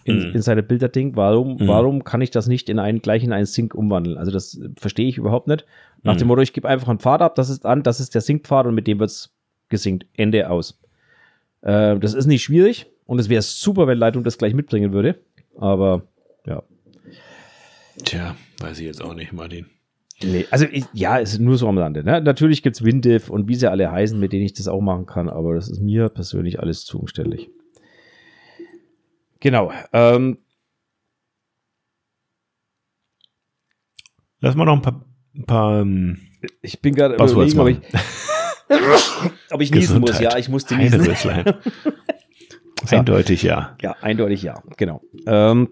in, mm. in seine Bilderding. Warum, mm. warum kann ich das nicht in einen, gleich in einen Sync umwandeln? Also das verstehe ich überhaupt nicht. Nach mm. dem Motto, ich gebe einfach einen Pfad ab, das ist an, das ist der Sync-Pfad und mit dem wird's gesinkt. Ende aus. Äh, das ist nicht schwierig und es wäre super, wenn Lightroom das gleich mitbringen würde. Aber ja. Tja, weiß ich jetzt auch nicht, Martin. Nee, also ich, ja, es ist nur so am Lande. Ne? Natürlich gibt's Windiv und wie sie alle heißen, mit denen ich das auch machen kann, aber das ist mir persönlich alles zu umständlich. Genau. Ähm, Lass mal noch ein paar. Ein paar ähm, ich bin gerade überlegen, ob ich, ob ich niesen muss. Ja, ich musste niesen. <laughs> eindeutig ja. Ja, eindeutig ja, genau. Ähm,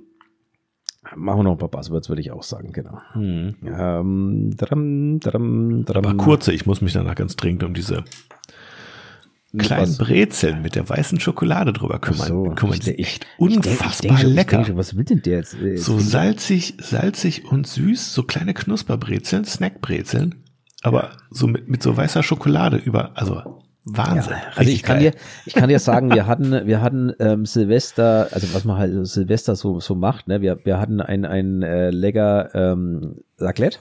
Machen wir noch ein paar Buzzwords, würde ich auch sagen, genau. Hm. Ähm, dram, dram, dram. Aber kurze, ich muss mich danach ganz dringend um diese kleinen was? Brezeln mit der weißen Schokolade drüber kümmern. So, kümmern. Die echt unfassbar denk, denk, lecker. Denk, was will denn der jetzt? Äh, so salzig, salzig und süß, so kleine Knusperbrezeln, Snackbrezeln, aber so mit, mit so weißer Schokolade über, also Wahnsinn. Ja, also ich kann geil. dir, ich kann dir sagen, wir hatten, wir hatten ähm, Silvester, also was man halt Silvester so so macht, ne? Wir, wir hatten ein ein äh, lecker ähm, Raclette.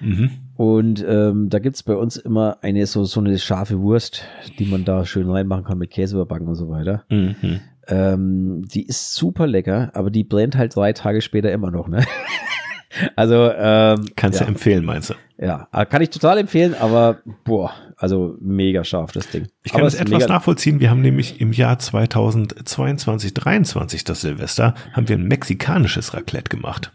Mhm. Und ähm, da gibt's bei uns immer eine so, so eine scharfe Wurst, die man da schön reinmachen kann mit Käse überbacken und so weiter. Mhm. Ähm, die ist super lecker, aber die brennt halt drei Tage später immer noch, ne? <laughs> Also, ähm, Kannst ja. du empfehlen, meinst du? Ja, kann ich total empfehlen, aber boah, also mega scharf das Ding. Ich kann aber das es etwas nachvollziehen. Wir haben nämlich im Jahr 2022, 23, das Silvester, haben wir ein mexikanisches Raclette gemacht.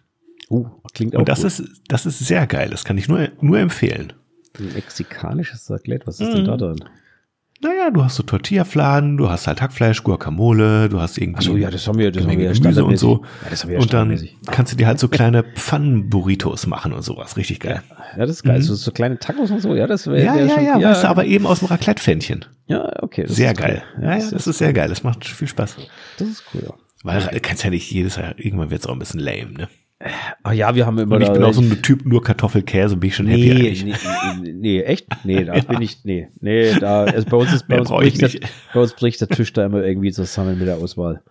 Uh, klingt auch Und das gut. ist, das ist sehr geil. Das kann ich nur, nur empfehlen. Ein mexikanisches Raclette, was ist denn da drin? Naja, du hast so Tortillafladen, du hast halt Hackfleisch, Guacamole, du hast irgendwie Ach so, ja, das haben wir, das haben wir ja Gemüse und so. Ja, das haben wir ja und dann kannst du dir halt so kleine Pfannenburritos machen und sowas. Richtig geil. Ja, das ist geil. So, so kleine Tacos und so, ja, das wäre Ja, wär ja, schon, ja, weißt du, aber eben aus dem Raclette-Pfännchen. Ja, okay. das Sehr geil. Cool. Ja, ja, das ist sehr geil. Das macht viel Spaß. Das ist cool, ja. Weil du kannst ja nicht jedes Jahr, irgendwann wird es auch ein bisschen lame, ne? Ah ja, wir haben immer Und ich bin auch so ein Typ, nur Kartoffelkäse, bin ich schon happy Nee, eigentlich. nee, nee, nee, echt? Nee, da bin ich, nee, nee, da, also bei uns ist, bei uns bricht, der, bei uns bricht der Tisch da immer irgendwie zusammen mit der Auswahl.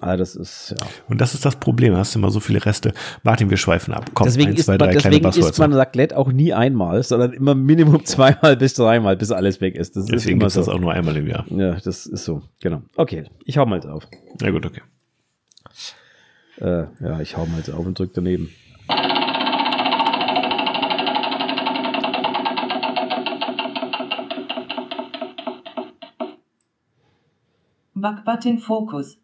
Ah, das ist, ja. Und das ist das Problem, hast du immer so viele Reste. Martin, wir schweifen ab. Komm, Deswegen, eins, zwei, man, drei kleine deswegen isst man. Raclette auch nie einmal, sondern immer Minimum <laughs> zweimal bis dreimal, bis alles weg ist. Das ist Deswegen immer gibt's so. das auch nur einmal im Jahr. Ja, das ist so, genau. Okay, ich hau mal drauf. Na gut, okay. Äh, ja, ich hau mal auf und drück daneben. Backbutton Focus.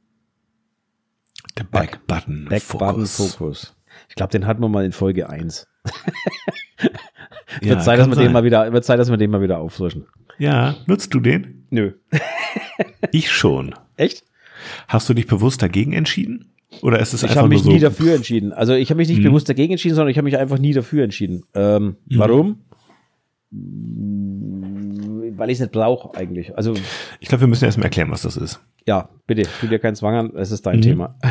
Der Back-Button. Focus. Ich glaube, den hatten wir mal in Folge 1. <laughs> Ja, wird, Zeit, dass wir den mal wieder, wird Zeit, dass wir den mal wieder auffrischen. Ja, nutzt du den? Nö. Ich schon. <laughs> Echt? Hast du dich bewusst dagegen entschieden? Oder ist es Ich einfach habe nur mich so? nie dafür entschieden. Also ich habe mich nicht Mhm. bewusst dagegen entschieden, sondern ich habe mich einfach nie dafür entschieden. Ähm, Mhm. Warum? Mm, Weil ich es nicht brauche eigentlich. Also Ich glaube, wir müssen erstmal erklären, was das ist. ja, bitte, tu dir keinen Zwang an, es ist dein Mhm. Thema. <laughs>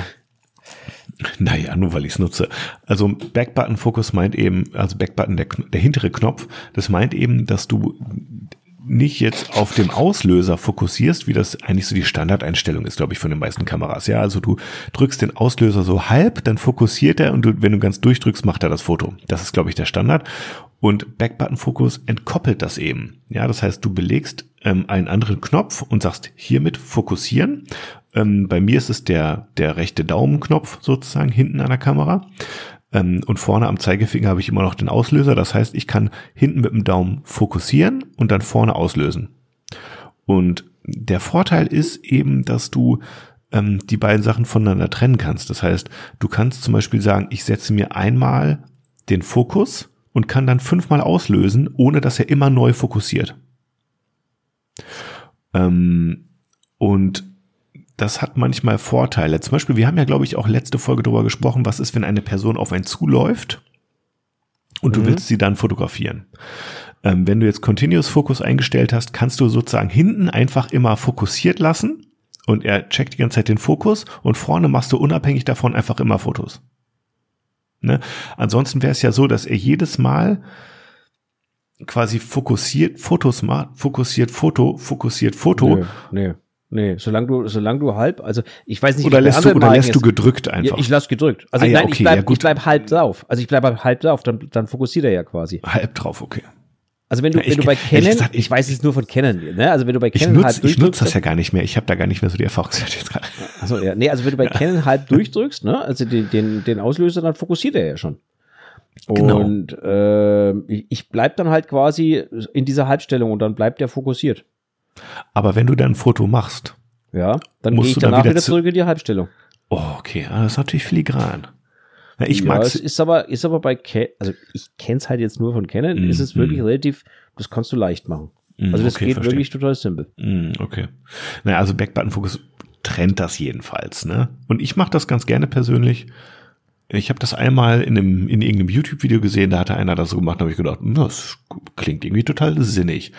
Naja, nur weil ich es nutze. Also Backbutton Focus meint eben, also Backbutton, der, der hintere Knopf, das meint eben, dass du nicht jetzt auf dem Auslöser fokussierst, wie das eigentlich so die Standardeinstellung ist, glaube ich, von den meisten Kameras. Ja, also du drückst den Auslöser so halb, dann fokussiert er und du, wenn du ganz durchdrückst, macht er das Foto. Das ist, glaube ich, der Standard. Und Backbutton Focus entkoppelt das eben. Ja, das heißt, du belegst ähm, einen anderen Knopf und sagst hiermit fokussieren. Ähm, bei mir ist es der, der rechte Daumenknopf sozusagen hinten an der Kamera. Ähm, und vorne am Zeigefinger habe ich immer noch den Auslöser. Das heißt, ich kann hinten mit dem Daumen fokussieren und dann vorne auslösen. Und der Vorteil ist eben, dass du ähm, die beiden Sachen voneinander trennen kannst. Das heißt, du kannst zum Beispiel sagen, ich setze mir einmal den Fokus und kann dann fünfmal auslösen, ohne dass er immer neu fokussiert. Ähm, und das hat manchmal Vorteile. Zum Beispiel, wir haben ja, glaube ich, auch letzte Folge darüber gesprochen, was ist, wenn eine Person auf einen zuläuft und du Mhm. willst sie dann fotografieren. Ähm, wenn du jetzt Continuous Focus eingestellt hast, kannst du sozusagen hinten einfach immer fokussiert lassen und er checkt die ganze Zeit den Fokus und vorne machst du unabhängig davon einfach immer Fotos. Ne? Ansonsten wäre es ja so, dass er jedes Mal quasi fokussiert Fotos macht, fokussiert Foto, fokussiert Foto Nö, nee, nee. Solange du, solange du halb, also ich weiß nicht, oder lässt du oder lässt du gedrückt Ja, einfach. ich lasse gedrückt. Also Ah ja, nein, okay, ich bleib, ja, ich bleib halb drauf. Also ich bleib halb drauf, dann, dann fokussiert er ja quasi. halb drauf, okay. Also wenn du, Ja, ich- wenn du bei Canon, gesagt, ich, ich- weiß es nur von Canon, ne? Also wenn du bei Ich Canon nutze halb ich nutz das ja gar nicht mehr. Ich habe da gar nicht mehr so die Erfahrungswerte jetzt gerade. Achso, ja. Nee, also wenn du bei Canon halb durchdrückst, ne, also den, den, den Auslöser, dann fokussiert er ja schon. Genau. Und ähm, ich, ich bleib dann halt quasi in dieser Halbstellung und dann bleibt der fokussiert. Aber wenn du dann ein Foto machst, Ja, dann Musst gehe ich du dann danach wieder wieder, zu- zurück in die Halbstellung. oh, okay, ah, das ist natürlich filigran. Ja, ich ja, mag's. es ist aber, ist aber bei Canon, also ich kenn's halt jetzt nur von Canon, Mm, ist es wirklich mm. relativ, das kannst du leicht machen. Mm, Also das okay, geht verstehe. wirklich total simpel. Mm, okay. Naja, also Backbutton-Fokus trennt das jedenfalls, ne? Und ich mache das ganz gerne persönlich. Ich habe das einmal in, einem, in irgendeinem YouTube-Video gesehen, da hatte einer das so gemacht, da habe ich gedacht, hm, das klingt irgendwie total sinnig.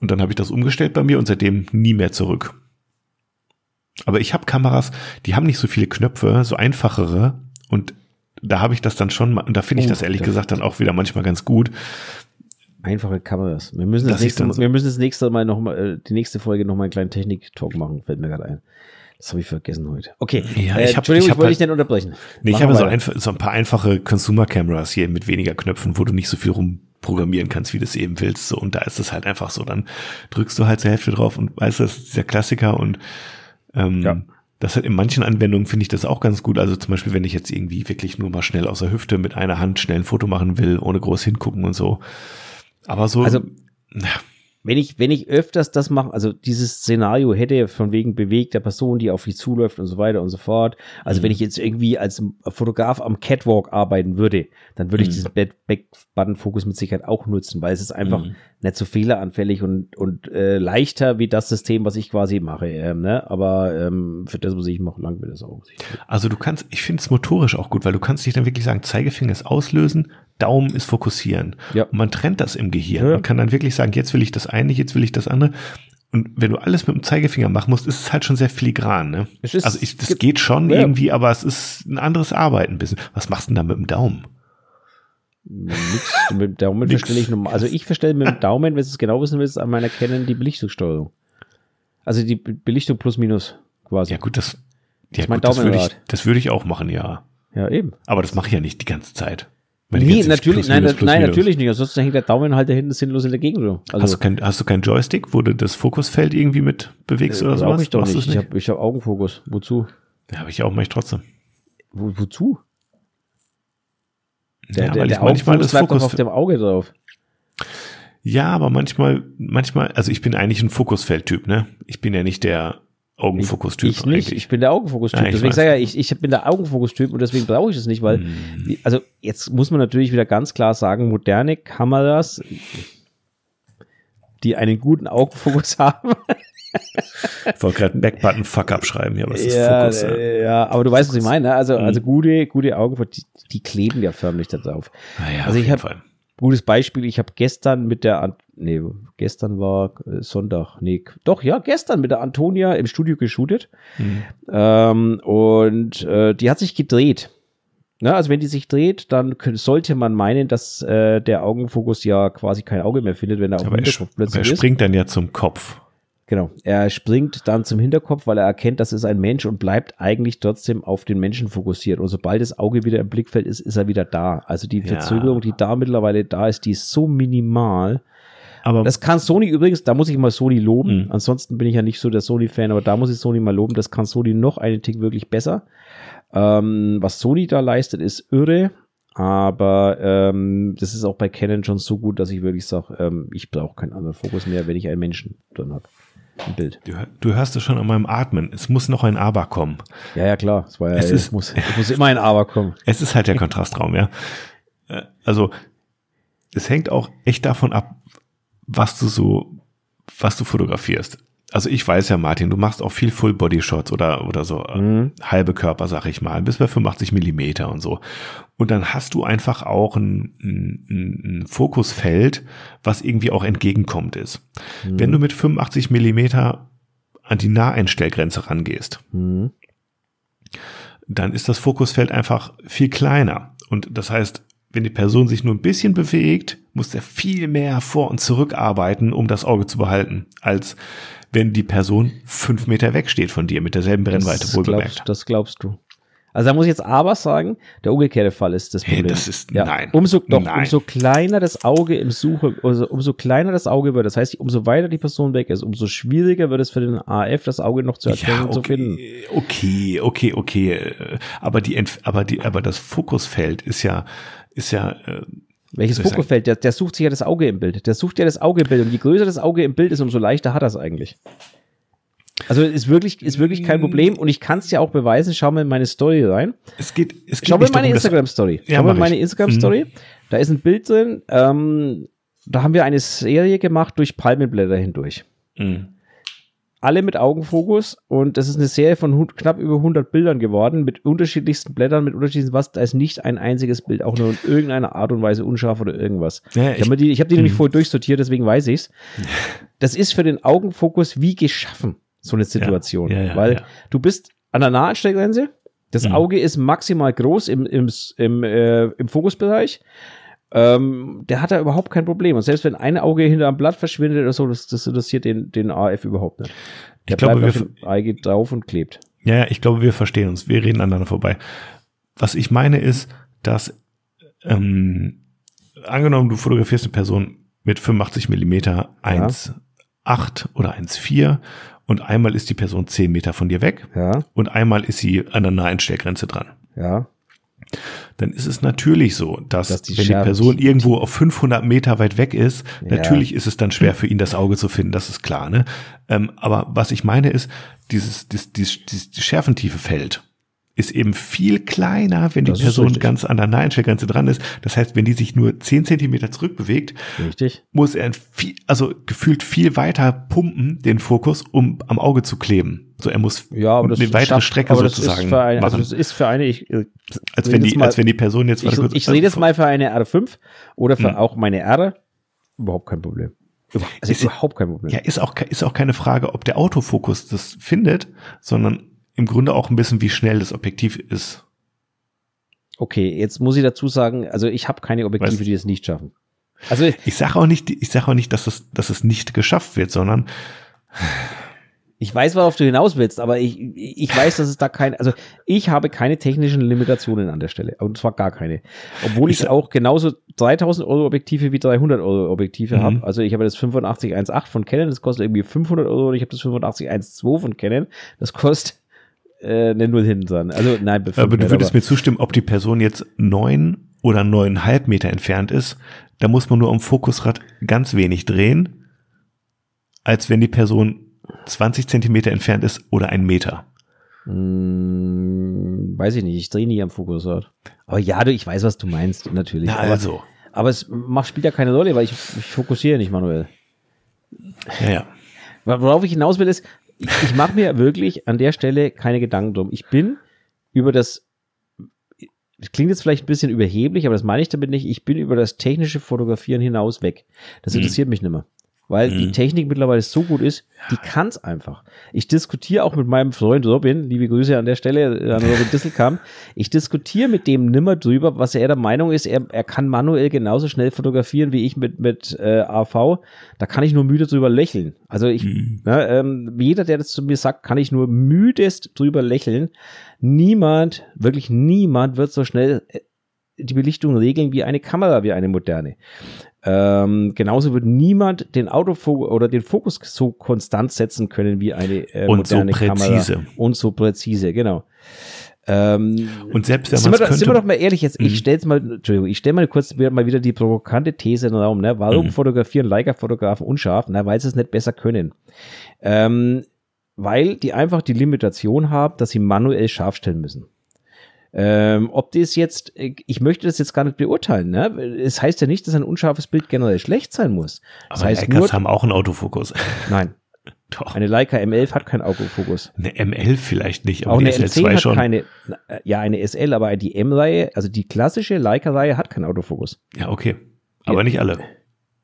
Und dann habe ich das umgestellt bei mir und seitdem nie mehr zurück. Aber ich habe Kameras, die haben nicht so viele Knöpfe, so einfachere. Und da habe ich das dann schon, mal- und da finde ich Oh, das ehrlich das- gesagt dann auch wieder manchmal ganz gut. Einfache Kameras. Wir müssen das, nächste, so- wir müssen das nächste Mal noch mal, äh, die nächste Folge noch mal einen kleinen Technik-Talk machen, fällt mir gerade ein. Das habe ich vergessen heute. Okay, Ja, äh, ich hab- Entschuldigung, ich ich, wollte halt- dich nicht unterbrechen. Nee, ich habe so, so ein paar einfache Consumer-Cameras hier mit weniger Knöpfen, wo du nicht so viel rumprogrammieren kannst, wie du es eben willst. So, und da ist es halt einfach so. Dann drückst du halt zur Hälfte drauf und weißt das ist der Klassiker und ähm, Ja. das hat in manchen Anwendungen finde ich das auch ganz gut. Also zum Beispiel, wenn ich jetzt irgendwie wirklich nur mal schnell aus der Hüfte mit einer Hand schnell ein Foto machen will, ohne groß hingucken und so. Aber so. Also, ja wenn ich, wenn ich öfters das mache, also dieses Szenario hätte von wegen bewegter Person, die auf mich zuläuft und so weiter und so fort. Also mhm. wenn ich jetzt irgendwie als Fotograf am Catwalk arbeiten würde, dann würde ich mhm. diesen Back-Button-Fokus mit Sicherheit auch nutzen, weil es ist einfach mhm. nicht so fehleranfällig und, und äh, leichter wie das System, was ich quasi mache. Ähm, ne? Aber ähm, für das, was ich mache, lang wird das auch. Also du kannst, ich finde es motorisch auch gut, weil du kannst dich dann wirklich sagen, Zeigefinger ist auslösen, Daumen ist fokussieren. Ja. Und man trennt das im Gehirn. Ja. Man kann dann wirklich sagen, jetzt will ich das eine, jetzt will ich das andere. Und wenn du alles mit dem Zeigefinger machen musst, ist es halt schon sehr filigran. Ne? Ist, also ich, das geht schon ja. irgendwie, aber es ist ein anderes Arbeiten ein bisschen. Was machst du denn da mit dem Daumen? Nix. Mit dem Daumen <laughs> verstelle ich normal. Also ich verstelle mit dem Daumen, wenn du es genau wissen willst, an meiner Canon die Belichtungssteuerung. Also die Belichtung plus minus quasi. Ja gut, das, ja, das, gut, das würde ich, das würde ich auch machen, ja. Ja, eben. Aber das mache ich ja nicht die ganze Zeit. Nee, natürlich, nein, minus, nein natürlich nicht. Ansonsten hängt der Daumen halt da hinten sinnlos in der Gegend. So. Also, hast, du kein, hast du keinen Joystick, wo du das Fokusfeld irgendwie mit bewegst äh, oder so? ich doch nicht. nicht. Ich habe ich hab Augenfokus. Wozu? Ja, habe ich auch, mache ich trotzdem. Wo, wozu? Der, ja, der, der manchmal das bleibt Fokus auf dem Auge drauf. Ja, aber manchmal, manchmal, also ich bin eigentlich ein Fokusfeldtyp, ne? Ich bin ja nicht der Augenfokus-Typ. Ich, ich nicht, ich bin der Augenfokus-Typ. Ja, deswegen sage ich, ich, ich bin der Augenfokus-Typ und deswegen brauche ich es nicht, weil, hm. also jetzt muss man natürlich wieder ganz klar sagen, moderne Kameras, die einen guten Augenfokus <laughs> haben. ich wollte gerade Backbutton Fuck abschreiben hier, was ist ja, Fokus? Ja. Ja, aber du weißt, was ich meine. Ne? Also, hm. also gute, gute Augen, die, die kleben ja förmlich da drauf. Naja, also ich habe Gutes Beispiel, ich habe gestern mit der, nee, gestern war äh, Sonntag, nee, doch, ja, gestern mit der Antonia im Studio geshootet. Mhm. Ähm, und äh, die hat sich gedreht. Na, also wenn die sich dreht, dann sollte man meinen, dass äh, der Augenfokus ja quasi kein Auge mehr findet, wenn er auf dem Hinterkopf plötzlich ist. Er springt dann ja zum Kopf. Genau. Er springt dann zum Hinterkopf, weil er erkennt, das ist ein Mensch und bleibt eigentlich trotzdem auf den Menschen fokussiert. Und sobald das Auge wieder im Blickfeld ist, ist er wieder da. Also die Verzögerung, ja. die da mittlerweile da ist, die ist so minimal. Aber das kann Sony übrigens, da muss ich mal Sony loben. Mhm. Ansonsten bin ich ja nicht so der Sony-Fan, aber da muss ich Sony mal loben. Das kann Sony noch einen Tick wirklich besser. Ähm, was Sony da leistet, ist irre. Aber ähm, das ist auch bei Canon schon so gut, dass ich wirklich sage, ähm, ich brauche keinen anderen Fokus mehr, wenn ich einen Menschen drin habe ein Bild. Du, du, hörst es schon an meinem Atmen. Es muss noch ein Aber kommen. Ja, ja, klar. Es, war ja, es, ist, muss, es muss immer ein Aber kommen. <laughs> Es ist halt der Kontrastraum, ja. Äh, also, es hängt auch echt davon ab, was du so, was du fotografierst also ich weiß ja, Martin, du machst auch viel Full-Body-Shots oder, oder so äh, mhm. halbe Körper, sag ich mal, bis bei 85 Millimeter und so. Und dann hast du einfach auch ein, ein, ein Fokusfeld, was irgendwie auch entgegenkommt ist. Mhm. Wenn du mit 85 Millimeter an die Naheinstellgrenze rangehst, mhm. dann ist das Fokusfeld einfach viel kleiner. Und das heißt, wenn die Person sich nur ein bisschen bewegt, muss er viel mehr vor und zurück arbeiten, um das Auge zu behalten, als wenn die Person fünf Meter weg steht von dir mit derselben Brennweite, wohlbemerkt. Glaubst, das glaubst du. Also da muss ich jetzt aber sagen, der umgekehrte Fall ist das Problem. Hey, das ist, ja, nein. Umso, doch, nein. umso kleiner das Auge im Suche, also umso kleiner das Auge wird, das heißt, umso weiter die Person weg ist, umso schwieriger wird es für den AF, das Auge noch zu erkennen ja, okay, und zu finden. Okay, okay, okay. Aber die, aber die, aber das Fokusfeld ist ja, ist ja, äh, welches Fokusfeld? Der, der sucht sich ja das Auge im Bild. Der sucht ja das Auge im Bild. Und je größer das Auge im Bild ist, umso leichter hat er es eigentlich. Also ist wirklich, ist wirklich kein Problem und ich kann es ja auch beweisen. Schau mal in meine Story rein. Es geht, es geht Schau mal in meine Instagram-Story. Ja, Schau mal in meine Instagram-Story. Mhm. Da ist ein Bild drin. Ähm, da haben wir eine Serie gemacht durch Palmenblätter hindurch. Mhm alle mit Augenfokus und das ist eine Serie von knapp über 100 Bildern geworden mit unterschiedlichsten Blättern, mit unterschiedlichsten was. Da ist nicht ein einziges Bild, auch nur in irgendeiner Art und Weise unscharf oder irgendwas. Ja, ich habe die, hab die nämlich vorher durchsortiert, deswegen weiß ich's. Das ist für den Augenfokus wie geschaffen, so eine Situation. Ja, ja, weil du bist an der Nahanstellgrenze, das mhm. Auge ist maximal groß im, im, im, äh, im Fokusbereich ähm, der hat da überhaupt kein Problem. Und selbst wenn ein Auge hinter einem Blatt verschwindet oder so, das, das interessiert den, den AF überhaupt nicht. Der ich glaube, bleibt auf dem Auge drauf und klebt. Ja, ja, ich glaube, wir verstehen uns. Wir reden aneinander vorbei. Was ich meine ist, dass ähm, angenommen, du fotografierst eine Person mit 85 Millimeter 1,8 ja. oder 1,4 und einmal ist die Person zehn Meter von dir weg Ja, und einmal ist sie an der Naheinstellgrenze dran. ja. Dann ist es natürlich so, dass, Dass die wenn die Person irgendwo auf 500 Meter weit weg ist, Ja. natürlich ist es dann schwer für ihn das Auge zu finden, das ist klar. Ne? Ähm, aber was ich meine ist, dieses, dieses, dieses, dieses Schärfentiefe Feld ist eben viel kleiner, wenn die Das ist Person richtig. ganz an der Naheinstellgrenze dran ist. Das heißt, wenn die sich nur 10 Zentimeter zurückbewegt, Richtig. muss er viel, also gefühlt viel weiter pumpen, den Fokus, um am Auge zu kleben. So, er muss Ja, das eine weitere schafft- Strecke aber das sozusagen ist für eine, also machen. das ist für eine, ich, äh, als wenn die, mal- als wenn die Person jetzt, ich, kurz, ich rede jetzt mal für eine R5 oder für Hm. auch meine R. Überhaupt kein Problem. Also Ist- überhaupt kein Problem. Ja, ist auch, ist auch keine Frage, ob der Autofokus das findet, sondern im Grunde auch ein bisschen, wie schnell das Objektiv ist. Okay, jetzt muss ich dazu sagen, also ich habe keine Objektive, Weißt- die es nicht schaffen. Also Ich sage auch nicht, ich sage auch nicht, dass es, dass es nicht geschafft wird, sondern ich weiß, worauf du hinaus willst, aber ich, ich weiß, dass es da kein, also ich habe keine technischen Limitationen an der Stelle. Und zwar gar keine. Obwohl ich Ich- auch genauso 3000 Euro Objektive wie 300 Euro Objektive Mhm. habe. Also ich habe das 8518 von Canon, das kostet irgendwie 500 Euro und ich habe das 8512 von Canon, das kostet äh, eine Null hinten dran. Also nein, aber du 500, würdest mir zustimmen, ob die Person jetzt neun oder neuneinhalb Meter entfernt ist, da muss man nur am Fokusrad ganz wenig drehen, als wenn die Person 20 Zentimeter entfernt ist oder ein Meter. Hm, weiß ich nicht, ich drehe nie am Fokusrad. Aber ja, du, ich weiß, was du meinst, natürlich. Na aber, also, aber es macht, spielt ja keine Rolle, weil ich, ich fokussiere nicht manuell. ja, ja. Worauf ich hinaus will, ist, ich, ich mache mir wirklich an der Stelle keine Gedanken drum. Ich bin über das, das klingt jetzt vielleicht ein bisschen überheblich, aber das meine ich damit nicht, ich bin über das technische Fotografieren hinaus weg. Das Mhm. interessiert mich nicht mehr. Weil die Mhm. Technik mittlerweile so gut ist, die kann's einfach. Ich diskutiere auch mit meinem Freund Robin, liebe Grüße an der Stelle an Robin Disselkamp, <laughs> ich diskutiere mit dem nimmer drüber, was er der Meinung ist, er, er kann manuell genauso schnell fotografieren wie ich mit, mit äh, AV. Da kann ich nur müde drüber lächeln. Also ich, Mhm. ne, ähm, jeder, der das zu mir sagt, kann ich nur müdest drüber lächeln. Niemand, wirklich niemand wird so schnell äh, die Belichtung regeln wie eine Kamera, wie eine moderne. Ähm, genauso wird niemand den Autofokus oder den Fokus so konstant setzen können wie eine äh, Und so moderne präzise. Kamera. Und so präzise, genau. Ähm, Und selbst wenn sind, man es doch, sind wir könnte, doch mal ehrlich jetzt, Mhm. ich stell's mal, Entschuldigung, ich stelle mal kurz wieder, mal wieder die provokante These in den Raum, ne? Warum Mhm. fotografieren Leica-Fotografen unscharf? Na, weil sie es nicht besser können. Ähm, weil die einfach die Limitation haben, dass sie manuell scharf stellen müssen. Ähm, ob das jetzt, ich möchte das jetzt gar nicht beurteilen, ne? Es heißt ja nicht, dass ein unscharfes Bild generell schlecht sein muss. Das aber heißt Leicas nur, haben auch einen Autofokus. <laughs> nein, <laughs> Doch. eine Leica M11 hat keinen Autofokus. Eine ML vielleicht nicht, aber Auch die eine SL2 M10 hat schon. keine, äh, ja, eine SL, aber die M-Reihe, also die klassische Leica-Reihe hat keinen Autofokus. ja, okay. Aber Ja. nicht alle.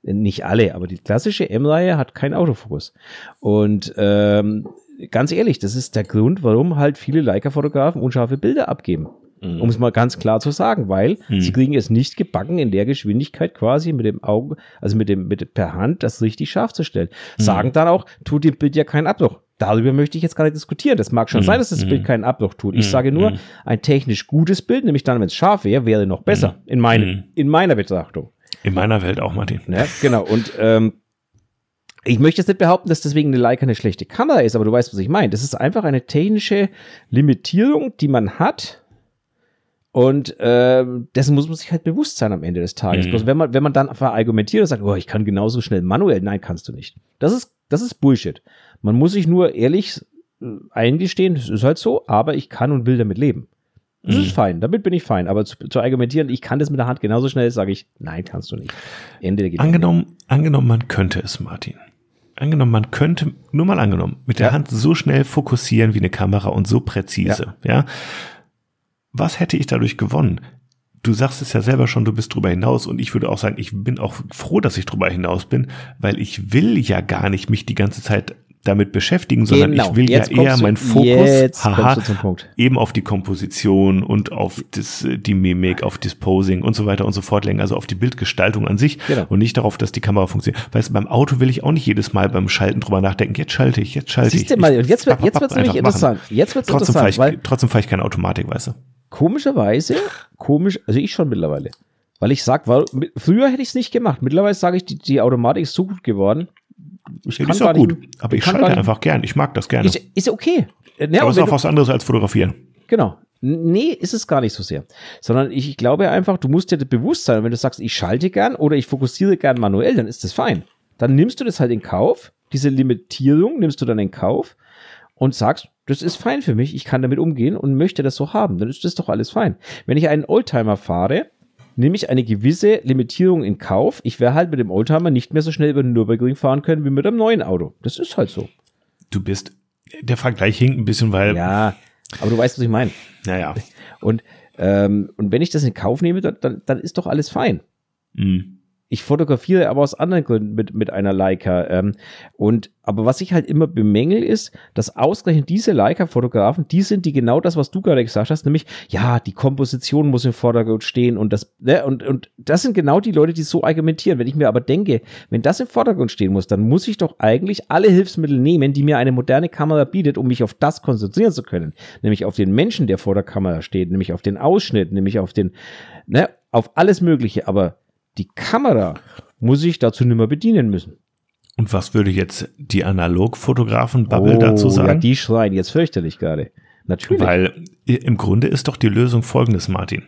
Nicht alle, aber die klassische M-Reihe hat keinen Autofokus. Und ähm, ganz ehrlich, das ist der Grund, warum halt viele Leica-Fotografen unscharfe Bilder abgeben. Um es mal ganz klar zu sagen, weil Mhm. sie kriegen es nicht gebacken, in der Geschwindigkeit quasi mit dem Auge, also mit dem, mit per Hand das richtig scharf zu stellen. Mhm. Sagen dann auch, tut dem Bild ja keinen Abbruch. Darüber möchte ich jetzt gar nicht diskutieren. Das mag schon Mhm. sein, dass das Mhm. Bild keinen Abbruch tut. Ich Mhm. sage nur, Mhm. ein technisch gutes Bild, nämlich dann, wenn es scharf wäre, wäre noch besser. In, meinem, Mhm. in meiner Betrachtung. In meiner Welt auch, Martin. Ja, genau. Und ähm, ich möchte jetzt nicht behaupten, dass deswegen eine Leica eine schlechte Kamera ist, aber du weißt, was ich meine. Das ist einfach eine technische Limitierung, die man hat. Und ähm, dessen muss man sich halt bewusst sein am Ende des Tages. Mhm. Bloß wenn man, wenn man dann verargumentiert und sagt, oh, ich kann genauso schnell manuell, nein, kannst du nicht. Das ist, das ist Bullshit. Man muss sich nur ehrlich äh, eingestehen, das ist halt so, aber ich kann und will damit leben. Das Mhm. ist fein, damit bin ich fein. Aber zu, zu argumentieren, ich kann das mit der Hand genauso schnell, sage ich, nein, kannst du nicht. Ende der Gelände. Angenommen, angenommen, man könnte es, Martin. Angenommen, man könnte, nur mal angenommen, mit der Ja. Hand so schnell fokussieren wie eine Kamera und so präzise, ja. Was hätte ich dadurch gewonnen? Du sagst es ja selber schon, du bist drüber hinaus und ich würde auch sagen, ich bin auch froh, dass ich drüber hinaus bin, weil ich will ja gar nicht mich die ganze Zeit damit beschäftigen, sondern ich will ja Genau. Jetzt kommst eher meinen Fokus Jetzt haha, eben auf die Komposition und auf das, äh, die Mimik, auf Disposing und so weiter und so fort lenken, also auf die Bildgestaltung an sich Genau. und nicht darauf, dass die Kamera funktioniert. Weißt du, beim Auto will ich auch nicht jedes Mal beim Schalten drüber nachdenken, jetzt schalte ich, jetzt schalte ich. Siehst du mal, ich, und jetzt, wird- papp, jetzt papp, wird's nämlich machen. interessant. Jetzt wird's Trotzdem interessant, ich, trotzdem fahre ich keine Automatik, weißt du? Komischerweise, komisch, also ich schon mittlerweile, weil ich sag, weil, mit- früher hätte ich es nicht gemacht. Mittlerweile sage ich, die, die Automatik ist so gut geworden. ich ja, kann ist auch gut. Nicht, aber ich, ich schalte einfach gern. Ich mag das gerne. Ist, ist okay. Ja, aber es ist auch was anderes als fotografieren. Genau. Nee, ist es gar nicht so sehr. Sondern ich, ich glaube einfach, du musst dir bewusst sein, wenn du sagst, ich schalte gern oder ich fokussiere gern manuell, dann ist das fein. Dann nimmst du das halt in Kauf, diese Limitierung nimmst du dann in Kauf und sagst, das ist fein für mich, ich kann damit umgehen und möchte das so haben, dann ist das doch alles fein. Wenn ich einen Oldtimer fahre, nehme ich eine gewisse Limitierung in Kauf. Ich werde halt mit dem Oldtimer nicht mehr so schnell über den Nürburgring fahren können wie mit einem neuen Auto. Das ist halt so. Du bist, der Vergleich hinkt ein bisschen, weil. Ja, aber du weißt, was ich meine. Naja. Und, ähm, und wenn ich das in Kauf nehme, dann, dann ist doch alles fein. Mhm. Ich fotografiere aber aus anderen Gründen mit, mit einer Leica. Ähm, und, aber was ich halt immer bemängel ist, dass ausgerechnet diese Leica-Fotografen, die sind die genau das, was du gerade gesagt hast, nämlich, ja, die Komposition muss im Vordergrund stehen und das, ne, und, und das sind genau die Leute, die so argumentieren. Wenn ich mir aber denke, wenn das im Vordergrund stehen muss, dann muss ich doch eigentlich alle Hilfsmittel nehmen, die mir eine moderne Kamera bietet, um mich auf das konzentrieren zu können. Nämlich auf den Menschen, der vor der Kamera steht, nämlich auf den Ausschnitt, nämlich auf den, ne, auf alles Mögliche. Aber die Kamera muss ich dazu nicht mehr bedienen müssen. Und was würde jetzt die Analogfotografen-Bubble oh, dazu sagen? Ja, die schreien jetzt fürchterlich gerade. Natürlich. Weil im Grunde ist doch die Lösung folgendes, Martin.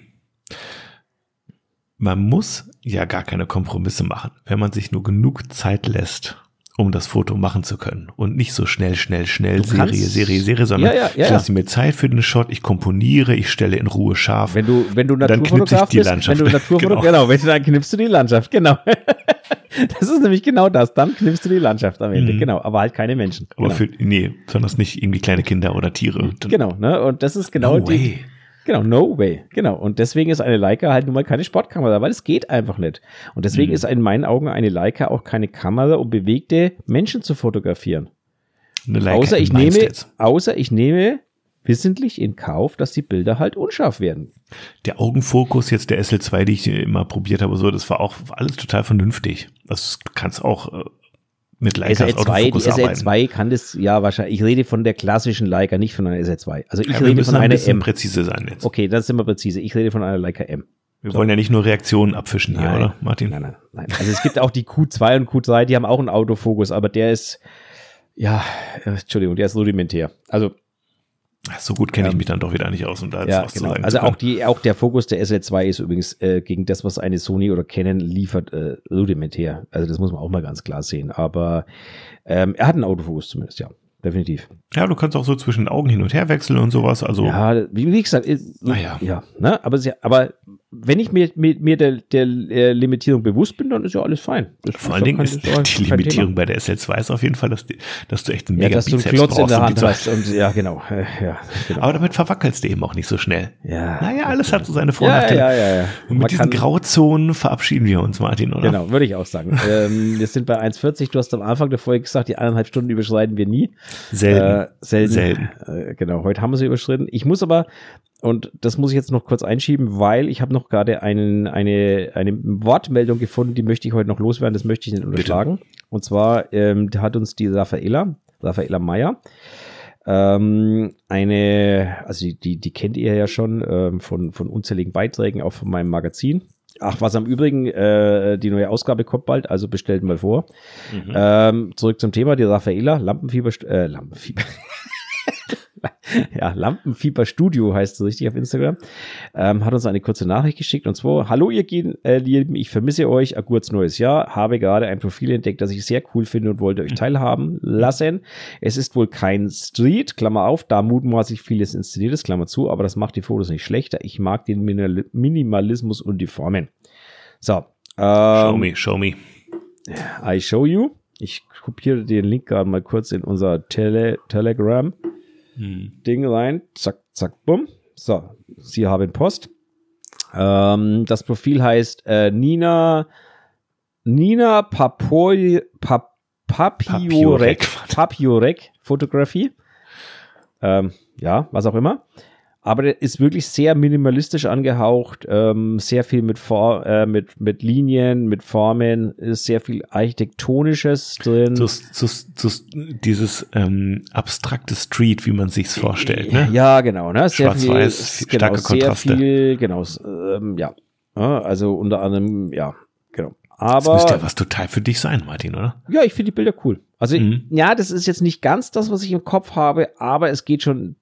Man muss ja gar keine Kompromisse machen, wenn man sich nur genug Zeit lässt, um das Foto machen zu können. Und nicht so schnell, schnell, schnell, du Serie, Serie, Serie, sondern ja, ja, ja, ich lasse mir Zeit für den Shot, ich komponiere, ich stelle in Ruhe scharf. Wenn du, wenn du Naturfotograf bist, wenn du <laughs> Naturfotograf, genau. genau, wenn du, dann knippst du die Landschaft, genau. <laughs> das ist nämlich genau das, dann knippst du die Landschaft am Ende, mhm. genau, aber halt keine Menschen. Aber genau. für, nee, sondern nicht irgendwie kleine Kinder oder Tiere. Genau, ne, und das ist genau no die, way. Genau, no way. Genau. Und deswegen ist eine Leica halt nun mal keine Sportkamera, weil es geht einfach nicht. Und deswegen mhm. ist in meinen Augen eine Leica auch keine Kamera, um bewegte Menschen zu fotografieren. außer ich nehme, jetzt. außer ich nehme wissentlich in Kauf, dass die Bilder halt unscharf werden. Der Augenfokus jetzt der SL2, die ich immer probiert habe, so, das war auch alles total vernünftig. Das kannst auch äh, mit Leica SL2, die SL2 kann das ja wahrscheinlich. Ich rede von der klassischen Leica, nicht von einer SL2. Also ich ja, rede von einer M. präzise sein jetzt. Okay, das sind wir präzise. Ich rede von einer Leica M. Wir so. wollen ja nicht nur Reaktionen abfischen nein, hier, oder, Martin? Nein, nein, nein. Also es gibt auch die Q2 und Q3, die haben auch einen Autofokus, aber der ist, ja, Entschuldigung, der ist rudimentär. Also so gut kenne ich mich dann doch wieder nicht aus, um da jetzt ja, was genau. zu sagen. Also auch die, auch der Fokus der SL2 ist übrigens äh, gegen das, was eine Sony oder Canon liefert, äh, rudimentär. Also das muss man auch mal ganz klar sehen. Aber ähm, er hat einen Autofokus zumindest, ja definitiv. Ja, du kannst auch so zwischen den Augen hin und her wechseln und sowas. Also ja, wie, gesagt, naja. ja, ne? aber, aber wenn ich mir, mir, mir der, der äh, Limitierung bewusst bin, dann ist ja alles fein. Das Vor allen Dingen ist die Limitierung bei der SL2 ist auf jeden Fall, dass, dass du echt einen mega ja, dass Bizeps du einen Klotz in der Hand hast. Und, ja, genau. <laughs> Ja, genau. Aber damit verwackelst du eben auch nicht so schnell. Ja. Naja, alles hat so seine Vor- und Nachteile. Ja, ja, ja, Und mit Man diesen Grauzonen verabschieden wir uns, Martin, oder? Genau, würde ich auch sagen. <laughs> ähm, wir sind bei 1,40. Du hast am Anfang der Folge gesagt, die eineinhalb Stunden überschreiten wir nie. Selten. Äh, selten. selten. Äh, genau, heute haben wir sie überschritten. Ich muss aber und das muss ich jetzt noch kurz einschieben, weil ich habe noch gerade einen, eine, eine Wortmeldung gefunden, die möchte ich heute noch loswerden, das möchte ich nicht unterschlagen. Bitte. Und zwar ähm, hat uns die Raffaela, Raffaela Meyer, ähm, eine, also die, die, die kennt ihr ja schon ähm, von, von unzähligen Beiträgen, auch von meinem Magazin. Ach, was am Übrigen, äh, die neue Ausgabe kommt bald, also bestellt mal vor. Mhm. Ähm, zurück zum Thema, die Raffaela, Lampenfieber, äh, Lampenfieber. <laughs> <laughs> ja, Lampenfieber Studio heißt es richtig auf Instagram, ähm, hat uns eine kurze Nachricht geschickt und zwar, hallo ihr äh, Lieben, ich vermisse euch, ein gutes neues Jahr, habe gerade ein Profil entdeckt, das ich sehr cool finde und wollte euch teilhaben lassen. Es ist wohl kein Street, Klammer auf, da mutmaßlich vieles inszeniert ist, Klammer zu, aber das macht die Fotos nicht schlechter. Ich mag den Minimalismus und die Formen. So. Ähm, show me, show me. I show you. Ich kopiere den Link gerade mal kurz in unser Tele Telegram hm. Ding rein, zack, zack, bumm. So, Sie haben Post. Ähm, das Profil heißt äh, Nina Nina Papoi, Pap, Papiorek, Papiorek Fotografie. Ähm, ja, was auch immer aber der ist wirklich sehr minimalistisch angehaucht, ähm, sehr viel mit, For äh, mit, mit Linien, mit Formen, ist sehr viel Architektonisches drin. So, so, so dieses ähm, abstrakte Street, wie man sich's vorstellt. Ne? Ja, genau. Ne? Schwarz-Weiß, genau, starke Kontraste. Sehr viel, genau, ähm, ja. ja. Also unter anderem, ja, genau. Aber das müsste ja was total für dich sein, Martin, oder? Ja, ich finde die Bilder cool. Also mhm. ja, das ist jetzt nicht ganz das, was ich im Kopf habe, aber es geht schon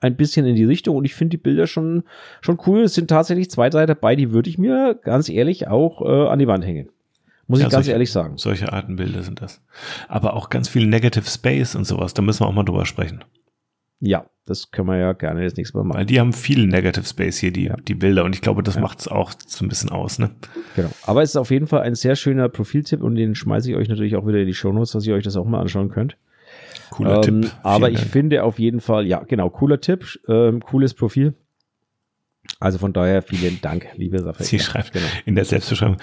ein bisschen in die Richtung und ich finde die Bilder schon, schon cool. Es sind tatsächlich zwei, drei dabei, die würde ich mir ganz ehrlich auch äh, an die Wand hängen. Muss ja, ich ganz solche, ehrlich sagen. Solche Arten Bilder sind das. Aber auch ganz viel Negative Space und sowas, da müssen wir auch mal drüber sprechen. Ja, das können wir ja gerne das nächste Mal machen. Weil die haben viel Negative Space hier, die, ja. die Bilder. Und ich glaube, das ja. macht es auch so ein bisschen aus, ne? Genau. Aber es ist auf jeden Fall ein sehr schöner Profiltipp und den schmeiße ich euch natürlich auch wieder in die Shownotes, dass ihr euch das auch mal anschauen könnt. Cooler ähm, Tipp. Aber ich Dank. finde auf jeden Fall, ja, genau, cooler Tipp, ähm, cooles Profil. Also von daher vielen Dank, liebe Raphael. Sie schreibt genau. in der Selbstbeschreibung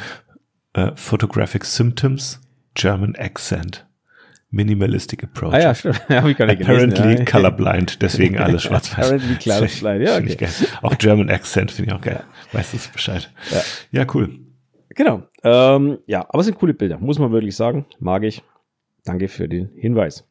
uh, Photographic Symptoms, German Accent. Minimalistic Approach. Ah ja, stimmt. <laughs> Hab ich gar nicht Apparently gelesen, ja. colorblind, deswegen alles <laughs> schwarz-weiß. Apparently colorblind, ja, okay. Auch German Accent finde ich auch geil. Weißt du Bescheid. Ja. ja, cool. Genau. Ähm, ja, aber es sind coole Bilder, muss man wirklich sagen. Mag ich. Danke für den Hinweis.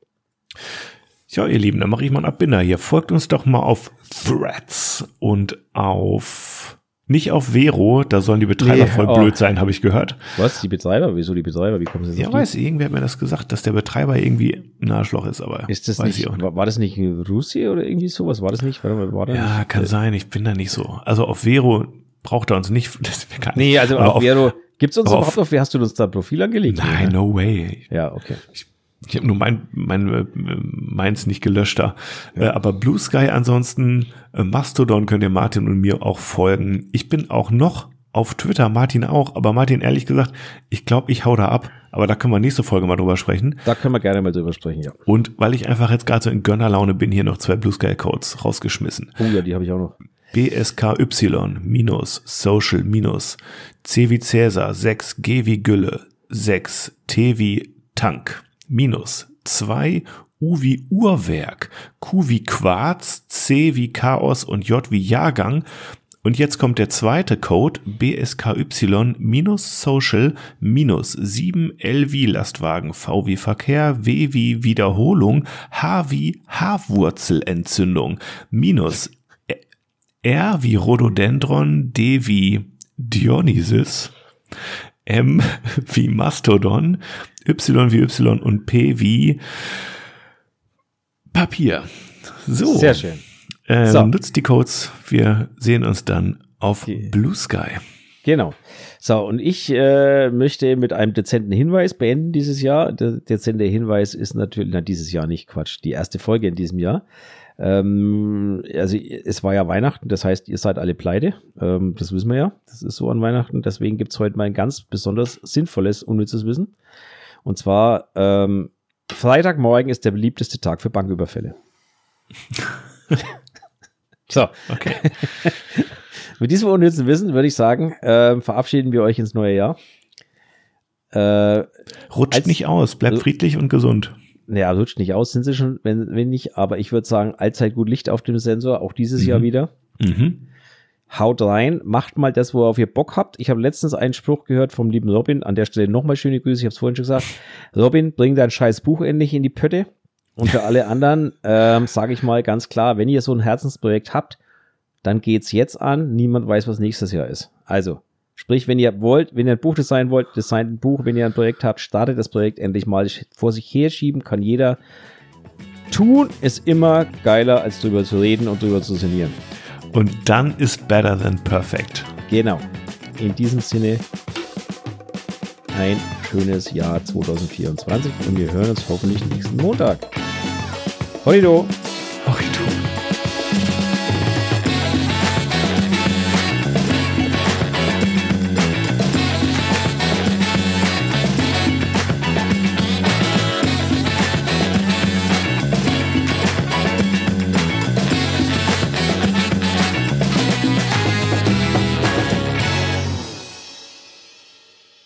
Ja, ihr Lieben, dann mache ich mal einen Abbinder hier. Folgt uns doch mal auf Threads und auf nicht auf Vero, da sollen die Betreiber nee, voll oh. blöd sein, habe ich gehört. Was? Die Betreiber? Wieso die Betreiber? Wie kommen sie Ja, weiß, irgendwer hat mir das gesagt, dass der Betreiber irgendwie ein Arschloch ist, aber. Ist das nicht, war, war, das nicht Russi oder irgendwie sowas? War das nicht? War, war ja, nicht? kann sein, ich bin da nicht so. Also auf Vero braucht er uns nicht. <laughs> Das gar nicht. Nee, also auf, auf Vero, gibt's uns überhaupt auf, hast du uns da ein Profil angelegt? Nein, oder? no way. Ja, okay. Ich ich habe nur mein, mein, äh, meins nicht gelöscht da. Ja. Äh, aber Blue Sky ansonsten, äh, Mastodon könnt ihr Martin und mir auch folgen. Ich bin auch noch auf Twitter, Martin auch, aber Martin, ehrlich gesagt, ich glaube, ich hau da ab. Aber da können wir nächste Folge mal drüber sprechen. Da können wir gerne mal drüber sprechen, ja. Und weil ich einfach jetzt gerade so in Gönnerlaune bin, hier noch zwei Blue Sky Codes rausgeschmissen. Oh ja, die habe ich auch noch. BSKY minus Social minus C wie Cäsar 6 G wie Gülle 6 T wie Tank minus 2 U wie Uhrwerk, Q wie Quarz, C wie Chaos und J wie Jahrgang. Und jetzt kommt der zweite Code, BSKY minus Social minus 7 L wie Lastwagen, V wie Verkehr, W wie Wiederholung, H wie Haarwurzelentzündung, minus R wie Rhododendron, D wie Dionysus, M <laughs> wie Mastodon, Y wie Y und P wie Papier. So. Sehr schön. Ähm, so. Nutzt die Codes. Wir sehen uns dann auf die. Blue Sky. Genau. So, und ich äh, möchte mit einem dezenten Hinweis beenden dieses Jahr. Der dezente Hinweis ist natürlich, na, dieses Jahr nicht, Quatsch, die erste Folge in diesem Jahr. Ähm, also es war ja Weihnachten, das heißt, ihr seid alle pleite. Ähm, das wissen wir ja. Das ist so an Weihnachten. Deswegen gibt's heute mal ein ganz besonders sinnvolles, unnützes Wissen. Und zwar, ähm, Freitagmorgen ist der beliebteste Tag für Banküberfälle. <laughs> so. Okay. <laughs> Mit diesem unnützen Wissen würde ich sagen, äh, verabschieden wir euch ins neue Jahr. Äh, Rutscht nicht aus, bleibt friedlich und gesund. Naja, rutscht nicht aus, sind sie schon, wenn, wenn nicht, aber ich würde sagen, allzeit gut Licht auf dem Sensor, auch dieses mhm. Jahr wieder. Mhm haut rein, macht mal das, worauf ihr Bock habt. Ich habe letztens einen Spruch gehört vom lieben Robin, an der Stelle nochmal schöne Grüße, ich habe es vorhin schon gesagt. Robin, bring dein scheiß Buch endlich in die Pötte. Und für alle anderen ähm, sage ich mal ganz klar, wenn ihr so ein Herzensprojekt habt, dann geht's jetzt an. Niemand weiß, was nächstes Jahr ist. Also, sprich, wenn ihr wollt, wenn ihr ein Buch designen wollt, designt ein Buch. Wenn ihr ein Projekt habt, startet das Projekt endlich mal vor sich herschieben, kann jeder. Tun ist immer geiler, als drüber zu reden und drüber zu sinnieren. Und dann ist better than perfect. Genau. In diesem Sinne ein schönes Jahr 2024 und wir hören uns hoffentlich nächsten Montag. Horrido. Horrido.